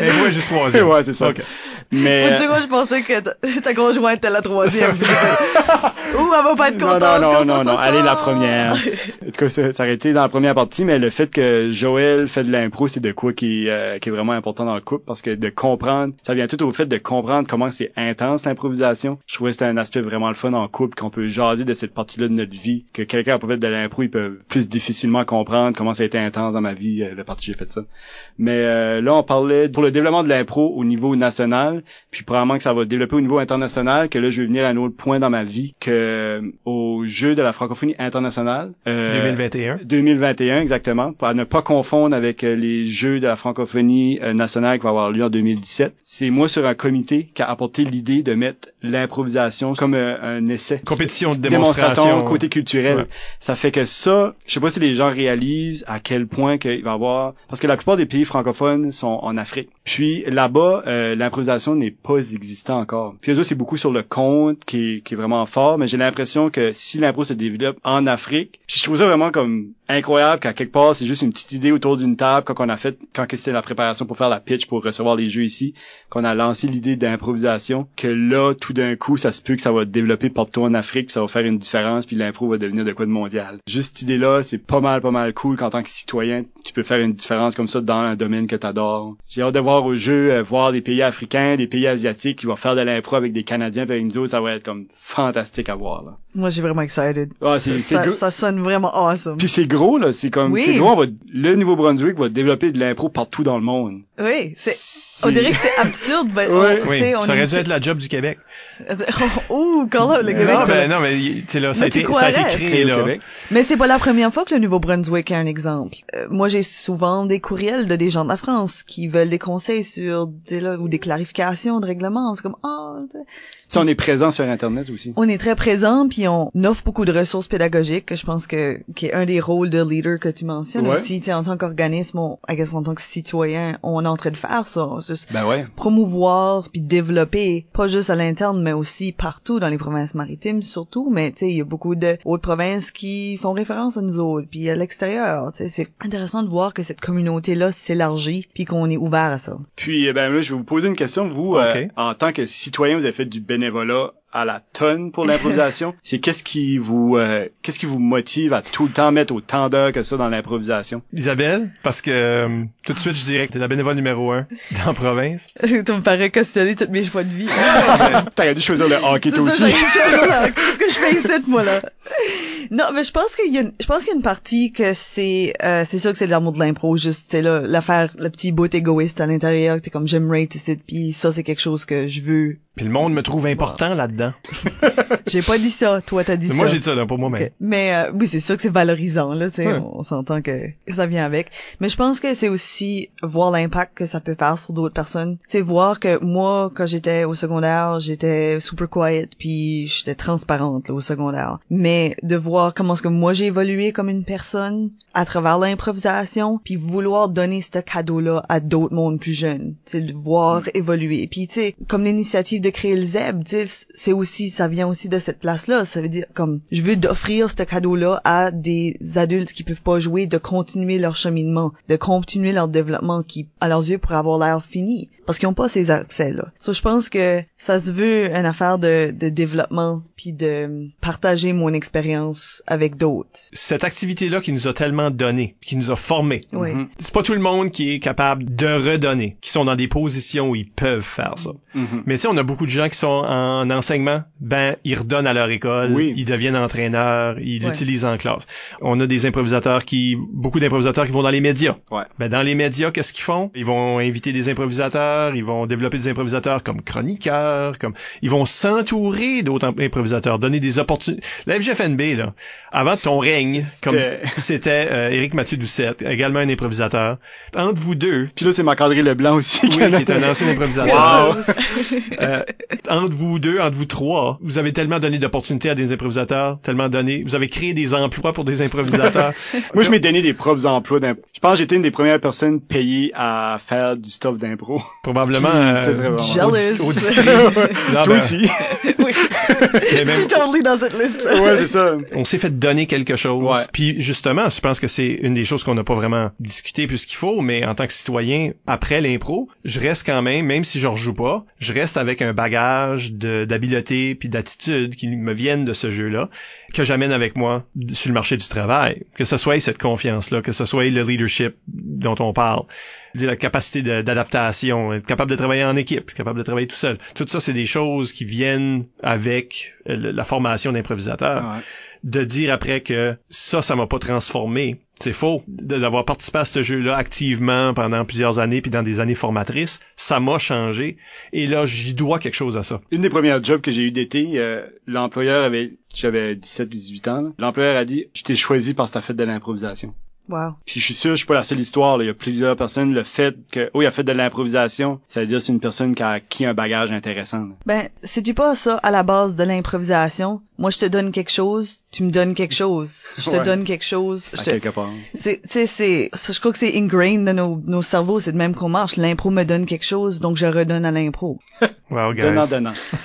Speaker 2: Mais moi juste troisième.
Speaker 3: ouais, c'est ça.
Speaker 2: Ok.
Speaker 3: Mais
Speaker 1: Faut dire, moi, je pensais que ta, ta conjointe était la troisième. Ouh, elle va pas être
Speaker 3: non,
Speaker 1: contente.
Speaker 3: non, non, non, non,
Speaker 1: sort.
Speaker 3: elle est la première. En tout cas, ça, ça aurait été dans la première partie, mais le fait que Joël fait de l'impro, c'est de quoi qui, euh, qui est vraiment important dans le couple, parce que de comprendre, ça vient tout au fait de comprendre comment c'est intense l'improvisation. Je trouvais que c'était un aspect vraiment le fun en couple, qu'on peut jaser de cette partie-là de notre vie, que quelqu'un pas fait de l'impro, il peut plus difficilement comprendre comment ça a été intense dans ma vie, euh, le parti j'ai fait ça. Mais euh, là, on parlait pour le développement de l'impro au niveau national, puis probablement que ça va développer au niveau international, que là, je vais venir à un autre point dans ma vie, que euh, au jeu de la francophonie internationale. euh,
Speaker 2: 2021.
Speaker 3: 2021 exactement, pour ne pas confondre avec euh, les Jeux de la francophonie euh, nationale qui va avoir lieu en 2017. C'est moi sur un comité qui a apporté l'idée de mettre l'improvisation comme un essai.
Speaker 2: Compétition de démonstration.
Speaker 3: côté culturel.
Speaker 2: Ouais.
Speaker 3: Ça fait que ça, je sais pas si les gens réalisent à quel point qu'il va y avoir, parce que la plupart des pays francophones sont en Afrique. Puis là-bas, euh, l'improvisation n'est pas existant encore. Puis eux c'est beaucoup sur le compte qui est, qui est vraiment fort, mais j'ai l'impression que si l'impro se développe en Afrique, je trouve ça vraiment comme incroyable qu'à quelque part, c'est juste une petite idée autour d'une table quand on a fait, quand c'était la préparation pour faire la pitch pour recevoir les jeux ici, qu'on a lancé l'idée d'improvisation, que là, tout d'un coup, ça se peut que ça va développer partout en Afrique, puis ça va faire une différence, puis l'impro va devenir de quoi de mondial. Juste cette idée-là, c'est pas mal, pas mal cool qu'en tant que citoyen, tu peux faire une différence comme ça dans un domaine que t'adores. J'ai hâte de voir au jeu, euh, voir des pays africains, des pays asiatiques qui vont faire de l'impro avec des Canadiens, puis avec nous ça va être comme fantastique à voir, là.
Speaker 1: Moi, j'ai vraiment excited.
Speaker 3: Ah, c'est, c'est
Speaker 1: Ça,
Speaker 3: gros.
Speaker 1: ça sonne vraiment awesome.
Speaker 3: Puis c'est gros, là. C'est comme,
Speaker 1: Oui.
Speaker 3: c'est gros, on va, le Nouveau-Brunswick va développer de l'impro partout dans le monde.
Speaker 1: Oui, c'est,
Speaker 3: C'est-
Speaker 1: on dirait que c'est absurde, ben,
Speaker 3: Ouais.
Speaker 1: on,
Speaker 2: Oui,
Speaker 1: sait, on
Speaker 2: ça aurait dû être la job du Québec.
Speaker 1: Ouh, call out le Québec.
Speaker 2: non,
Speaker 1: t'as-
Speaker 2: mais, non, mais tu sais, là, ça a,
Speaker 1: Mais tu
Speaker 2: été, ça a été créé,
Speaker 3: au
Speaker 2: là.
Speaker 3: Québec.
Speaker 1: Mais c'est pas la première fois que le Nouveau-Brunswick est un exemple. Euh, moi, j'ai souvent des courriels de des gens de la France qui veulent des conseils sur des, là, ou des clarifications de règlements. C'est comme, ah, tu sais.
Speaker 3: Ça, on est présent sur Internet aussi.
Speaker 1: on est très présent puis on offre beaucoup de ressources pédagogiques que je pense que qui est un des rôles de leader que tu mentionnes
Speaker 3: Ouais.
Speaker 1: aussi. Tu sais, en tant qu'organisme, on, I guess, en tant que citoyen, on est en train de faire ça. Juste
Speaker 3: Ben ouais.
Speaker 1: promouvoir puis développer pas juste à l'interne mais aussi partout dans les provinces maritimes surtout mais tu sais il y a beaucoup de autres provinces qui font référence à nous autres puis à l'extérieur tu sais c'est intéressant de voir que cette communauté là s'élargit puis qu'on est ouvert à ça
Speaker 3: Puis, eh ben là, je vais vous poser une question. Vous, euh, en tant que citoyen, vous avez fait du bénévolat à la tonne pour l'improvisation. C'est qu'est-ce qui vous, euh, qu'est-ce qui vous motive à tout le temps mettre autant d'heures que ça dans l'improvisation?
Speaker 2: Isabelle, parce que euh, tout de suite, je dirais que t'es la bénévole numéro un dans la province.
Speaker 1: tu me parais questionner tous mes choix de vie
Speaker 3: T'aurais dû choisir le hockey toi
Speaker 1: ça,
Speaker 3: aussi.
Speaker 1: là. Qu'est-ce que je fais ici, moi, là? Non, mais je pense qu'il y a une, je pense qu'il y a une partie que c'est, euh, c'est sûr que c'est de l'amour de l'impro, juste, sais, là, l'affaire, le petit bout égoïste à l'intérieur, que t'es comme, j'aime rate ici, puis ça, c'est quelque chose que je veux.
Speaker 2: Puis le monde me trouve important là-dedans.
Speaker 1: J'ai pas dit ça, toi, t'as dit
Speaker 2: Mais
Speaker 1: ça.
Speaker 2: Moi, j'ai dit ça, là, pour moi-même.
Speaker 1: Ok. Mais euh, oui, c'est sûr que c'est valorisant là, tu sais,
Speaker 2: Ouais.
Speaker 1: on, on s'entend que ça vient avec. Mais je pense que c'est aussi voir l'impact que ça peut faire sur d'autres personnes. Tu sais, voir que moi, quand j'étais au secondaire, j'étais super quiet, puis j'étais transparente là, au secondaire. Mais de voir voir comment est-ce que moi j'ai évolué comme une personne à travers l'improvisation, puis vouloir donner ce cadeau-là à d'autres mondes plus jeunes, c'est de voir évoluer. Puis tu sais, comme l'initiative de créer le ZEB, tu sais, c'est aussi, ça vient aussi de cette place-là. Ça veut dire comme, je veux d'offrir ce cadeau-là à des adultes qui peuvent pas jouer, de continuer leur cheminement, de continuer leur développement qui, à leurs yeux, pourrait avoir l'air fini parce qu'ils ont pas ces accès-là. So, je pense que ça se veut une affaire de, de développement puis de partager mon expérience avec d'autres.
Speaker 2: Cette activité-là qui nous a tellement donné, qui nous a formés.
Speaker 1: Oui.
Speaker 3: Mhm.
Speaker 2: C'est pas tout le monde qui est capable de redonner, qui sont dans des positions où ils peuvent faire ça.
Speaker 3: Mhm.
Speaker 2: Mais tu sais, on a beaucoup de gens qui sont en enseignement, ben ils redonnent à leur école,
Speaker 3: Oui.
Speaker 2: ils deviennent entraîneurs, ils
Speaker 1: Ouais.
Speaker 2: l'utilisent en classe. On a des improvisateurs qui, beaucoup d'improvisateurs qui vont dans les médias.
Speaker 3: Ouais.
Speaker 2: Ben dans les médias, qu'est-ce qu'ils font? Ils vont inviter des improvisateurs, ils vont développer des improvisateurs comme chroniqueurs, comme ils vont s'entourer d'autres improvisateurs, donner des opportunités. La FGFNB là, avant ton règne, comme
Speaker 3: C'était-
Speaker 2: euh, Éric Mathieu Doucette, également un improvisateur. Entre vous deux,
Speaker 3: Puis là, c'est Marc-André Leblanc aussi.
Speaker 2: oui, qui est un ancien improvisateur. Euh, entre vous deux, entre vous trois, vous avez tellement donné d'opportunités à des improvisateurs, tellement donné, vous avez créé des emplois pour des improvisateurs.
Speaker 3: Moi, je m'ai donné des propres emplois d'impro. Je pense que j'étais une des premières personnes payées à faire du stuff d'impro.
Speaker 2: Probablement. Euh,
Speaker 1: Jealous.
Speaker 2: au- au
Speaker 3: Toi
Speaker 2: ben,
Speaker 3: aussi.
Speaker 1: oui.
Speaker 2: même-
Speaker 1: suis totally dans cette liste-là.
Speaker 3: ouais, c'est ça.
Speaker 2: on s'est fait donner quelque chose.
Speaker 3: Ouais.
Speaker 2: Puis justement, je pense que c'est une des choses qu'on n'a pas vraiment discuté plus qu'il faut, mais en tant que citoyen, après l'impro, je reste quand même, même si je rejoue pas, je reste avec un bagage d'habileté puis d'attitude qui me viennent de ce jeu-là, que j'amène avec moi sur le marché du travail. Que ce soit cette confiance-là, que ce soit le leadership dont on parle, la capacité d'adaptation, être capable de travailler en équipe, capable de travailler tout seul. Tout ça, c'est des choses qui viennent avec euh, le- la formation d'improvisateur
Speaker 3: Ouais.
Speaker 2: de dire après que ça, ça m'a pas transformé. C'est faux. De- D'avoir participé à ce jeu-là activement pendant plusieurs années, puis dans des années formatrices, ça m'a changé. Et là, j'y dois quelque chose à ça.
Speaker 3: Une des premières jobs que j'ai eu d'été, euh, l'employeur avait, j'avais 17 ou 18 ans, l'employeur a dit, je t'ai choisi parce que t'as fait de l'improvisation.
Speaker 1: Wow.
Speaker 3: Puis je suis sûr, je suis pas la seule histoire, là. il y a plusieurs personnes, le fait que, oh, il a fait de l'improvisation, ça veut dire c'est une personne qui a acquis un bagage intéressant. là.
Speaker 1: Ben, c'est-tu pas ça à la base de l'improvisation? Moi, je te donne quelque chose, tu me donnes quelque chose. Je te
Speaker 3: Ouais.
Speaker 1: donne quelque chose.
Speaker 3: À
Speaker 1: je te-
Speaker 3: quelque part.
Speaker 1: C'est, tu sais, c'est, je crois que c'est ingrained dans nos, nos cerveaux, c'est de même qu'on marche. L'impro me donne quelque chose, donc je redonne à l'impro.
Speaker 2: Wow, guys.
Speaker 3: Donnant, donnant.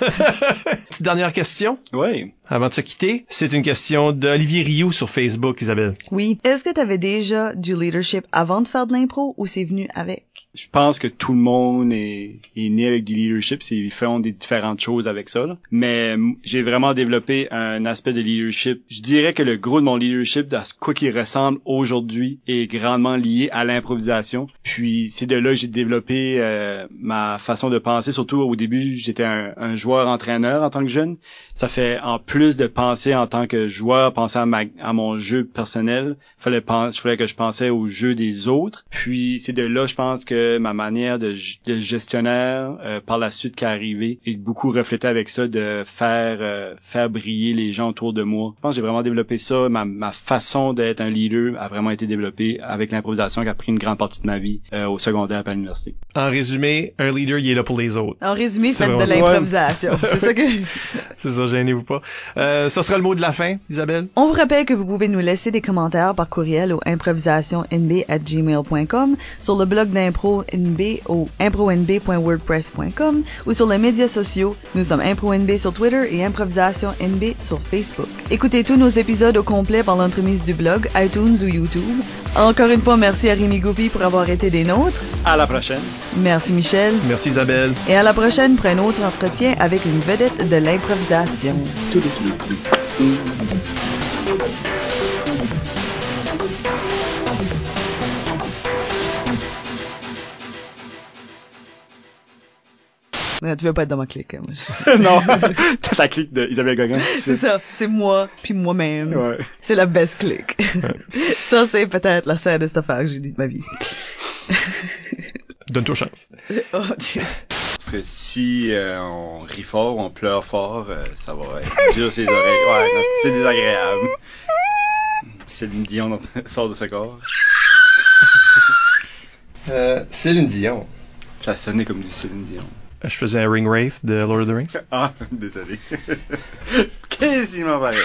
Speaker 2: Petite dernière question.
Speaker 3: Ouais.
Speaker 2: Avant de se quitter, c'est une question d'Olivier Rioux sur Facebook, Isabelle.
Speaker 1: Oui. Est-ce que t'avais déjà du leadership avant de faire de l'impro ou c'est venu avec?
Speaker 3: Je pense que tout le monde est, est né avec du leadership, ils font des différentes choses avec ça. là. Mais j'ai vraiment développé un aspect de leadership. Je dirais que le gros de mon leadership, à quoi qu'il ressemble aujourd'hui, est grandement lié à l'improvisation. Puis c'est de là que j'ai développé euh, ma façon de penser. Surtout au début, j'étais un, un joueur-entraîneur en tant que jeune. Ça fait en plus de penser en tant que joueur, penser à, ma, à mon jeu personnel, fallait fallait que je pensais au jeu des autres. Puis c'est de là, je pense que ma manière de, gestionnaire euh, par la suite qui est arrivée est beaucoup reflétée avec ça de faire euh, faire briller les gens autour de moi. Je pense que j'ai vraiment développé ça. Ma, ma façon d'être un leader a vraiment été développée avec l'improvisation qui a pris une grande partie de ma vie euh, au secondaire et à l'université.
Speaker 2: En résumé, un leader, il est là pour les autres.
Speaker 1: En résumé,
Speaker 2: C'est
Speaker 1: faites de l'improvisation. C'est ça que...
Speaker 2: C'est ça, gênez-vous pas. Euh, ça sera le mot de la fin, Isabelle.
Speaker 1: On vous rappelle que vous pouvez nous laisser des commentaires par courriel au improvisationnb@gmail.com, sur le blog d'impro NB au impronb.wordpress.com ou sur les médias sociaux. Nous sommes ImproNB sur Twitter et Improvisation NB sur Facebook. Écoutez tous nos épisodes au complet par l'entremise du blog, iTunes ou YouTube. Encore une fois, merci à Rémi Goupy pour avoir été des nôtres.
Speaker 3: À la prochaine.
Speaker 1: Merci Michel.
Speaker 2: Merci Isabelle.
Speaker 1: Et à la prochaine pour un autre entretien avec une vedette de l'improvisation. Non, tu veux pas être dans ma clique. hein, moi.
Speaker 3: non, t'as ta clique de Isabelle Gauguin.
Speaker 1: C'est ça, c'est moi, puis moi-même.
Speaker 3: Ouais.
Speaker 1: C'est la best clique. ça, c'est peut-être la saddest affaire que j'ai dit de ma vie.
Speaker 2: Donne-toi chance.
Speaker 1: oh, jeez.
Speaker 5: Parce que si euh, on rit fort, on pleure fort, euh, ça va être dur ses oreilles. Ouais, non, c'est désagréable. Céline Dion sort de ce corps.
Speaker 2: Euh, Céline Dion.
Speaker 5: Ça sonnait comme du Céline Dion.
Speaker 2: Je faisais un ring race de Lord of the Rings.
Speaker 5: Ah, désolé. Quasiment pareil.